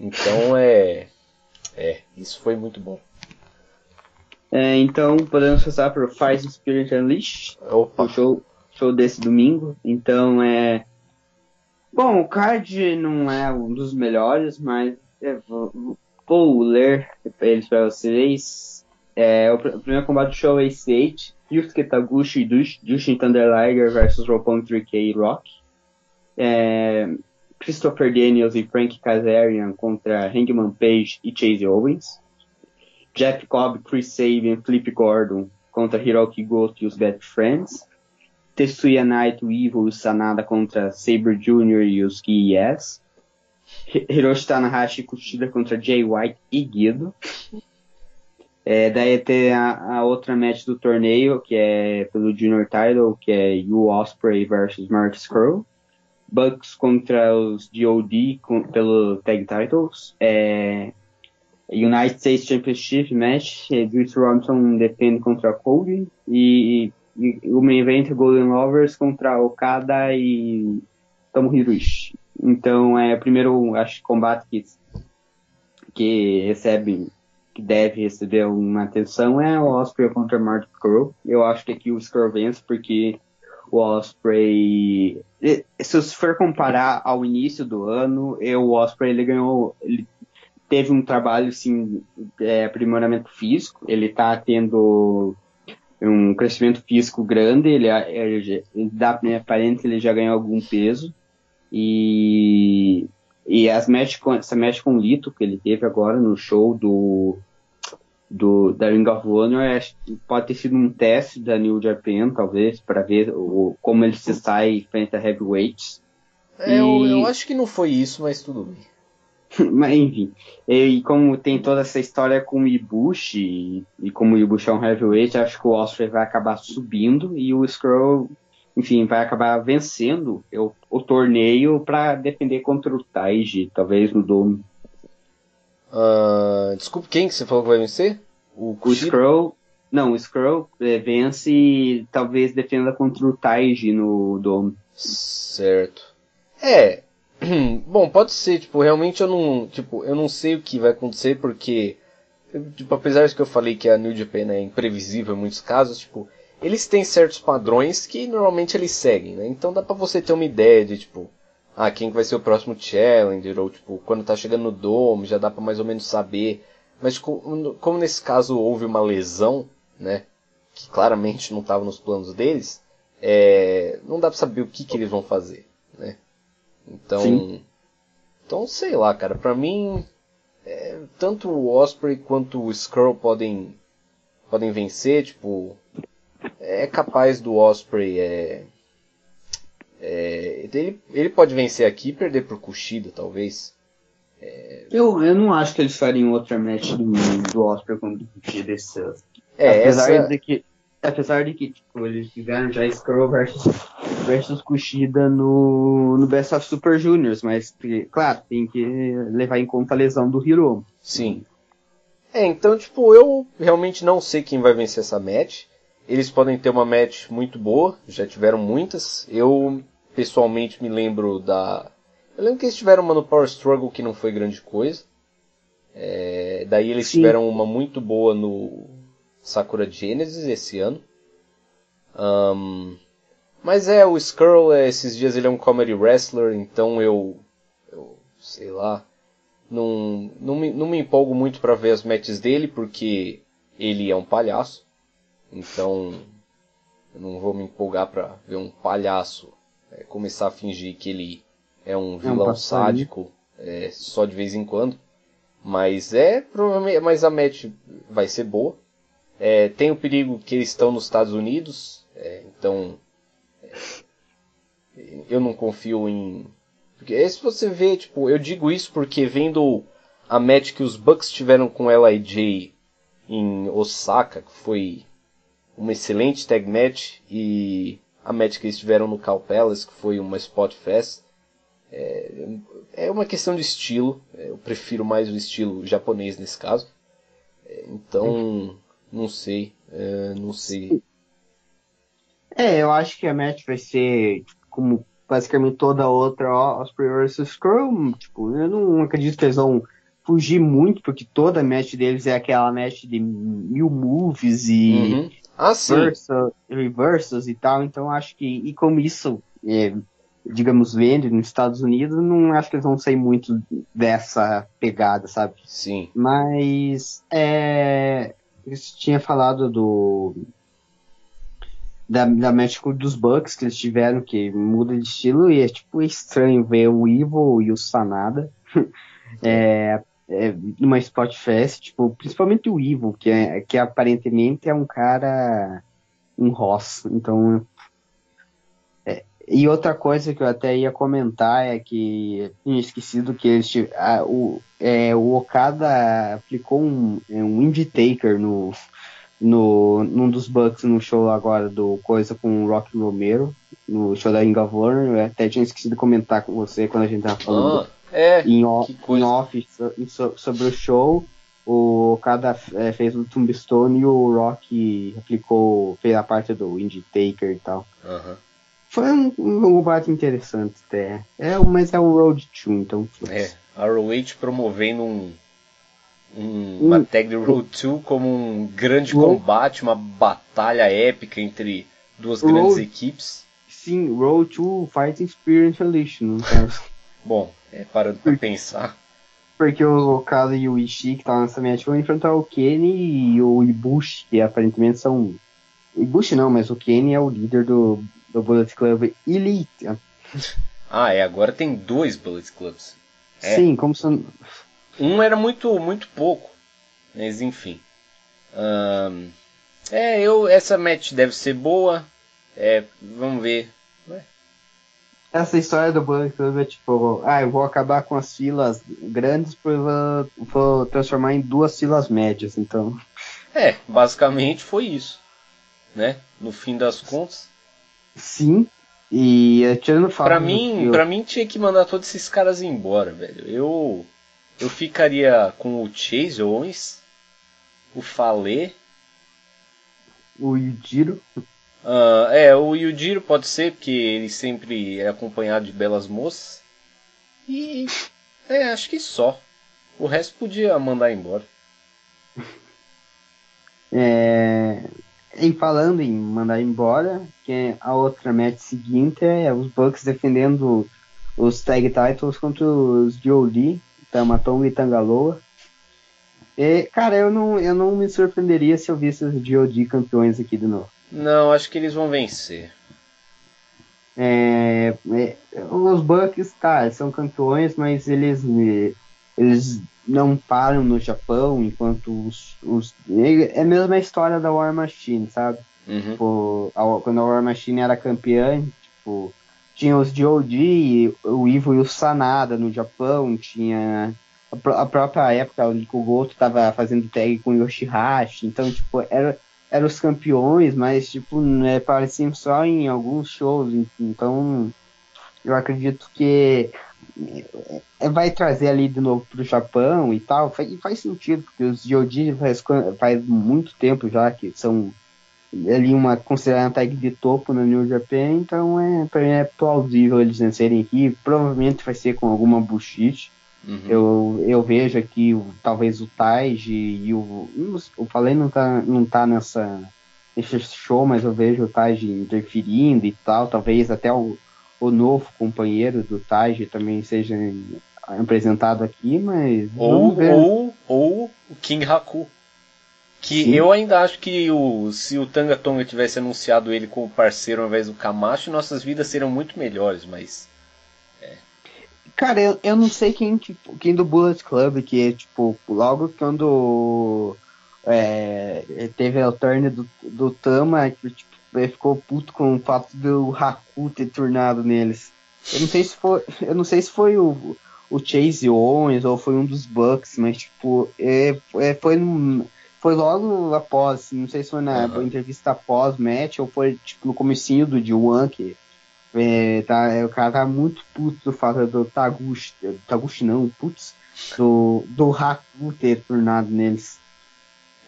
S2: Então é. É, isso foi muito bom.
S1: É, então podemos passar para o Fight Spirit Unleashed.
S2: Opa.
S1: O show show desse domingo. Então é. Bom, o card não é um dos melhores, mas é, vou, ler eles para vocês. É, o, primeiro combate do show é 8, Yusuke Taguchi e Jushin Thunder Liger versus Roppongi 3K Rock. É, Christopher Daniels e Frank Kazarian contra Hangman Page e Chase Owens. Jeff Cobb, Chris Sabin e Flip Gordon contra Hiroki Goto e os Bad Friends. Tetsuya Naito, Evil e Sanada contra Saber Jr. e os KES. Hiroshi Tanahashi e Kushida contra Jay White e Guido. É, daí tem a, a, outra match do torneio, que é pelo Junior Title, que é Yu Osprey versus Mark Skrull. Bucks contra os DOD com, pelo Tag Titles. É, United States Championship match, é, Robinson defende contra Cody. E e o main event é Golden Lovers contra Okada e Tomohiro Ishii. Então é o primeiro, acho, combate que, que recebe, que deve receber uma atenção é o Osprey contra Mark Skrull. Eu acho que aqui o Skrull vence porque o Osprey, se você for comparar ao início do ano, eu, o Osprey ele ganhou, ele teve um trabalho assim, é, aprimoramento físico. Ele tá tendo um crescimento físico grande, ele, ele, ele dá né, aparente ele já ganhou algum peso e e as match com, essa match com o Lito que ele teve agora no show do do da Ring of Honor é, pode ter sido um teste da New Japan talvez para ver o, como ele se sai frente a heavyweights.
S2: É, e... eu, eu acho que não foi isso mas tudo bem.
S1: Mas enfim, e como tem toda essa história com o Ibushi, e, e como o Ibushi é um heavyweight, acho que o Osprey vai acabar subindo e o Skrull, enfim, vai acabar vencendo o, o torneio para defender contra o Taiji, talvez no Dome.
S2: Uh, desculpe, quem que você falou que vai vencer?
S1: O, o Skrull, Não, o Skrull é, vence e talvez defenda contra o Taiji no Dome.
S2: Certo. É. Bom, pode ser, tipo, realmente eu não. Tipo, eu não sei o que vai acontecer porque. Tipo, apesar de que eu falei que a New Japan é imprevisível em muitos casos, tipo, eles têm certos padrões que normalmente eles seguem, né? Então dá pra você ter uma ideia de, tipo, ah, quem vai ser o próximo Challenger, ou tipo, quando tá chegando no Dome, já dá pra mais ou menos saber. Mas como nesse caso houve uma lesão, né? Que claramente não estava nos planos deles, é, não dá pra saber o que, que eles vão fazer, né? Então. Sim. Então, sei lá, cara, pra mim. É, tanto o Osprey quanto o Skrull podem. podem vencer, tipo. É capaz do Osprey é, é, ele, ele pode vencer aqui e perder pro Kushida, talvez.
S1: É... Eu, eu não acho que eles fariam outra match do, do Osprey contra o Kushida esse.
S2: É, apesar essa...
S1: de que apesar de que tipo, eles fizeram já Skrull versus, versus Kushida no, no Best of Super Juniors, mas claro, tem que levar em conta a lesão do Hiro.
S2: Sim. É, então, tipo, eu realmente não sei quem vai vencer essa match. Eles podem ter uma match muito boa, já tiveram muitas. Eu pessoalmente me lembro da. Eu lembro que eles tiveram uma no Power Struggle que não foi grande coisa. É... Daí eles Sim. tiveram uma muito boa no Sakura Genesis esse ano. Um... Mas é, o Skrull, é, esses dias ele é um comedy wrestler, então eu. Eu sei lá. Não, não, me, não me empolgo muito para ver as matches dele, porque ele é um palhaço. Então, eu não vou me empolgar para ver um palhaço é, começar a fingir que ele é um vilão é um sádico é, só de vez em quando. Mas é provavelmente, mas a match vai ser boa. É, tem o perigo que eles estão nos Estados Unidos, é, então é, eu não confio em. Porque se você vê, tipo, eu digo isso porque vendo a match que os Bucks tiveram com L.I.J. em Osaka, que foi uma excelente tag match e a match que eles tiveram no Cal Palace, que foi uma Spot Fest. É, é uma questão de estilo, é, eu prefiro mais o estilo japonês nesse caso. É, então, não sei, é, não sei.
S1: É, eu acho que a match vai ser como basicamente toda outra Osprey vs Scrum. Tipo, eu não acredito que eles vão fugir muito, porque toda match deles é aquela match de mil moves e
S2: uhum. Ah,
S1: versa, reversos e tal, então acho que, e como isso, é, digamos, vende nos Estados Unidos, não acho que eles vão sair muito dessa pegada, sabe?
S2: Sim.
S1: Mas, é, eles tinha falado do, da, da México dos Bucks que eles tiveram, que muda de estilo, e é tipo estranho ver o Evil e o Sanada. é, é, numa Spotfest, tipo, principalmente o Ivo, que, é, que aparentemente é um cara um Ross, então é, e outra coisa que eu até ia comentar é que tinha esquecido que eles a, o, é, o Okada aplicou um, é, um Indie Taker no, no num dos Bucks no show agora do Coisa com o Rock Romero, no show da Ring of eu até tinha esquecido de comentar com você quando a gente tava falando.
S2: Ah é,
S1: em, off, em off sobre o show. O cada é, fez o Tombstone e o Rock aplicou, fez a parte do Indie Taker e tal.
S2: Uhum.
S1: Foi um, um combate interessante até. É, mas é o Road 2, então.
S2: É, a ROH promovendo um, um, uma tag de Road 2 como um grande combate, uma batalha épica entre duas Road, grandes equipes.
S1: Sim, Road 2 Fighting Experience Edition, no caso.
S2: Bom, é, parando pra pensar.
S1: Porque o Okada e o Ishii, que estavam nessa match, vão enfrentar o Kenny e o Ibushi, que aparentemente são. Ibushi não, mas o Kenny é o líder do, do Bullet Club Elite.
S2: Ah, é, agora tem dois Bullet Clubs.
S1: É. Sim, como são.
S2: Um era muito, muito pouco. Mas enfim. Um, é, eu, essa match deve ser boa. É, vamos ver
S1: essa história do Bullet Club é tipo, ah, eu vou acabar com as filas grandes vou, vou transformar em duas filas médias, então.
S2: É, basicamente foi isso, né? No fim das contas.
S1: Sim. E eh, tirando fato.
S2: Pra mim, para mim tinha que mandar todos esses caras embora, velho. Eu eu ficaria com o Chase Owens, o Falê
S1: o Yujiro.
S2: Uh, é, o Yujiro pode ser, porque ele sempre é acompanhado de belas moças. E. É, acho que só. O resto podia mandar embora.
S1: É, em falando em mandar embora, que a outra match seguinte é os Bucks defendendo os tag titles contra os Jolie, Tamatonga e Tangaloa. E, cara, eu não, eu não me surpreenderia se eu visse os GOD campeões aqui de novo.
S2: Não, acho que eles vão vencer.
S1: É, é, os Bucks, tá, são campeões, mas eles, eles não param no Japão, enquanto os, os. É a mesma história da War Machine, sabe?
S2: Uhum.
S1: Tipo, a, quando a War Machine era campeã, tipo, tinha os GOD, o Ivo e o Sanada no Japão, tinha a, a própria época o o Goto tava fazendo tag com o Yoshihashi, então, tipo, era, eram os campeões, mas, tipo, né, só em alguns shows, então eu acredito que é, vai trazer ali de novo pro Japão e tal, faz, faz sentido, porque os Jodi faz, faz muito tempo já que são ali uma considerada tag de topo no New Japan, então é, pra mim é plausível eles vencerem aqui, provavelmente vai ser com alguma bullshit. Uhum. Eu, eu vejo aqui o, talvez o Taiji e o. O Falei não tá, não tá nessa, nesse show, mas eu vejo o Taiji interferindo e tal, talvez até o, o novo companheiro do Taiji também seja apresentado aqui, mas.
S2: Ou, ou, ou o King Haku. Que Sim. eu ainda acho que o, se o Tanga Tonga tivesse anunciado ele como parceiro ao invés do Camacho, nossas vidas seriam muito melhores, mas. É.
S1: Cara, eu, eu não sei quem, tipo, quem do Bullet Club, que é tipo, logo quando é, teve a turn do, do Tama, que, tipo, ele ficou puto com o fato do Haku ter turnado neles. Eu não sei se foi. Eu não sei se foi o, o Chase Owens ou foi um dos Bucks, mas tipo, é, é, foi, foi logo após, não sei se foi na uhum. entrevista após match ou foi tipo no comecinho do D1 que é, tá, é, o cara tá muito puto do fato do Taguchi, Taguchi não, putz, do, do Haku ter turnado neles.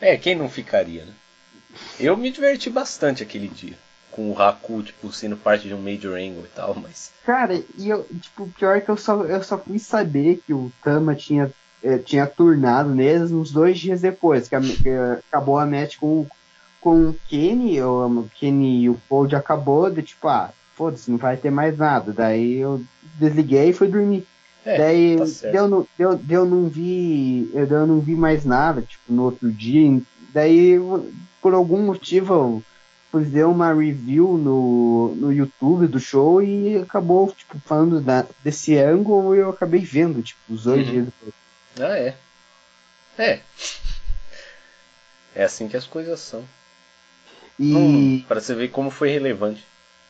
S2: É, quem não ficaria, né? Eu me diverti bastante aquele dia. Com o Haku, tipo, sendo parte de um Major Angle e tal, mas.
S1: Cara, e eu, tipo, pior que eu só, eu só fui saber que o Tama tinha, eh, tinha turnado neles uns dois dias depois, que, a, que acabou a match com, com o Kenny, o Kenny e o Cold acabou, de tipo, ah, foda-se, não vai ter mais nada. Daí eu desliguei e fui dormir. É, Daí tá não vi. Eu, eu não vi mais nada, tipo, no outro dia. Daí por algum motivo eu fazer uma review no, no YouTube do show e acabou tipo, falando da, desse ângulo e eu acabei vendo, tipo, os dois uhum. dias depois.
S2: Ah, é. É. É assim que as coisas são. E. Hum, para você ver como foi relevante.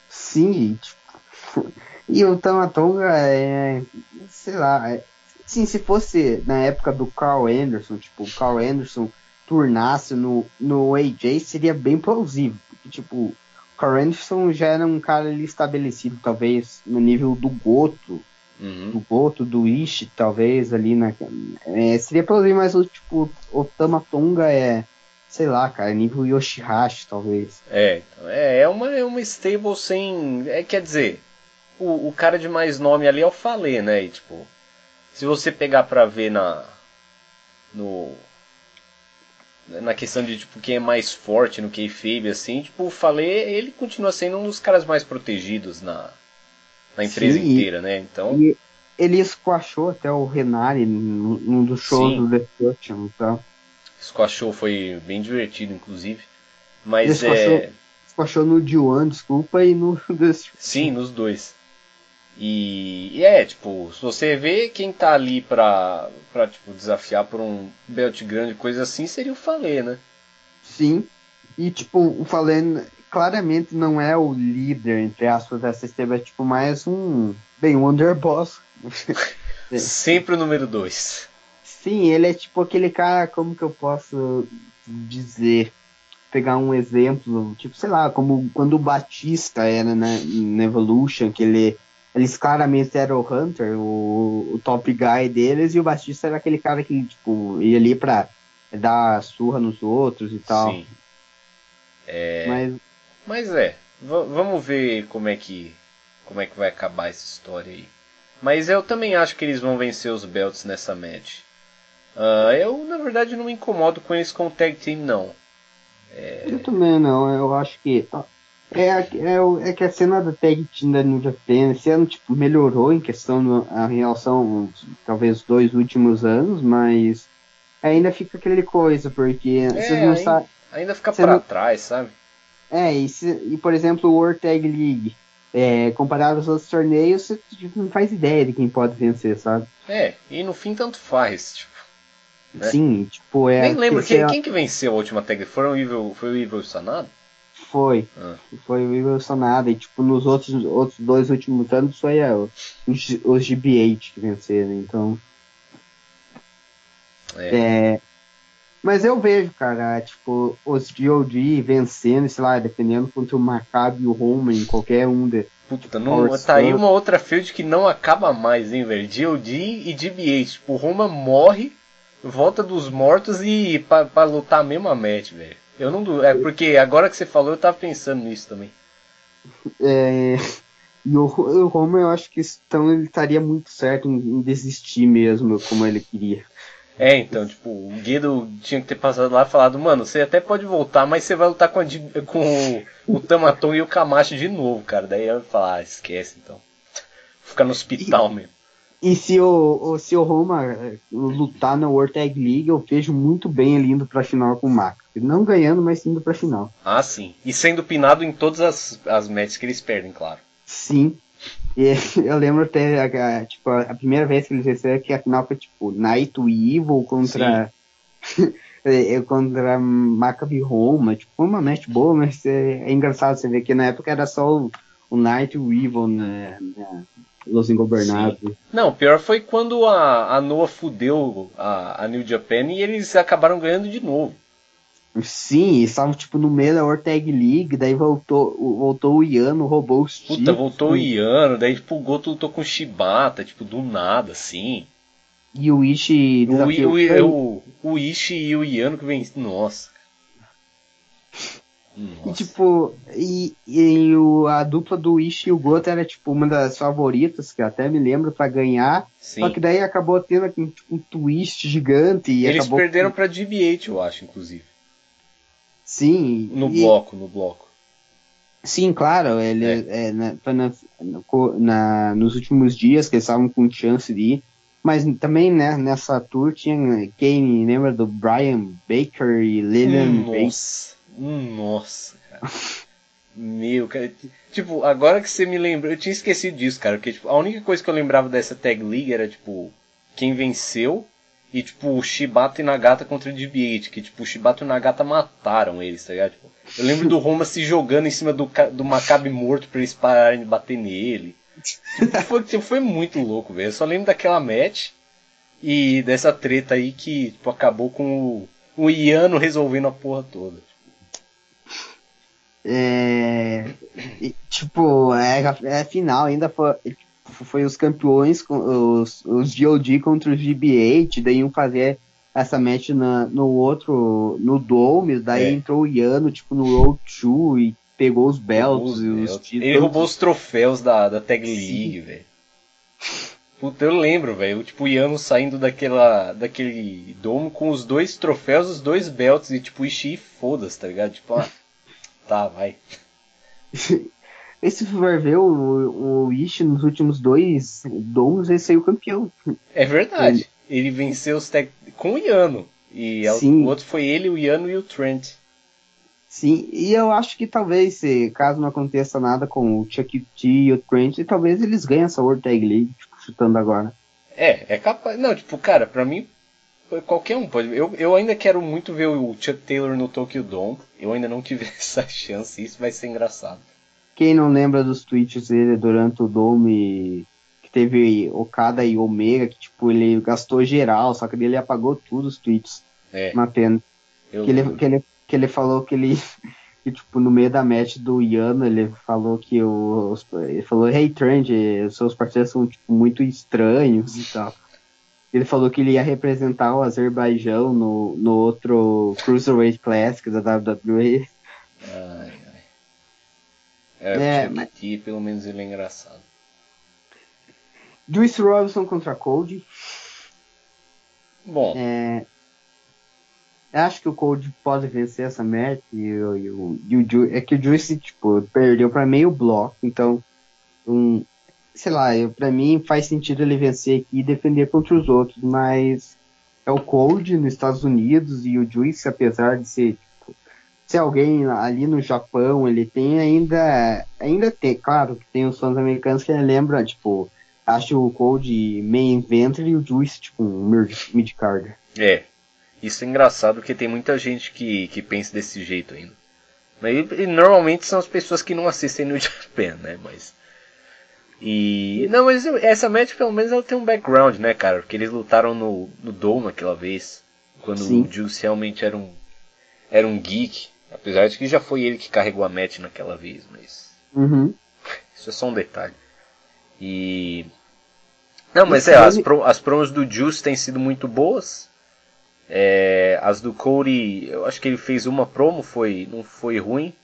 S1: Sim, tipo. E o Tamatonga é. Sei lá. É, sim, se fosse na época do Carl Anderson, tipo, o Carl Anderson turnasse no, no AJ seria bem plausível. Porque, tipo, o Carl Anderson já era um cara ali estabelecido, talvez, no nível do Goto. Uhum. Do Goto, do Ishi, talvez, ali na. É, seria plausível, mas o tipo, o Tamatonga é. Sei lá, cara, nível Yoshihashi, talvez.
S2: É, então, é, é uma, é uma stable sem. É, quer dizer, o, o cara de mais nome ali é o Falê, né? E, tipo, se você pegar pra ver na. No, na questão de tipo quem é mais forte no kayfabe assim, tipo, o Falei, ele continua sendo um dos caras mais protegidos na, na empresa Sim, inteira, né? Então,
S1: ele squashou até o Renari num dos shows Sim. do Destruction, então.
S2: Squashou foi bem divertido inclusive. Mas
S1: é squashou no D1, desculpa, e no.
S2: Sim, nos dois. E, e, é, tipo, se você vê quem tá ali pra, pra tipo, desafiar por um belt grande, coisa assim, seria o Falê, né?
S1: Sim. E, tipo, o Falê claramente não é o líder, entre aspas, dessa esteve, é tipo mais um. Bem, um underboss.
S2: Sempre o número 2.
S1: Sim, ele é tipo aquele cara, como que eu posso dizer? Pegar um exemplo, tipo, sei lá, como quando o Batista era na, na Evolution, que ele eles claramente eram o Hunter, o, o top guy deles, e o Batista era aquele cara que, tipo, ia ali pra dar surra nos outros e tal. Sim.
S2: É, mas... mas é, vamos ver como é que como é que vai acabar essa história aí. Mas eu também acho que eles vão vencer os belts nessa match. Uh, eu, na verdade, não me incomodo com eles com o tag team, não.
S1: É... Eu também não, eu acho que. É, é, é que a cena da tag team da New Japan esse ano tipo, melhorou em questão do, em relação talvez dois últimos anos, mas ainda fica aquele coisa, porque
S2: é, vocês não ainda, ainda fica para não... trás, sabe?
S1: É, e, se, e por exemplo o World Tag League, é, comparado aos outros torneios, você tipo, não faz ideia de quem pode vencer, sabe?
S2: É, e no fim tanto faz, tipo.
S1: Né? Sim, tipo, é.
S2: Nem lembro quem, quem que venceu a última tag. Foram o Evil, foi o Evil Sanado?
S1: Foi. Ah. Foi o Evil Sanado. E tipo, nos outros, outros dois últimos anos foi a, os, os GB8 que venceram, então. É. é. Mas eu vejo, cara, tipo, os GOD vencendo, sei lá, dependendo contra o Maccabi e o Roman, qualquer um de.
S2: Puta, não, tá aí uma outra field que não acaba mais, hein, velho? GOD e DBA. Tipo, o Roman morre, volta dos mortos e pra, pra lutar a mesma match, velho. Eu não. É porque agora que você falou, eu tava pensando nisso também.
S1: É. E o, o Roman, eu acho que então ele estaria muito certo em, em desistir mesmo, como ele queria.
S2: É, então, tipo, o Guido tinha que ter passado lá e falado, mano, você até pode voltar, mas você vai lutar com, a, com o, o Tamaton e o Camacho de novo, cara. Daí eu ia falar, ah, esquece então. Ficar no hospital
S1: e,
S2: mesmo.
S1: E se o, o, se o Roma eh, lutar na World Tag League, eu vejo muito bem ele indo pra final com o Max. Não ganhando, mas indo pra final.
S2: Ah, sim. E sendo pinado em todas as, as matches que eles perdem, claro.
S1: Sim. E eu lembro até, a, tipo, a primeira vez que eles receberam que a final foi tipo Night Evil contra. É, contra Maccabi Roma. Tipo, foi uma match boa, mas é, é, engraçado você ver que na época era só o, o Night Evil, né, né, Los Ingobernados.
S2: Não, pior foi quando a, a Noah fudeu a, a New Japan e eles acabaram ganhando de novo.
S1: Sim, estavam tipo no meio da World Tag League, daí voltou, voltou o Iano, roubou os
S2: Puta, títulos. voltou o Iano, daí tipo, o Goto lutou com o Shibata, tipo, do nada, assim.
S1: E o Ishi
S2: o, o, o, o Ishi e o Iano que vem. Nossa.
S1: Nossa. E, tipo, e, e o, a dupla do Ishi e o Goto era tipo uma das favoritas, que eu até me lembro, para ganhar. Sim. Só que daí acabou tendo tipo, um twist gigante. E
S2: Eles
S1: acabou...
S2: perderam pra DB8, eu acho, inclusive.
S1: Sim.
S2: No e... bloco, no bloco.
S1: Sim, claro. Ele, é. É, na, na, na, nos últimos dias que eles estavam com chance de ir. Mas também né, nessa tour tinha quem lembra do Brian Baker e Lillian
S2: Nossa, Baker. Nossa, cara. Meu, cara. Tipo, agora que você me lembra, eu tinha esquecido disso, cara. Porque tipo, a única coisa que eu lembrava dessa tag league era tipo quem venceu e, tipo, o Shibata e Nagata contra o DB8, que, tipo, o Shibata e o Nagata mataram eles, tá ligado? Tipo, eu lembro do Roma se jogando em cima do, do Maccabi morto pra eles pararem de bater nele. Tipo, foi, tipo, foi muito louco, velho. Eu só lembro daquela match e dessa treta aí que, tipo, acabou com o, o Iano resolvendo a porra toda.
S1: É. Tipo, é, é final, ainda foi foi os campeões, os, os GOD contra os GB8, daí iam fazer essa match na, no outro, no Dome, daí é. entrou o Yano, tipo, no Road 2 e pegou os belts e os títulos.
S2: Ele roubou os troféus da, da Tag League, velho. Puta, eu lembro, velho. Tipo, o Yano saindo daquela, daquele domo com os dois troféus, os dois belts e tipo, Ishii foda-se, tá ligado? Tipo, ah, tá, vai.
S1: E se for ver, o, o Ishi nos últimos dois domos, ele saiu campeão.
S2: É verdade. Ele, ele venceu os tec... com o Yano. E Sim. o outro foi ele, o Yano e o Trent.
S1: Sim, e eu acho que talvez, se, caso não aconteça nada com o Chuck T e o Trent, talvez eles ganhem essa World Tag League, tipo, chutando agora.
S2: É, é capaz. Não, tipo, cara, pra mim, qualquer um pode. Eu, eu ainda quero muito ver o Chuck Taylor no Tokyo Dome. Eu ainda não tive essa chance, isso vai ser engraçado.
S1: Quem não lembra dos tweets dele durante o Dome que teve Okada e Omega, que tipo, ele gastou geral, só que ele apagou tudo os tweets. É. Uma pena. que, ele, que, ele, que ele falou que ele. Que, tipo, no meio da match do Yano, ele falou que o. Ele falou, hey Trent, seus parceiros são tipo, muito estranhos e tal. Ele falou que ele ia representar o Azerbaijão no, no outro Cruiserweight Classic da WWE.
S2: Ai, ai. É, é mas... pelo menos ele é engraçado.
S1: Juice Robinson contra Cold.
S2: Bom.
S1: É, acho que o Cold pode vencer essa match e, e, e, e o é que o Juice tipo perdeu para meio bloco, então um, sei lá, para mim faz sentido ele vencer aqui e defender contra os outros, mas é o Cold nos Estados Unidos e o Juice, apesar de ser tipo, ser alguém ali no Japão, ele tem ainda ainda tem, claro que tem os fãs americanos que lembram, tipo, acho o Cold main event e o Juice tipo um mid card.
S2: É. Isso é engraçado porque tem muita gente que, que pensa desse jeito ainda. Mas, e, normalmente são as pessoas que não assistem no Japan, né? Mas. E. Não, mas essa match pelo menos ela tem um background, né, cara? Porque eles lutaram no, no Dome aquela vez. Quando Sim. o Juice realmente era um. Era um geek. Apesar de que já foi ele que carregou a match naquela vez, mas.
S1: Uhum.
S2: Isso é só um detalhe. E. Não, mas é, as, pro, as promos do Juice têm sido muito boas. É, as do Cody, eu acho que ele fez uma promo, foi, não foi ruim.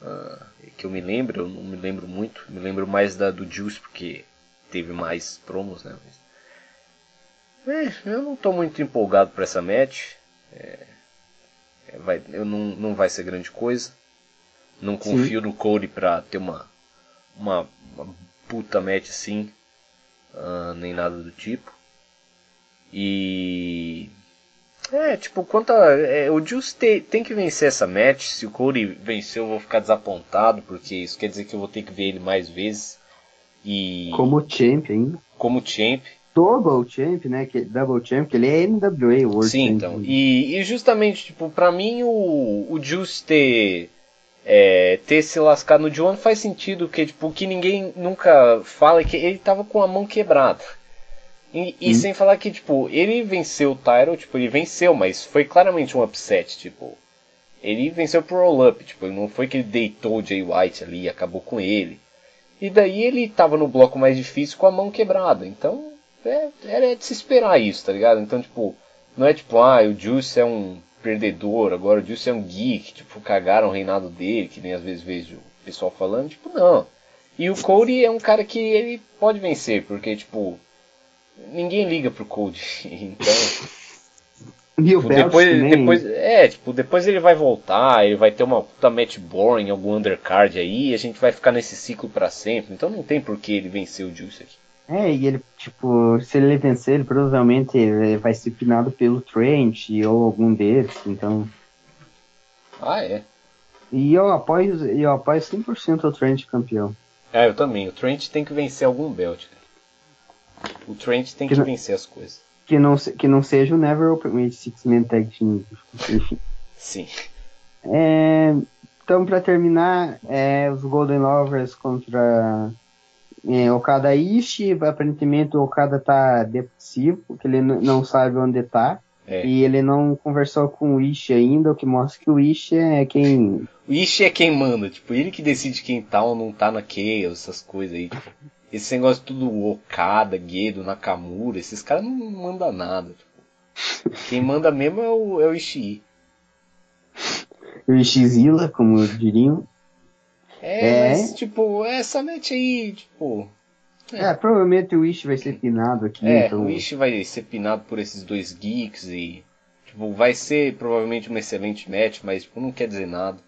S2: Uh, que eu me lembro, eu não me lembro muito. Me lembro mais da do Juice porque teve mais promos, né? Mas, eu não estou muito empolgado para essa match. É, é, vai, eu não, não vai ser grande coisa. Não confio Sim. no Cody para ter uma, uma, uma puta match assim. Uh, nem nada do tipo. E é, tipo, quanto a, é, o Juice te, tem que vencer essa match. Se o Cody vencer, eu vou ficar desapontado, porque isso quer dizer que eu vou ter que ver ele mais vezes. E
S1: como champ ainda.
S2: Como champ.
S1: Double champ, né? Que, double champ, que ele é NWA World
S2: Sim, champ. então. E, e justamente, tipo, pra mim o, o Juice ter é, ter se lascado no John faz sentido, porque tipo, que ninguém nunca fala é que ele tava com a mão quebrada. E, e sem falar que, tipo, ele venceu o Tyro, tipo, ele venceu, mas foi claramente um upset, tipo. Ele venceu pro roll-up, tipo, não foi que ele deitou o Jay White ali e acabou com ele. E daí ele tava no bloco mais difícil com a mão quebrada. Então, é, era de se esperar isso, tá ligado? Então, tipo, não é tipo, ah, o Juice é um perdedor, agora o Juice é um geek, tipo, cagaram o reinado dele, que nem às vezes vejo o pessoal falando, tipo, não. E o Cody é um cara que ele pode vencer, porque, tipo, ninguém liga pro Cold. Então. tipo, depois, depois, é, tipo, depois ele vai voltar, ele vai ter uma puta match boring, algum undercard aí, e a gente vai ficar nesse ciclo para sempre. Então não tem por que ele vencer o Juice aqui.
S1: É, e ele, tipo, se ele vencer, ele provavelmente vai ser pinado pelo Trent ou algum deles, então.
S2: Ah, é.
S1: E eu apoio, eu apoio 100% o Trent campeão.
S2: É, eu também. O Trent tem que vencer algum belt. O Trent tem que, que vencer as coisas.
S1: Que não, que não seja o Never Ultimate Six-Man Tag Team.
S2: Sim.
S1: É, então, para terminar, é, os Golden Lovers contra é, Okada Ishi. Aparentemente, o Okada tá depressivo, porque ele não sabe onde tá. É. E ele não conversou com o Ishi ainda, o que mostra que o Ishi é quem.
S2: O Ishi é quem manda, tipo, ele que decide quem tá ou não tá na Chaos, essas coisas aí. Tipo. Esse negócio tudo Okada, Gedo, Nakamura, esses caras não mandam nada. Tipo. Quem manda mesmo é o, é o Ishii.
S1: O Ishizila, como diriam.
S2: É, é, mas tipo, essa net aí, tipo.
S1: É. é, provavelmente o Ishi vai ser pinado aqui.
S2: É, então... o Ishi vai ser pinado por esses dois geeks e. Tipo, vai ser provavelmente uma excelente match, mas tipo, não quer dizer nada.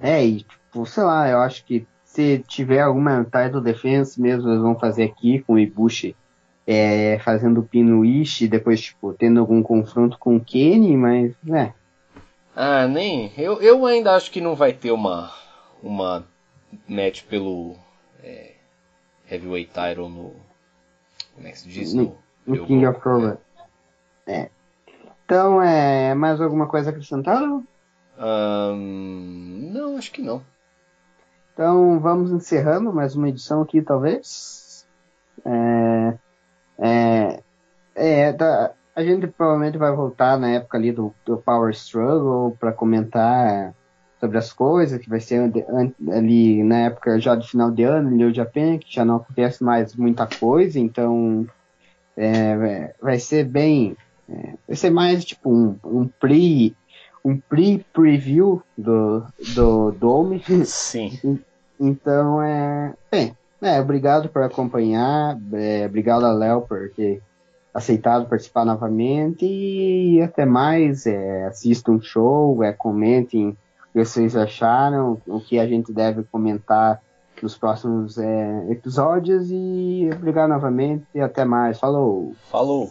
S1: É, e tipo, sei lá, eu acho que se tiver alguma title defense mesmo, eles vão fazer aqui com o Ibushi é, fazendo o pino Ishi, depois, tipo, tendo algum confronto com o Kenny, mas, né.
S2: Ah, nem. Eu, eu ainda acho que não vai ter uma, uma match pelo é, Heavyweight Title no. Como é que se diz?
S1: No, no, no King of Pro É. Então, é, mais alguma coisa acrescentada?
S2: Um, não, acho que não.
S1: Então vamos encerrando mais uma edição aqui, talvez. É, é, é, tá, a gente provavelmente vai voltar na época ali do, do Power Struggle para comentar sobre as coisas, que vai ser ali na época já de final de ano, New Japan, que já não acontece mais muita coisa, então é, vai ser bem. É, vai ser mais tipo um, um pre um pre-preview do, do Dome.
S2: Sim.
S1: Então, é. Bem, é, obrigado por acompanhar. É, obrigado a Léo por ter aceitado participar novamente. E até mais. É, assistam um show, é, comentem o que vocês acharam, o que a gente deve comentar nos próximos é, episódios. E obrigado novamente e até mais. Falou!
S2: Falou!